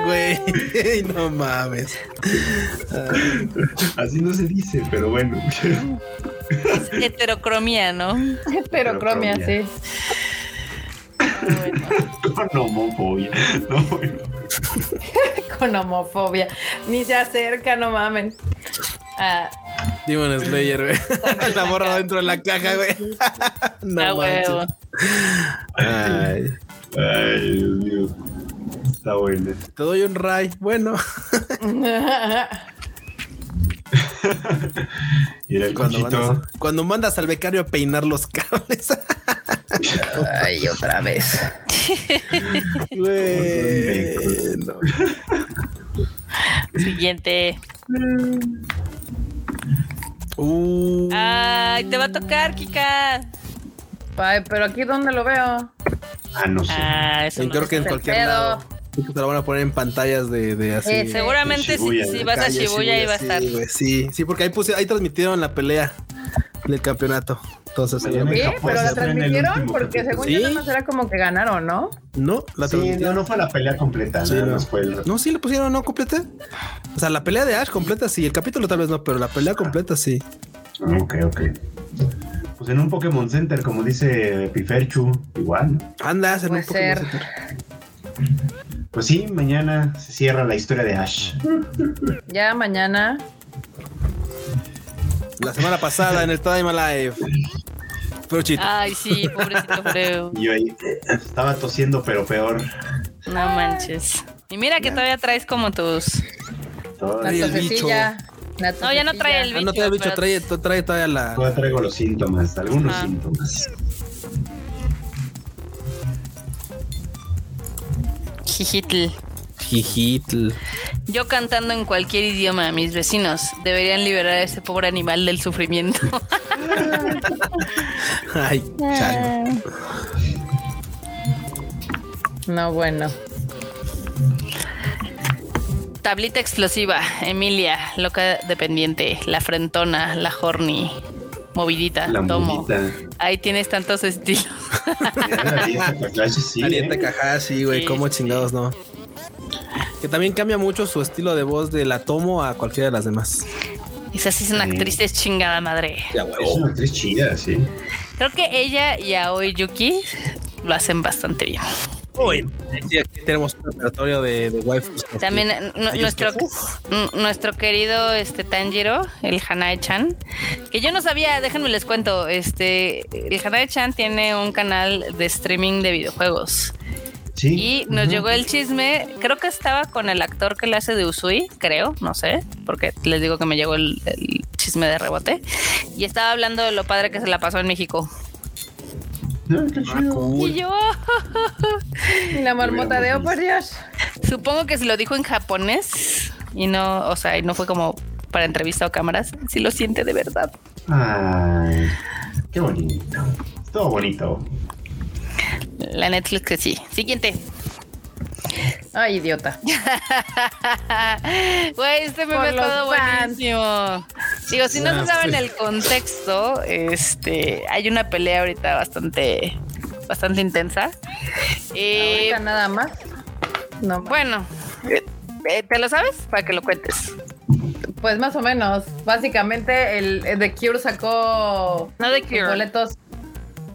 [SPEAKER 3] Güey, no mames.
[SPEAKER 4] Así no se dice, pero bueno.
[SPEAKER 2] Heterocromía, ¿no?
[SPEAKER 1] Pero cromia, sí.
[SPEAKER 2] Bueno.
[SPEAKER 4] Con homofobia. No, bueno. *laughs*
[SPEAKER 1] Con homofobia. Ni se acerca, no mamen. Ah,
[SPEAKER 3] Demon Slayer, güey. *laughs* La morra dentro de la caja, güey. *laughs* No
[SPEAKER 2] Ah, huevo.
[SPEAKER 3] manches. Ay,
[SPEAKER 4] Ay, Dios mío. Está bueno.
[SPEAKER 3] te doy un ray. Bueno, *laughs*
[SPEAKER 4] el
[SPEAKER 3] cuando mandas, cuando mandas al becario a peinar los cables.
[SPEAKER 1] Ay, otra vez.
[SPEAKER 3] Güey. no.
[SPEAKER 2] Siguiente.
[SPEAKER 3] Uh,
[SPEAKER 2] Ay, te va a tocar, Kika.
[SPEAKER 1] Ay, pero aquí dónde lo veo.
[SPEAKER 4] Ah, no sé.
[SPEAKER 2] Ah, eso no
[SPEAKER 3] creo que en cualquier
[SPEAKER 1] pedo.
[SPEAKER 3] lado. Te lo van a poner en pantallas de, de así.
[SPEAKER 1] Eh,
[SPEAKER 2] Seguramente si,
[SPEAKER 4] Shibuya,
[SPEAKER 2] si vas a Shibuya ahí va a estar.
[SPEAKER 3] sí, sí, porque ahí puse, ahí transmitieron la pelea del campeonato. Entonces,
[SPEAKER 1] Sí, pero la transmitieron porque
[SPEAKER 4] capítulo.
[SPEAKER 1] según
[SPEAKER 3] Sí.
[SPEAKER 1] yo nada más era como que ganaron, ¿no?
[SPEAKER 3] no, la
[SPEAKER 4] Sí, no, no fue la pelea completa,
[SPEAKER 3] Sí,
[SPEAKER 4] nada
[SPEAKER 3] no.
[SPEAKER 4] más fue el...
[SPEAKER 3] No, sí le pusieron, no completa. O sea, la pelea de Ash completa sí, el capítulo tal vez no, pero la pelea completa sí.
[SPEAKER 4] Ok, ok. Pues en un Pokémon Center, como dice Piferchu, igual.
[SPEAKER 3] Anda,
[SPEAKER 1] Puede
[SPEAKER 3] un Pokémon
[SPEAKER 1] ser.
[SPEAKER 3] Center.
[SPEAKER 4] Pues sí, mañana se cierra la historia de Ash.
[SPEAKER 1] Ya mañana.
[SPEAKER 3] La semana pasada en el Time Alive.
[SPEAKER 2] Ay, sí, pobrecito Freo. *laughs*
[SPEAKER 4] Yo ahí estaba tosiendo, pero peor.
[SPEAKER 2] No manches. Y mira que todavía traes como tus.
[SPEAKER 4] Todo-
[SPEAKER 3] el
[SPEAKER 1] la
[SPEAKER 2] No, ya no trae el
[SPEAKER 1] tosecilla.
[SPEAKER 3] Ah, no trae el bicho,
[SPEAKER 2] pero-
[SPEAKER 3] trae, trae todavía la.
[SPEAKER 4] Todavía traigo los síntomas, algunos
[SPEAKER 2] Ah.
[SPEAKER 4] síntomas.
[SPEAKER 2] Jijitl.
[SPEAKER 3] Jijitl.
[SPEAKER 2] Yo cantando en cualquier idioma a mis vecinos. Deberían liberar a ese pobre animal del sufrimiento. *laughs* *laughs*
[SPEAKER 3] Ay, chale.
[SPEAKER 1] No, bueno.
[SPEAKER 2] Tablita explosiva. Emilia, loca dependiente. La frentona, la horny. Movidita,
[SPEAKER 4] La
[SPEAKER 2] tomo.
[SPEAKER 4] monita.
[SPEAKER 2] Ahí tienes tantos estilos. *laughs*
[SPEAKER 3] Arieta
[SPEAKER 4] ¿eh?
[SPEAKER 3] Kahashi, güey,
[SPEAKER 2] Sí,
[SPEAKER 3] cómo
[SPEAKER 2] sí,
[SPEAKER 3] chingados no. Que también cambia mucho su estilo de voz de la Tomo a cualquiera de las demás.
[SPEAKER 2] Esa sí es una
[SPEAKER 4] Sí.
[SPEAKER 2] actriz de chingada madre.
[SPEAKER 4] Es una actriz chida, sí.
[SPEAKER 2] Creo que ella y Aoi Yuki lo hacen bastante bien.
[SPEAKER 3] Uy, sí, aquí tenemos un repertorio de, de waifus.
[SPEAKER 2] También
[SPEAKER 3] Ellos
[SPEAKER 2] nuestro, nuestro querido este Tanjiro, el Hanae-chan, que yo no sabía, déjenme les cuento, este, el Hanae-chan tiene un canal de streaming de videojuegos
[SPEAKER 4] Sí.
[SPEAKER 2] y nos llegó el chisme, creo que estaba con el actor que le hace de Usui, creo, no sé, porque les digo que me llegó el, el chisme de rebote, y estaba hablando de lo padre que se la pasó en México.
[SPEAKER 3] Ah,
[SPEAKER 4] chido.
[SPEAKER 3] cool.
[SPEAKER 2] Y yo,
[SPEAKER 1] Y *laughs* la marmota de, oh, por Dios.
[SPEAKER 2] Supongo que se lo dijo en japonés y no, o sea, y no fue como para entrevista o cámaras. Si lo siente de verdad.
[SPEAKER 4] Ay, qué bonito. Todo bonito.
[SPEAKER 2] La Netflix que sí. Siguiente.
[SPEAKER 1] Ay, idiota. *laughs*
[SPEAKER 2] Güey, este meme
[SPEAKER 1] Por
[SPEAKER 2] ha estado
[SPEAKER 1] los fans.
[SPEAKER 2] buenísimo. Digo, si no
[SPEAKER 3] Ah,
[SPEAKER 2] se saben
[SPEAKER 3] pues.
[SPEAKER 2] el contexto, este, hay una pelea ahorita bastante, bastante intensa. Eh,
[SPEAKER 1] Ahorita nada más. No,
[SPEAKER 2] bueno, eh, eh, ¿te lo sabes? Para que lo cuentes.
[SPEAKER 1] pues más o menos. Básicamente, el, el The Cure sacó
[SPEAKER 2] No de
[SPEAKER 1] sus
[SPEAKER 2] Cure,
[SPEAKER 1] boletos.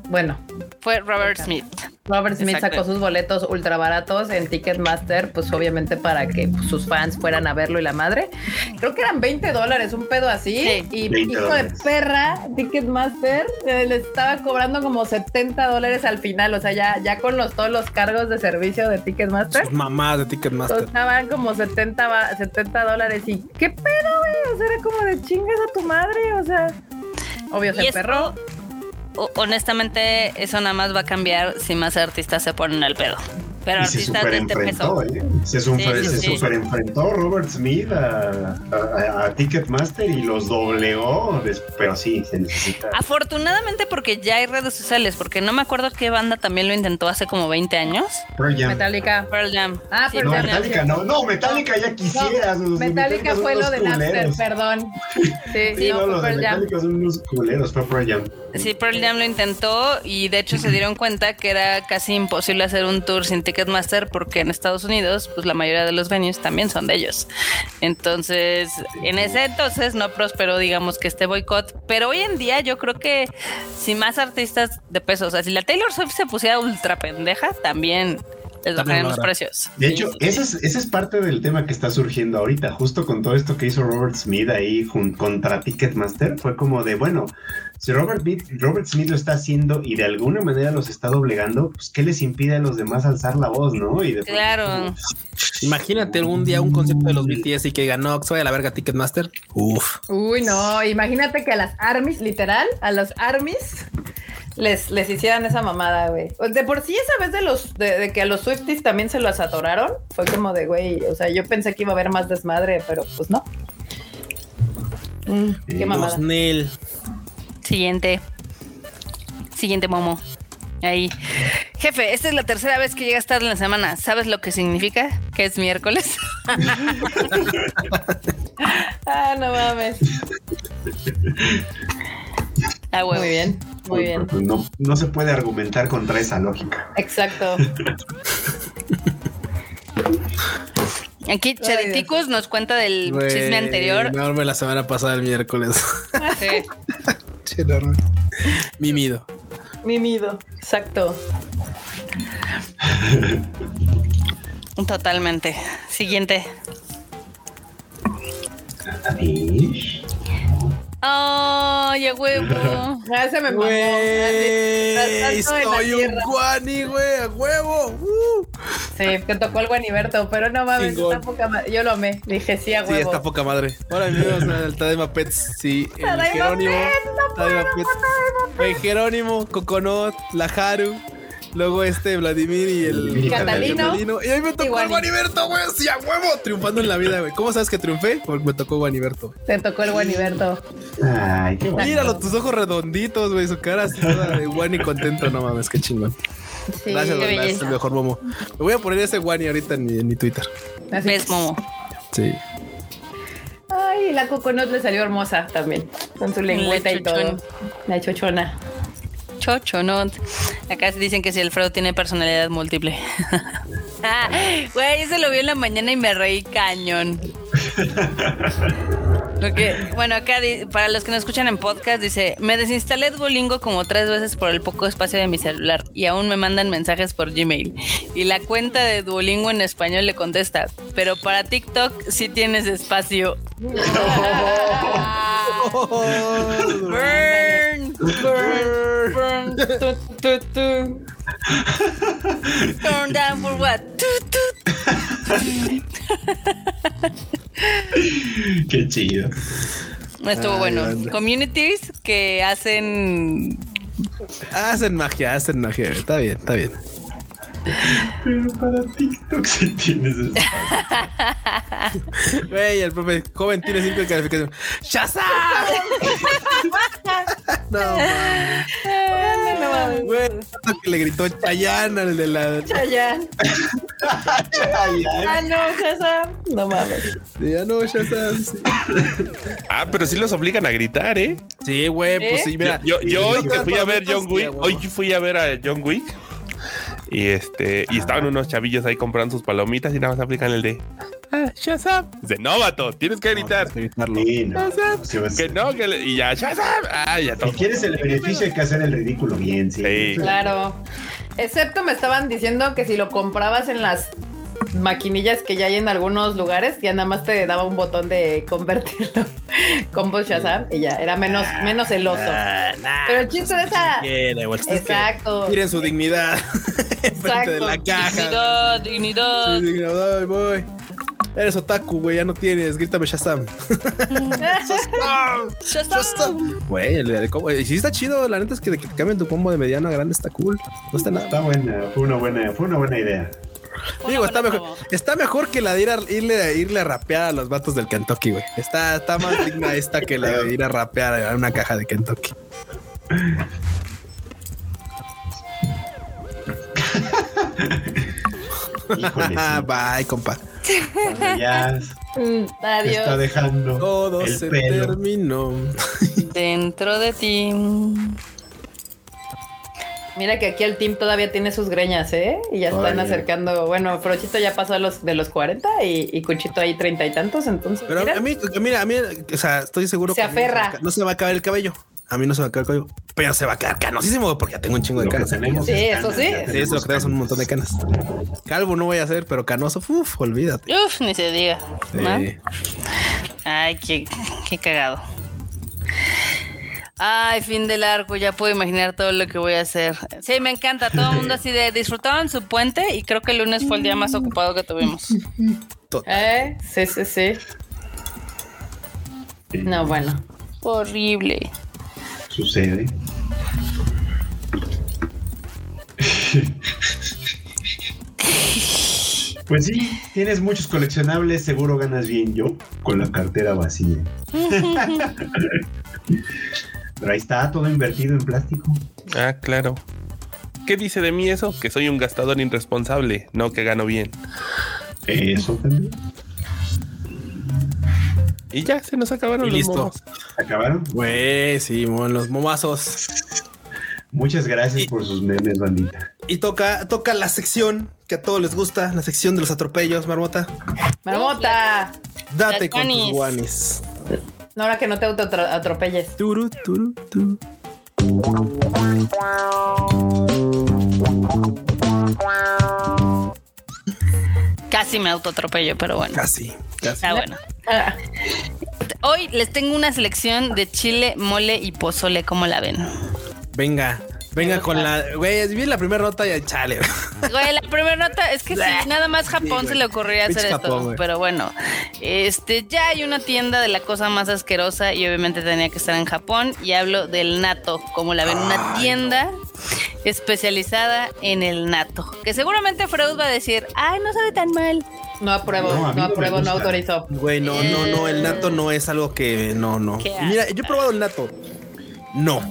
[SPEAKER 1] Bueno,
[SPEAKER 2] fue Robert Smith.
[SPEAKER 1] Robert Smith
[SPEAKER 2] Exacto.
[SPEAKER 1] sacó sus boletos ultra baratos en Ticketmaster, pues obviamente para que pues, sus fans fueran a verlo y la madre. creo que eran 20 dólares, un pedo así.
[SPEAKER 2] Sí.
[SPEAKER 1] y
[SPEAKER 4] 20
[SPEAKER 1] hijo
[SPEAKER 4] dólares.
[SPEAKER 1] de perra, Ticketmaster eh, le estaba cobrando como 70 dólares al final. O sea, ya, ya con los, todos los cargos de servicio de Ticketmaster.
[SPEAKER 3] Sus mamás de Ticketmaster.
[SPEAKER 1] Costaban como 70, va- 70 dólares y qué pedo, güey. O sea, era como de chingas a tu madre. O sea, obvio se
[SPEAKER 2] Y esto,
[SPEAKER 1] emperró.
[SPEAKER 2] o- honestamente, eso nada más va a cambiar si más artistas se ponen al pedo. Pero
[SPEAKER 4] Y se
[SPEAKER 2] artistas
[SPEAKER 4] super
[SPEAKER 2] de este peso.
[SPEAKER 4] enfrentó, ¿eh? Se super,
[SPEAKER 2] Sí, sí,
[SPEAKER 4] se
[SPEAKER 2] sí.
[SPEAKER 4] super enfrentó Robert Smith a, a- a Ticketmaster y los doblegó. des- Pero sí, se necesita.
[SPEAKER 2] Afortunadamente porque ya hay redes sociales, porque no me acuerdo qué banda también lo intentó hace como 20 años.
[SPEAKER 4] Pearl Jam.
[SPEAKER 1] Metallica.
[SPEAKER 2] Pearl Jam.
[SPEAKER 1] Ah,
[SPEAKER 2] Sí,
[SPEAKER 1] Pearl
[SPEAKER 4] No,
[SPEAKER 1] Jam.
[SPEAKER 4] Metallica no, no, Metallica ya quisiera. sus- sus
[SPEAKER 1] Metallica
[SPEAKER 4] son
[SPEAKER 1] fue lo
[SPEAKER 4] unos
[SPEAKER 1] de Napster,
[SPEAKER 4] culeros.
[SPEAKER 1] perdón. *laughs* Sí,
[SPEAKER 4] Sí,
[SPEAKER 1] no,
[SPEAKER 4] no, los
[SPEAKER 1] Jam.
[SPEAKER 4] Metallica son unos culeros, fue Pearl Jam.
[SPEAKER 2] Sí, Pearl Jam lo intentó y de hecho se dieron cuenta que era casi imposible hacer un tour sin Ticketmaster porque en Estados Unidos, pues la mayoría de los venues también son de ellos. Entonces, en ese entonces no prosperó, digamos, que este boicot, pero hoy en día yo creo que si más artistas de peso, o sea, si la Taylor Swift se pusiera ultra pendeja, también les bajarían
[SPEAKER 3] lo
[SPEAKER 2] los precios.
[SPEAKER 4] De hecho,
[SPEAKER 2] sí,
[SPEAKER 4] ese es, ese es parte del tema que está surgiendo ahorita, justo con todo esto que hizo Robert Smith ahí contra Ticketmaster. Fue como de, bueno, si Robert, Smith- Robert Smith lo está haciendo y de alguna manera los está doblegando, pues ¿qué les impide a los demás alzar la voz, no? Y
[SPEAKER 2] Claro.
[SPEAKER 3] Imagínate algún día un concierto de los BTS y que digan, no, que vaya a la verga Ticketmaster. Uf.
[SPEAKER 1] Uy, no, imagínate que a las armies, literal, a los armies les, les hicieran esa mamada, güey. De por sí esa vez de los de, de que a los Swifties también se los atoraron, fue como de, güey, o sea, yo pensé que iba a haber más desmadre, pero pues no. Mm, qué mamada.
[SPEAKER 3] Los.
[SPEAKER 2] Siguiente. Siguiente, Momo. Ahí. Jefe, esta es la tercera vez que llegas tarde en la semana. ¿Sabes lo que significa? Que es miércoles. *laughs*
[SPEAKER 1] Ah, no mames.
[SPEAKER 2] Ah.
[SPEAKER 1] Muy bien, muy bien.
[SPEAKER 4] Pues No, no se puede argumentar contra esa lógica.
[SPEAKER 1] Exacto. *laughs*
[SPEAKER 2] Aquí Chariticus nos cuenta del chisme anterior.
[SPEAKER 3] Enorme la semana pasada el miércoles.
[SPEAKER 2] Sí. *laughs*
[SPEAKER 3] Enorme. Mimido.
[SPEAKER 1] Mimido. Exacto.
[SPEAKER 2] Totalmente. Siguiente. ¡Ay, a huevo! *laughs*
[SPEAKER 1] Ah, se me mamó. Tratando
[SPEAKER 3] soy un guani, güey, a huevo. Uh.
[SPEAKER 1] Sí, te tocó el guaniberto, pero no mames,
[SPEAKER 3] Chingón.
[SPEAKER 1] está poca madre. Yo lo amé. Dije sí a
[SPEAKER 3] Sí,
[SPEAKER 1] huevo.
[SPEAKER 3] está poca madre. Hola, amigos del Tadaima Pets. Sí, el Jerónimo.
[SPEAKER 1] Puedo,
[SPEAKER 3] Pets. El Jerónimo, Coconut, la Haru. Luego este Vladimir y el
[SPEAKER 4] Y
[SPEAKER 1] Catalino.
[SPEAKER 3] Catalino. Y a mí me tocó el Guaniberto, güey. Sí, a huevo. Triunfando en la vida, güey. ¿Cómo sabes que triunfé? Porque me tocó Guaniberto.
[SPEAKER 1] Te tocó el guaniberto.
[SPEAKER 4] Ay, qué bueno.
[SPEAKER 3] Míralo, tus ojos redonditos, güey. Su cara así toda de Guani contento. No mames, qué chingón.
[SPEAKER 1] Sí,
[SPEAKER 3] Gracias,
[SPEAKER 2] qué
[SPEAKER 3] es el mejor momo. Me voy a poner ese Guani ahorita en mi, en mi Twitter.
[SPEAKER 1] así.
[SPEAKER 2] ¿Ves, Momo?
[SPEAKER 3] Sí.
[SPEAKER 1] Ay, la coconut le salió hermosa también. Con su lengüeta y todo. La chochona.
[SPEAKER 2] Chocho, ¿no? Acá se dicen que si Alfredo tiene personalidad múltiple. *laughs* Ah, Güey, ese lo vi en la mañana y me reí cañón. *laughs* Lo que- bueno, acá para los que nos escuchan en podcast dice, me desinstalé Duolingo como tres veces por el poco espacio de mi celular y aún me mandan mensajes por Gmail. Y la cuenta de Duolingo en español le contesta, pero para TikTok sí tienes espacio. *laughs* Burn, burn, burn, tu, tu, tu. Turn down for what?
[SPEAKER 4] Qué chido.
[SPEAKER 2] Estuvo
[SPEAKER 3] Ay,
[SPEAKER 2] bueno. Communities que hacen
[SPEAKER 3] Hacen magia, hacen magia. Está bien, está bien.
[SPEAKER 4] Pero para TikTok sí tienes espacio.
[SPEAKER 3] Güey, el profe joven tiene cinco de calificación. ¡Shazam! *laughs* no, mames.
[SPEAKER 1] No mames.
[SPEAKER 3] Güey, que le gritó Chayanne al de la.
[SPEAKER 1] Chayanne.
[SPEAKER 4] Ay, ay.
[SPEAKER 1] Ah, no, Shazam. No mames.
[SPEAKER 3] Ya no, Shazam. Sí,
[SPEAKER 5] Ah, pero sí los obligan a gritar, ¿eh?
[SPEAKER 3] Sí, güey, pues sí, mira.
[SPEAKER 5] Yo, yo hoy
[SPEAKER 3] Sí,
[SPEAKER 5] que fui a ver John Wick,
[SPEAKER 3] sí,
[SPEAKER 5] hoy fui a ver a John Wick y este y estaban unos chavillos ahí comprando sus palomitas y nada más aplican el de ah, Shazam. Dice, no, vato, tienes que gritar.
[SPEAKER 3] Tienes que gritarlo.
[SPEAKER 4] Sí, no. Sí, vas-
[SPEAKER 5] Que no, que le- y ya Shazam. Ah, ya todo.
[SPEAKER 4] Si quieres el beneficio hay que hacer el ridículo bien, sí.
[SPEAKER 5] Sí.
[SPEAKER 1] Claro. Excepto me estaban diciendo que si lo comprabas en las maquinillas que ya hay en algunos lugares, ya nada más te daba un botón de convertirlo *laughs* con Shazam y ya era menos, menos celoso.
[SPEAKER 3] Ah, nah,
[SPEAKER 1] Pero el chiste de esa.
[SPEAKER 3] quiere, güey.
[SPEAKER 1] Exacto.
[SPEAKER 3] Miren su dignidad *laughs* enfrente de la caja.
[SPEAKER 2] Dignidad, dignidad.
[SPEAKER 3] Sí, dignidad, voy. Eres otaku, güey, ya no tienes. Grítame *laughs* Shazam.
[SPEAKER 2] Shazam.
[SPEAKER 3] Güey, el, el combo. Y sí está chido, la neta es que, que te cambien tu combo de mediano a grande está cool. No está nada.
[SPEAKER 4] Está buena, fue una buena, fue una buena idea.
[SPEAKER 3] Digo, está mejor, está mejor que la de ir a, irle, irle a rapear a los vatos del Kentucky, güey. Está, está más digna esta que la de ir a rapear a una caja de Kentucky.
[SPEAKER 4] Híjole, sí. *laughs*
[SPEAKER 3] Bye, compa.
[SPEAKER 4] Ya *laughs*
[SPEAKER 1] Adiós.
[SPEAKER 4] está dejando
[SPEAKER 3] Todo
[SPEAKER 4] el
[SPEAKER 3] se
[SPEAKER 4] pelo.
[SPEAKER 3] terminó.
[SPEAKER 2] Dentro de ti.
[SPEAKER 1] Mira que aquí el team todavía tiene sus greñas, ¿eh? Y ya están acercando. Bueno, Frochito ya pasó a los de los 40 y, y Cuchito ahí treinta y tantos. Entonces,
[SPEAKER 3] Pero
[SPEAKER 1] mira,
[SPEAKER 3] a mí, mira, a mí, o sea, estoy seguro
[SPEAKER 1] Se
[SPEAKER 3] que
[SPEAKER 1] aferra.
[SPEAKER 3] no se va a caer el cabello. A mí no se va a caer el cabello, pero se va a quedar canosísimo porque ya tengo un chingo de canas.
[SPEAKER 4] tenemos
[SPEAKER 1] Sí,
[SPEAKER 4] es
[SPEAKER 1] eso sí.
[SPEAKER 4] ya
[SPEAKER 3] Sí, es
[SPEAKER 4] tenemos
[SPEAKER 3] lo tenemos un montón de canas. Calvo no voy a hacer, pero canoso, uff, olvídate.
[SPEAKER 2] Uf, ni se diga. Ay, qué, qué cagado. Ay, fin del arco, ya puedo imaginar todo lo que voy a hacer. Sí, me encanta. Todo el mundo así de disfrutaron su puente y creo que el lunes fue el día más ocupado que tuvimos.
[SPEAKER 1] ¿eh? Sí, sí, sí.
[SPEAKER 4] Sí,
[SPEAKER 1] No, bueno.
[SPEAKER 2] Horrible.
[SPEAKER 4] Sucede. Pues sí, tienes muchos coleccionables, seguro ganas bien yo con la cartera vacía. *laughs* Pero ahí está todo invertido en plástico.
[SPEAKER 5] Ah, claro. ¿Qué dice de mí eso? Que soy un gastador irresponsable, no que gano bien.
[SPEAKER 4] Eso también.
[SPEAKER 5] Y ya se nos acabaron
[SPEAKER 3] Y
[SPEAKER 5] los
[SPEAKER 3] listo.
[SPEAKER 5] momos.
[SPEAKER 4] ¿Acabaron?
[SPEAKER 3] Güey, sí, mon, los momazos.
[SPEAKER 4] Muchas gracias
[SPEAKER 3] Y-
[SPEAKER 4] por sus memes, bandita.
[SPEAKER 3] Y toca, toca la sección que a todos les gusta, la sección de los atropellos, Marmota.
[SPEAKER 1] Marmota.
[SPEAKER 3] Date
[SPEAKER 2] Las
[SPEAKER 3] con tus
[SPEAKER 2] guanis.
[SPEAKER 1] No, ahora que no te auto atropelles.
[SPEAKER 3] Turu, turu, tu.
[SPEAKER 2] Casi me autoatropello, pero bueno.
[SPEAKER 3] Casi, casi.
[SPEAKER 2] Está bueno.
[SPEAKER 1] Ah,
[SPEAKER 2] Hoy les tengo una selección de chile, mole y pozole, ¿cómo la ven?
[SPEAKER 3] Venga, venga con la. Güey, vi la primera nota y chale.
[SPEAKER 2] Güey, la primera nota es que sí, *laughs* nada más Japón
[SPEAKER 3] Sí,
[SPEAKER 2] se le ocurría hacer esto.
[SPEAKER 3] Japón, güey.
[SPEAKER 2] pero bueno, este ya hay una tienda de la cosa más asquerosa y obviamente tenía que estar en Japón. Y hablo del nato, como la ven, una tienda especializada en el nato. Que seguramente Freud va a decir, ay, no sabe tan mal.
[SPEAKER 1] no apruebo,
[SPEAKER 4] No,
[SPEAKER 1] no, apruebo, no autorizo.
[SPEAKER 3] Güey, no, no, no, el nato no es algo que. No, no. Mira, yo he probado el nato. No,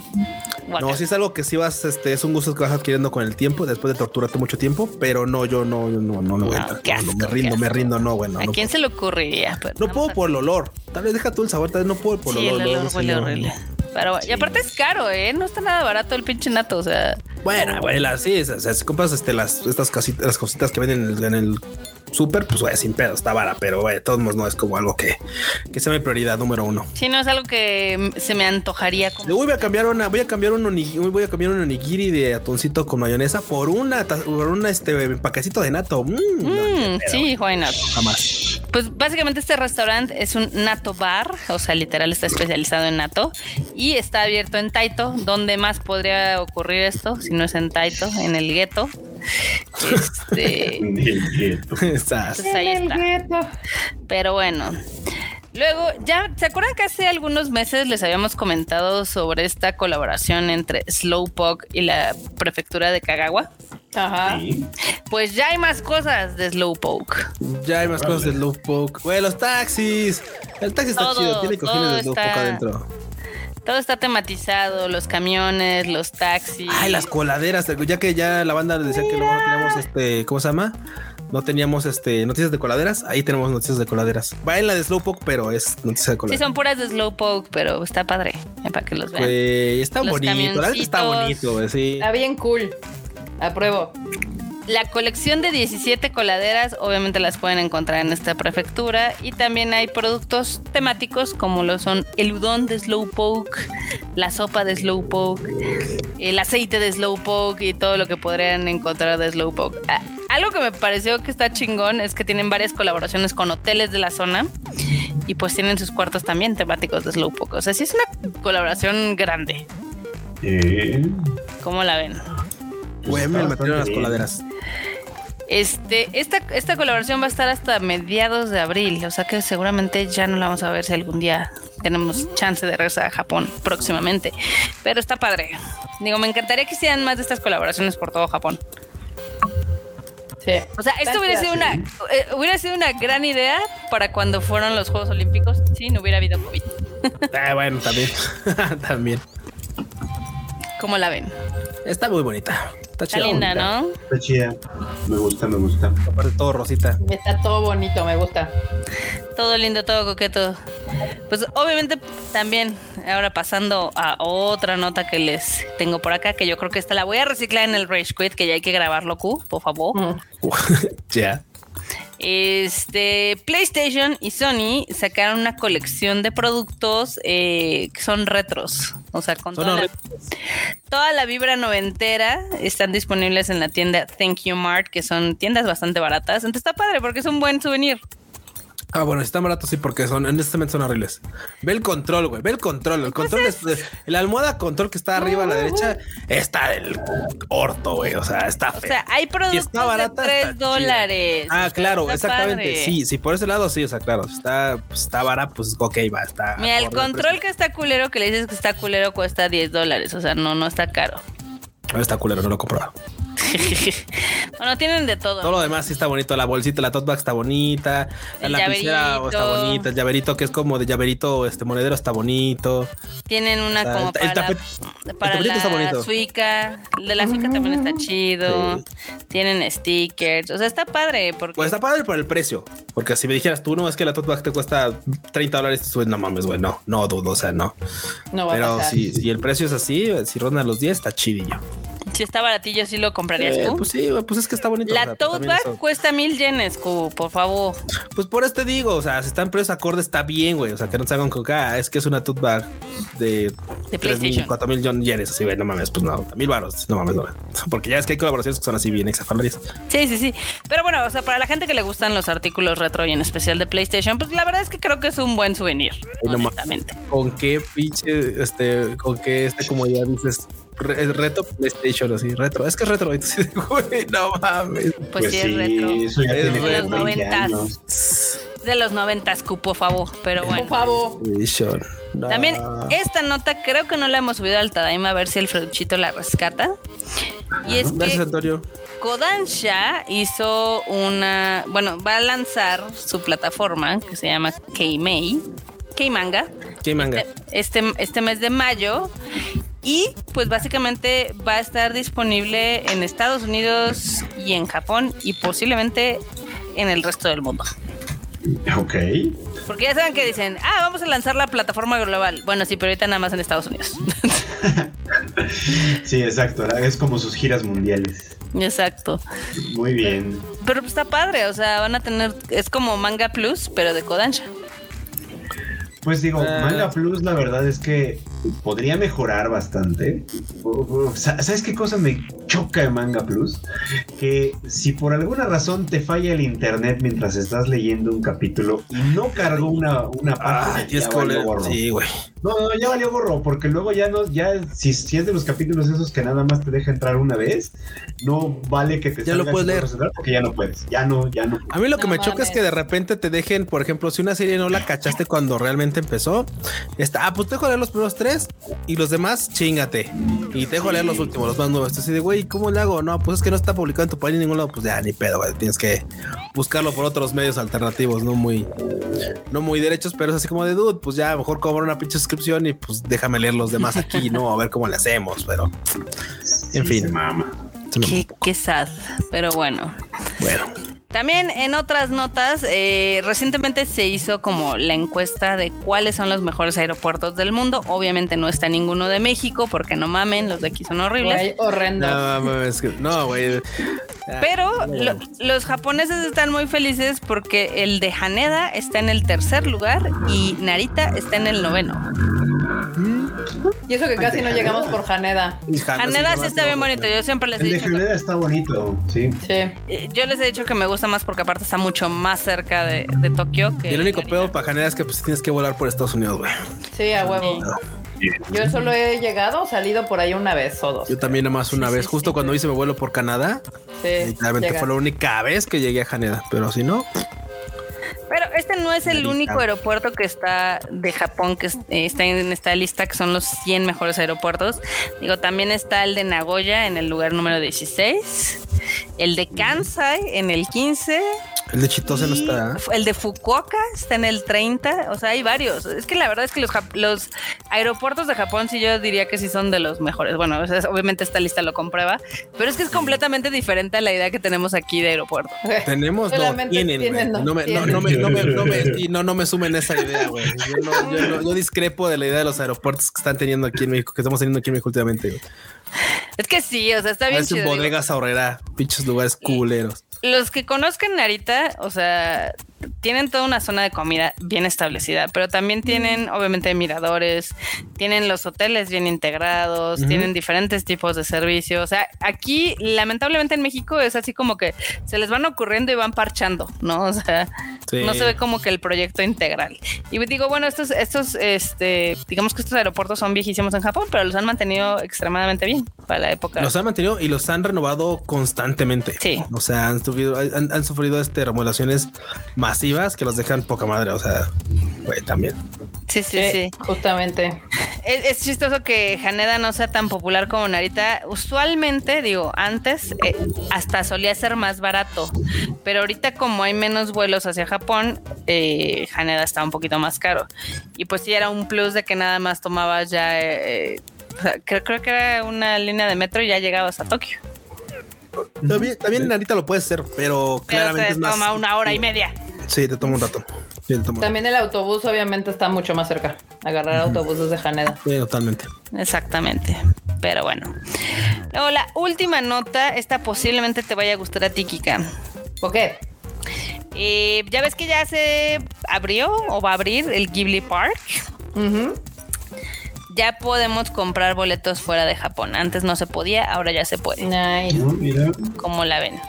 [SPEAKER 2] Guaca.
[SPEAKER 3] no, sí es algo que sí vas, este, es un gusto que vas adquiriendo con el tiempo, después de torturarte mucho tiempo, pero no, yo no, yo no, no, no, voy a
[SPEAKER 2] No,
[SPEAKER 3] No, no,
[SPEAKER 2] asco,
[SPEAKER 3] me rindo, me rindo, no, bueno.
[SPEAKER 2] ¿A
[SPEAKER 3] no
[SPEAKER 2] quién
[SPEAKER 3] puedo.
[SPEAKER 2] se le ocurriría? Pero
[SPEAKER 3] No
[SPEAKER 2] vamos
[SPEAKER 3] puedo
[SPEAKER 2] a-
[SPEAKER 3] por el olor. Tal vez deja tú el sabor, tal vez no puedo por el
[SPEAKER 2] Sí,
[SPEAKER 3] olor.
[SPEAKER 2] el olor
[SPEAKER 3] no,
[SPEAKER 2] huele
[SPEAKER 3] no.
[SPEAKER 2] horrible. Pero bueno, y aparte es caro, ¿eh? No está nada barato el pinche nato, o sea.
[SPEAKER 3] Bueno, güey, las- sí, o sea, si compras este, las, estas casitas, las cositas que venden en el, en el súper, pues güey, sin pedo, está vara, pero güey, de todos modos no es como algo que, que sea mi prioridad número uno.
[SPEAKER 2] Sí, no es algo que mm, se me antojaría como.
[SPEAKER 3] Uy, voy a cambiar una, voy a cambiar un onigiri, voy a cambiar un onigiri de atuncito con mayonesa por una, por una este paquecito de nato. Mm, no,
[SPEAKER 2] Mm, sí, why not?
[SPEAKER 3] jamás.
[SPEAKER 2] Pues básicamente este restaurante es un nato bar, o sea, literal está especializado en nato y está abierto en Taito. ¿Dónde más podría ocurrir esto si no es en Taito, en el gueto? Este, *laughs* *laughs*
[SPEAKER 3] Estás.
[SPEAKER 2] pues ahí está. Pero bueno. Luego, ya, ¿se acuerdan que hace algunos meses les habíamos comentado sobre esta colaboración entre Slowpoke y la prefectura de Kagawa?
[SPEAKER 1] Ajá.
[SPEAKER 2] Pues ya hay más cosas de Slowpoke.
[SPEAKER 3] Ya hay más cosas de Slowpoke. Güey, los taxis. El taxi está
[SPEAKER 2] Todo,
[SPEAKER 3] chido, tiene cojines de Slowpoke
[SPEAKER 2] está-
[SPEAKER 3] adentro.
[SPEAKER 2] Todo está tematizado, los camiones, los taxis.
[SPEAKER 3] Ay, las coladeras, ya que ya la banda decía que luego no teníamos este, ¿cómo se llama? No teníamos este noticias de coladeras, ahí tenemos noticias de coladeras. Va en la de Slowpoke, pero es noticia de
[SPEAKER 2] Sí,
[SPEAKER 3] coladeras.
[SPEAKER 2] son puras de Slowpoke, pero está padre, para que los vean.
[SPEAKER 3] Está
[SPEAKER 2] Los
[SPEAKER 3] bonito, la está bonito, sí.
[SPEAKER 1] Está bien cool. Apruebo.
[SPEAKER 2] La colección de 17 coladeras, obviamente las pueden encontrar en esta prefectura. Y también hay productos temáticos como lo son el udon de Slowpoke, la sopa de Slowpoke, el aceite de Slowpoke y todo lo que podrían encontrar de Slowpoke. Ah, algo que me pareció que está chingón es que tienen varias colaboraciones con hoteles de la zona y pues tienen sus cuartos también temáticos de Slowpoke. O sea, sí es una colaboración grande.
[SPEAKER 4] Eh,
[SPEAKER 2] ¿Cómo la ven?
[SPEAKER 3] Güey, me metieron las coladeras.
[SPEAKER 2] Este, esta, esta colaboración va a estar hasta mediados de abril, o sea que seguramente ya no la vamos a ver si algún día tenemos chance de regresar a Japón próximamente. Pero está padre. Digo, me encantaría que hicieran más de estas colaboraciones por todo Japón.
[SPEAKER 1] Sí.
[SPEAKER 2] O sea, esto hubiera sido una, eh, hubiera sido una gran idea para cuando fueron los Juegos Olímpicos si no hubiera habido COVID. *laughs*
[SPEAKER 3] Ah, bueno, también. *laughs* también.
[SPEAKER 2] ¿Cómo la ven?
[SPEAKER 3] Está muy bonita. Está
[SPEAKER 2] Está linda, ¿no?
[SPEAKER 4] Está chida. Me gusta, me gusta.
[SPEAKER 3] Aparte todo rosita.
[SPEAKER 1] Está todo bonito, me gusta.
[SPEAKER 2] Todo lindo, todo coqueto. Pues obviamente también, ahora pasando a otra nota que les tengo por acá, que yo creo que esta la voy a reciclar en el Rage Quit, que ya hay que grabarlo, Q, por favor.
[SPEAKER 1] Mm. *laughs*
[SPEAKER 3] ya.
[SPEAKER 2] Este PlayStation y Sony sacaron una colección de productos eh, que son retros. O sea, con toda la, toda la vibra noventera están disponibles en la tienda Thank You Mart, que son tiendas bastante baratas. Entonces está padre porque es un buen souvenir.
[SPEAKER 3] Ah, bueno, están baratos sí, porque son, honestamente son horribles. Ve el control, güey. Ve el control. El control es, la almohada control que está arriba a la derecha está del orto, güey. O sea, está
[SPEAKER 2] O
[SPEAKER 3] feo.
[SPEAKER 2] sea, hay productos
[SPEAKER 3] está barata,
[SPEAKER 2] de
[SPEAKER 3] está
[SPEAKER 2] 3
[SPEAKER 3] chida.
[SPEAKER 2] dólares.
[SPEAKER 3] Ah,
[SPEAKER 2] O
[SPEAKER 3] claro, exactamente.
[SPEAKER 2] padre.
[SPEAKER 3] Sí, sí, por ese lado sí, o sea, claro. Está, pues, está barato, pues ok, va, está.
[SPEAKER 2] Mira, el control que está culero, que le dices que está culero, cuesta 10 dólares. O sea, no, no está caro.
[SPEAKER 3] precio. Está culero, no lo he comprado. *laughs*
[SPEAKER 2] bueno, tienen de todo.
[SPEAKER 3] Todo lo demás sí está bonito. La bolsita, la tote bag está bonita.
[SPEAKER 2] El
[SPEAKER 3] la lapicera
[SPEAKER 2] llaverito.
[SPEAKER 3] está bonita. El llaverito que es como de llaverito este monedero está bonito.
[SPEAKER 2] Tienen una como
[SPEAKER 3] el ta- el
[SPEAKER 2] para,
[SPEAKER 3] tapete-
[SPEAKER 2] para
[SPEAKER 3] el tapetito está
[SPEAKER 2] la
[SPEAKER 3] bonito.
[SPEAKER 2] suica. El de la suica también está chido. Tienen stickers. O sea, está padre porque
[SPEAKER 3] Pues está padre por el precio. Porque si me dijeras tú, no, es que la tote bag te cuesta 30 dólares, no mames, güey, no, no dudo, o sea, no.
[SPEAKER 1] No va a
[SPEAKER 3] Pero
[SPEAKER 1] pasar.
[SPEAKER 3] si, si el precio es así, si ronda los 10, está chidillo.
[SPEAKER 2] Si está baratillo, sí lo comprarías
[SPEAKER 3] Eh,
[SPEAKER 2] tú.
[SPEAKER 3] pues sí, pues es que está bonito. o
[SPEAKER 2] la
[SPEAKER 3] sea,
[SPEAKER 2] tote
[SPEAKER 3] también
[SPEAKER 2] bag
[SPEAKER 3] eso-
[SPEAKER 2] cuesta mil yenes, Q, por favor.
[SPEAKER 3] Pues por eso te digo, o sea, si están precios acordes está bien, güey. O sea, que no se hagan con ah, es que es una tote bag de,
[SPEAKER 2] De
[SPEAKER 3] 3 mil,
[SPEAKER 2] PlayStation.
[SPEAKER 3] 4 mil yenes, así, güey, no mames, pues no, mil baros, no mames, no. Porque ya es que hay colaboraciones que son así bien exafalarias.
[SPEAKER 2] Sí, sí, sí. Pero bueno, o sea, para la gente que le gustan los artículos retro y en especial de PlayStation, pues la verdad es que creo que es un buen souvenir,
[SPEAKER 3] no
[SPEAKER 2] honestamente.
[SPEAKER 3] ¿Con qué pinche, este, con qué, este, como ya dices, re- es reto PlayStation, así, retro? Es que es retro, *laughs* entonces, güey, no mames.
[SPEAKER 2] Pues, sí, es retro.
[SPEAKER 4] eso ya
[SPEAKER 3] Es
[SPEAKER 4] tiene
[SPEAKER 3] de los
[SPEAKER 4] como 20
[SPEAKER 2] noventas. De los noventas, por favor. Pero bueno.
[SPEAKER 1] favor.
[SPEAKER 3] PlayStation. No.
[SPEAKER 2] También esta nota creo que no la hemos subido al Tadaima a ver si el Freduchito la rescata. Y es
[SPEAKER 3] Gracias,
[SPEAKER 2] que
[SPEAKER 3] Antonio.
[SPEAKER 2] Kodansha hizo una, bueno, va a lanzar su plataforma que se llama Keimei, Keimanga,
[SPEAKER 3] ¿Qué manga?
[SPEAKER 2] este, este mes de mayo. Y pues básicamente va a estar disponible en Estados Unidos y en Japón y posiblemente en el resto del mundo.
[SPEAKER 4] Ok.
[SPEAKER 2] Porque ya saben que dicen, ah, vamos a lanzar la plataforma global. Bueno, sí, pero ahorita nada más en Estados Unidos. *laughs*
[SPEAKER 4] Sí, exacto. Es como sus giras mundiales.
[SPEAKER 2] Exacto.
[SPEAKER 4] Muy bien.
[SPEAKER 2] Pero pues está padre, o sea, van a tener, es como Manga Plus, pero de Kodansha.
[SPEAKER 4] Pues digo,
[SPEAKER 3] Ah.
[SPEAKER 4] Manga Plus, la verdad es que podría mejorar bastante. ¿Sabes qué cosa me choca de Manga Plus? Que si por alguna razón te falla el internet mientras estás leyendo un capítulo y no cargó una, una página,
[SPEAKER 3] Ay,
[SPEAKER 4] ya
[SPEAKER 3] es
[SPEAKER 4] valió gorro.
[SPEAKER 3] Sí, güey.
[SPEAKER 4] No, no, ya valió gorro, porque luego ya no, ya, si, si es de los capítulos esos que nada más te deja entrar una vez, no vale que te
[SPEAKER 3] Ya lo puedes leer.
[SPEAKER 4] porque ya no puedes, ya no, ya no.
[SPEAKER 3] A mí lo que
[SPEAKER 1] No
[SPEAKER 3] me choca es que de repente te dejen, por ejemplo, si una serie no la cachaste cuando realmente empezó, está, ah, pues te dejo leer los primeros tres y los demás, chingate. Y te dejo leer los últimos, los más nuevos. Entonces, de güey, ¿cómo le hago? No, pues es que no está publicado en tu página en ningún lado. Pues ya, ni pedo, güey. Tienes que buscarlo por otros medios alternativos, no muy, no muy derechos, pero es así como de dude, pues ya mejor cobra una pinche suscripción y pues déjame leer los demás aquí, ¿no? A ver cómo le hacemos, pero
[SPEAKER 4] Sí,
[SPEAKER 3] En fin.
[SPEAKER 4] mama.
[SPEAKER 2] Qué, qué sad, pero bueno.
[SPEAKER 3] bueno.
[SPEAKER 2] También en otras notas, eh, recientemente se hizo como la encuesta de cuáles son los mejores aeropuertos del mundo. Obviamente no está ninguno de México, porque no mamen, los de aquí son horribles.
[SPEAKER 1] Güey, horrendo.
[SPEAKER 3] No, mames, no, güey.
[SPEAKER 2] Pero lo- los japoneses están muy felices porque el de Haneda está en el tercer lugar y Narita está en el noveno.
[SPEAKER 1] Y eso que casi no llegamos por Haneda.
[SPEAKER 3] Haneda
[SPEAKER 2] Haneda
[SPEAKER 3] sí
[SPEAKER 2] está bien bonito. Yo siempre les he
[SPEAKER 4] El de
[SPEAKER 2] dicho. que-
[SPEAKER 4] Haneda está bonito, sí.
[SPEAKER 1] Sí.
[SPEAKER 2] eh, Yo les he dicho que me gusta más porque aparte está mucho más cerca de, de Tokio que
[SPEAKER 3] Y el único pedo para Haneda es que pues tienes que volar por Estados Unidos, güey.
[SPEAKER 1] Sí, a huevo. Yo solo he llegado, salido por ahí una vez o dos.
[SPEAKER 3] Yo también nomás una
[SPEAKER 2] Sí,
[SPEAKER 3] vez,
[SPEAKER 2] sí,
[SPEAKER 3] justo
[SPEAKER 2] sí.
[SPEAKER 3] cuando hice mi vuelo por Canadá,
[SPEAKER 1] Sí,
[SPEAKER 3] literalmente
[SPEAKER 1] llega.
[SPEAKER 3] fue la única vez que llegué a Haneda, pero si no,
[SPEAKER 2] Pero este no es el único aeropuerto que está de Japón que es- está en esta lista, que son los 100 mejores aeropuertos. Digo, también está el de Nagoya en el lugar número 16, el de Kansai en el 15,
[SPEAKER 3] el de Chitose no está.
[SPEAKER 2] el de Fukuoka está en el 30, o sea, hay varios. Es que la verdad es que los, aeropuertos de Japón sí yo diría que sí son de los mejores. Bueno, o sea, obviamente esta lista lo comprueba, pero es que es completamente diferente a la idea que tenemos aquí de aeropuerto. *laughs*
[SPEAKER 3] Tenemos, no, tienen, güey.
[SPEAKER 1] tienen, no,
[SPEAKER 3] No me, no,
[SPEAKER 1] tienen.
[SPEAKER 3] no me, no me, no me, *laughs* y no, no me sumen esa idea, güey. Yo, no, yo, no- yo discrepo de la idea de los aeropuertos que están teniendo aquí en México, que estamos teniendo aquí en México últimamente.
[SPEAKER 2] Es que sí, o sea, está bien chido. digo.
[SPEAKER 3] bodegas ahorrera, pinches lugares culeros.
[SPEAKER 2] Los que conozcan Narita, o sea, tienen toda una zona de comida bien establecida, pero también tienen, obviamente, miradores, tienen los hoteles bien integrados, tienen diferentes tipos de servicios. O sea, aquí, lamentablemente en México es así como que se les van ocurriendo y van parchando, ¿no? O sea,
[SPEAKER 3] Sí.
[SPEAKER 2] no se ve como que el proyecto integral. Y digo, bueno, estos, estos, este, digamos que estos aeropuertos son viejísimos en Japón, pero los han mantenido extremadamente bien para la época.
[SPEAKER 3] Los han mantenido y los han renovado constantemente.
[SPEAKER 2] Sí.
[SPEAKER 3] O sea, han sufrido, han, han sufrido este remodelaciones masivas que los dejan poca madre. O sea, güey, también.
[SPEAKER 2] Sí, sí,
[SPEAKER 1] Sí,
[SPEAKER 2] sí.
[SPEAKER 1] justamente.
[SPEAKER 2] Es, es chistoso que Haneda no sea tan popular como Narita. Usualmente, digo, antes eh, hasta solía ser más barato, pero ahorita como hay menos vuelos hacia Japón, eh, Haneda está un poquito más caro. Y pues sí era un plus de que nada más tomabas ya, eh, eh, o sea, creo, creo que era una línea de metro y ya llegabas a Tokio.
[SPEAKER 3] También, también ahorita lo puedes hacer, pero
[SPEAKER 2] Pero
[SPEAKER 3] claramente
[SPEAKER 2] se
[SPEAKER 3] es más.
[SPEAKER 2] toma una hora y media.
[SPEAKER 3] Sí, te toma un rato. Sí, te toma un
[SPEAKER 1] También el autobús obviamente está mucho más cerca. Agarrar autobuses de Haneda.
[SPEAKER 3] rato. Sí, totalmente.
[SPEAKER 2] Exactamente. Pero bueno. Luego la última nota, esta posiblemente te vaya a gustar a ti, Kika.
[SPEAKER 1] ¿Por qué?
[SPEAKER 2] Eh, ya ves que ya se abrió o va a abrir el Ghibli Park.
[SPEAKER 1] Ujú.
[SPEAKER 2] Ya podemos comprar boletos fuera de Japón. Antes no se podía, ahora ya se puede.
[SPEAKER 1] Nice.
[SPEAKER 4] Mira.
[SPEAKER 2] Como la ven.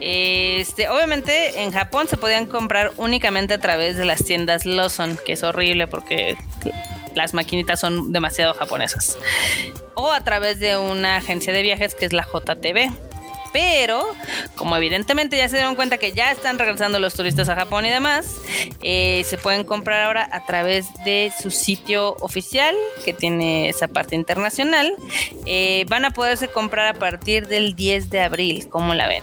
[SPEAKER 2] Este, obviamente en Japón se podían comprar únicamente a través de las tiendas Lawson, que es horrible porque las maquinitas son demasiado japonesas. O a través de una agencia de viajes que es la JTB. Pero, como evidentemente ya se dieron cuenta que ya están regresando los turistas a Japón y demás, eh, se pueden comprar ahora a través de su sitio oficial, que tiene esa parte internacional. Eh, van a poderse comprar a partir del 10 de abril, como la ven.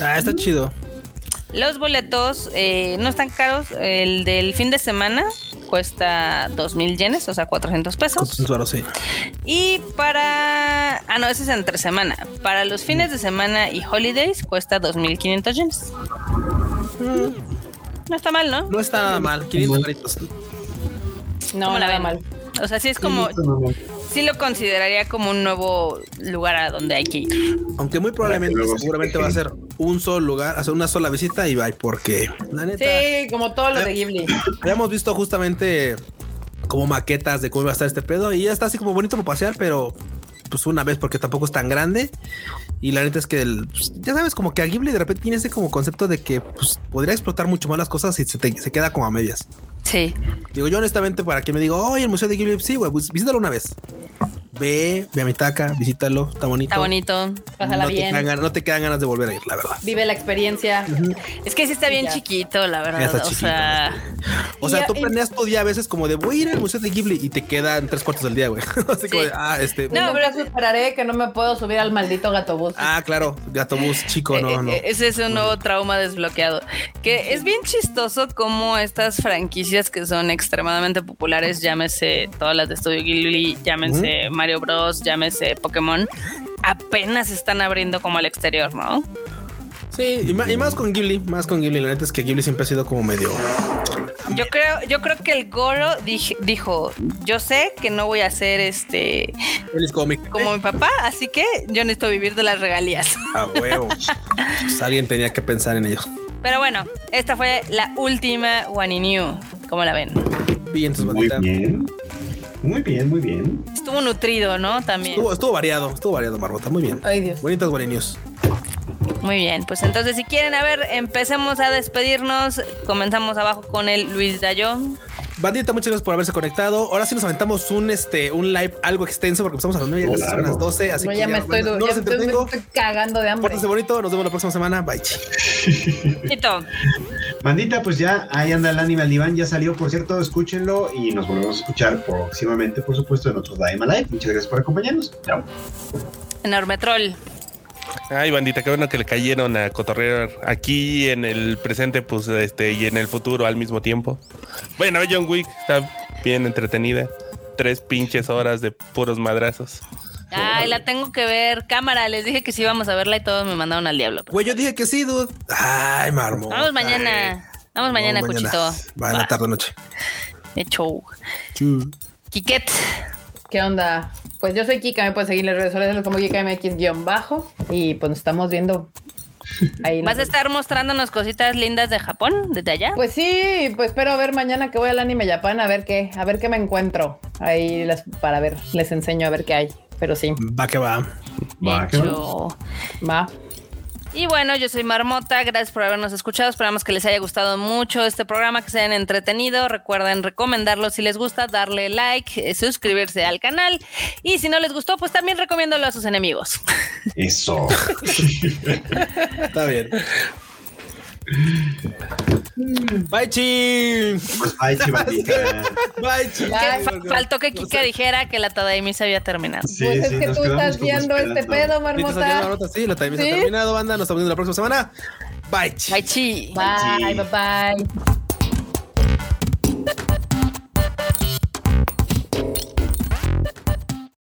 [SPEAKER 3] Ah, está chido.
[SPEAKER 2] Los boletos eh, no están caros. El del fin de semana cuesta 2.000 yenes, o sea, 400 pesos.
[SPEAKER 3] Claro, sí.
[SPEAKER 2] Y para... Ah, no, ese es entre semana. Para los fines de semana y holidays cuesta 2.500 yenes. No está mal, ¿no?
[SPEAKER 3] No está nada mal. 500 varitos.
[SPEAKER 1] No,
[SPEAKER 2] ¿Cómo la
[SPEAKER 1] nada mal.
[SPEAKER 2] O sea, sí es como... Sí lo consideraría como un nuevo lugar a donde hay que ir.
[SPEAKER 3] Aunque muy probablemente, seguramente va a ser un solo lugar, hacer una sola visita y bye, porque la neta,
[SPEAKER 1] Sí, como todo lo de Ghibli.
[SPEAKER 3] habíamos visto justamente como maquetas de cómo iba a estar este pedo y ya está así como bonito para pasear, pero pues una vez porque tampoco es tan grande y la neta es que el- pues, ya sabes como que a Ghibli de repente tiene ese como concepto de que pues, podría explotar mucho más las cosas y se, te- se queda como a medias.
[SPEAKER 2] Sí.
[SPEAKER 3] Digo yo honestamente para que me diga, oye, el museo de Ghibli, sí, güey, pues visítalo una vez. Ve, ve a Mitaka, visítalo, está bonito.
[SPEAKER 2] Está bonito.
[SPEAKER 1] Pásala
[SPEAKER 3] no, te
[SPEAKER 1] bien.
[SPEAKER 3] quedan ganas- no te quedan ganas de volver a ir, la verdad.
[SPEAKER 1] Vive la experiencia.
[SPEAKER 2] Es que sí está bien
[SPEAKER 1] Ya.
[SPEAKER 2] chiquito, la verdad.
[SPEAKER 3] Ya está
[SPEAKER 2] o
[SPEAKER 3] chiquito,
[SPEAKER 2] sea,
[SPEAKER 3] O sea,
[SPEAKER 1] Y-
[SPEAKER 3] tú
[SPEAKER 1] y-
[SPEAKER 3] planeas tu día a veces como de voy a ir al museo de Ghibli y te quedan tres cuartos del día, güey. *laughs* Así como
[SPEAKER 2] Sí.
[SPEAKER 3] de, ah, este.
[SPEAKER 1] No,
[SPEAKER 2] No,
[SPEAKER 1] pero superaré que no me puedo subir al maldito gatobús.
[SPEAKER 3] Ah, claro, gato bus chico,
[SPEAKER 2] Eh,
[SPEAKER 3] no, no.
[SPEAKER 2] eh, Ese es un nuevo trauma desbloqueado. Que es bien chistoso como estas franquicias que son extremadamente populares, llámese todas las de Studio Ghibli, llámese Mario Bros, llámese Pokémon, apenas están abriendo como al exterior, ¿no?
[SPEAKER 3] Sí, y más, y más con Ghibli, más con Ghibli. La neta es que Ghibli siempre ha sido como medio.
[SPEAKER 2] Yo creo, yo creo que el Goro dij- dijo, yo sé que no voy a ser este
[SPEAKER 3] Feliz cómic.
[SPEAKER 2] como mi papá, así que yo necesito vivir de las regalías.
[SPEAKER 3] A huevo. Pues alguien tenía que pensar en ellos.
[SPEAKER 2] Pero bueno, esta fue la última One in You. ¿Cómo la ven?
[SPEAKER 3] Vientos,
[SPEAKER 4] Muy
[SPEAKER 3] bandita.
[SPEAKER 4] bien. Muy bien, muy bien.
[SPEAKER 2] Estuvo nutrido, ¿no? También.
[SPEAKER 3] Estuvo, estuvo variado, estuvo variado, Marmota. Muy bien.
[SPEAKER 1] Ay, Dios.
[SPEAKER 3] Bonitas guarinios.
[SPEAKER 2] Muy bien, pues entonces si quieren, a ver, empecemos a despedirnos. Comenzamos abajo con el Luis Dayón.
[SPEAKER 3] Bandita, muchas gracias por haberse conectado. Ahora sí nos aventamos un este un live algo extenso porque empezamos a las 9 y ya son las 12. Así
[SPEAKER 1] No,
[SPEAKER 3] que
[SPEAKER 1] ya me estoy,
[SPEAKER 3] no
[SPEAKER 1] ya me estoy cagando de hambre.
[SPEAKER 3] Pórtense bonito. Nos vemos la próxima semana. Bye. chi.
[SPEAKER 2] Tito,
[SPEAKER 4] Bandita, pues ya ahí anda el anime al diván, ya salió, por cierto, escúchenlo y nos volvemos a escuchar próximamente, por supuesto, en otro Daima Live. Muchas gracias por acompañarnos. Chao.
[SPEAKER 2] enorme troll.
[SPEAKER 5] Ay, bandita, qué bueno que le cayeron a cotorrear aquí en el presente, pues, este, y en el futuro al mismo tiempo. Bueno, John Wick está bien entretenida. Tres pinches horas de puros madrazos.
[SPEAKER 2] Ay, la tengo que ver. Cámara, les dije que sí íbamos a verla y todos me mandaron al diablo.
[SPEAKER 3] Güey, yo dije que sí, dude. Ay, Marmo.
[SPEAKER 2] Vamos mañana. Vamos mañana, Cuchito.
[SPEAKER 3] Va en la tarde noche.
[SPEAKER 2] Hecho.
[SPEAKER 3] Chu.
[SPEAKER 2] Quiquet.
[SPEAKER 1] ¿Qué onda? Pues yo soy Kika, me pueden seguir en las redes sociales como KikaMX-bajo y pues nos estamos viendo. *laughs* Ahí
[SPEAKER 2] ¿Vas a estar mostrándonos cositas lindas de Japón desde allá?
[SPEAKER 1] Pues sí, pues espero ver mañana que voy al anime Japan a ver qué, a ver qué me encuentro. Ahí para ver, les enseño a ver qué hay. Pero sí,
[SPEAKER 3] Va que va.
[SPEAKER 4] Va, ¿qué
[SPEAKER 2] Hecho.
[SPEAKER 1] va.
[SPEAKER 2] Y bueno, yo soy Marmota, gracias por habernos escuchado, esperamos que les haya gustado mucho este programa, que se hayan entretenido, recuerden recomendarlo si les gusta, darle like, eh, suscribirse al canal y si no les gustó, pues también recomiéndolo a sus enemigos.
[SPEAKER 4] Eso. *laughs*
[SPEAKER 3] Está bien. Bye, chi.
[SPEAKER 4] Pues bye. *laughs*
[SPEAKER 3] Bye, chi.
[SPEAKER 2] Que
[SPEAKER 1] Bye.
[SPEAKER 2] fa- faltó que Kika dijera que la Tadaimi se había terminado.
[SPEAKER 4] Sí,
[SPEAKER 1] pues
[SPEAKER 4] sí,
[SPEAKER 1] es que
[SPEAKER 4] nos
[SPEAKER 1] tú
[SPEAKER 4] quedamos
[SPEAKER 1] estás viendo este pedo, marmota.
[SPEAKER 3] Marmota. Sí, la time
[SPEAKER 1] ¿Sí?
[SPEAKER 3] está terminado, banda. Nos estamos viendo la próxima semana. Bye, chi.
[SPEAKER 2] Bye, chi.
[SPEAKER 1] Bye, bye, bye.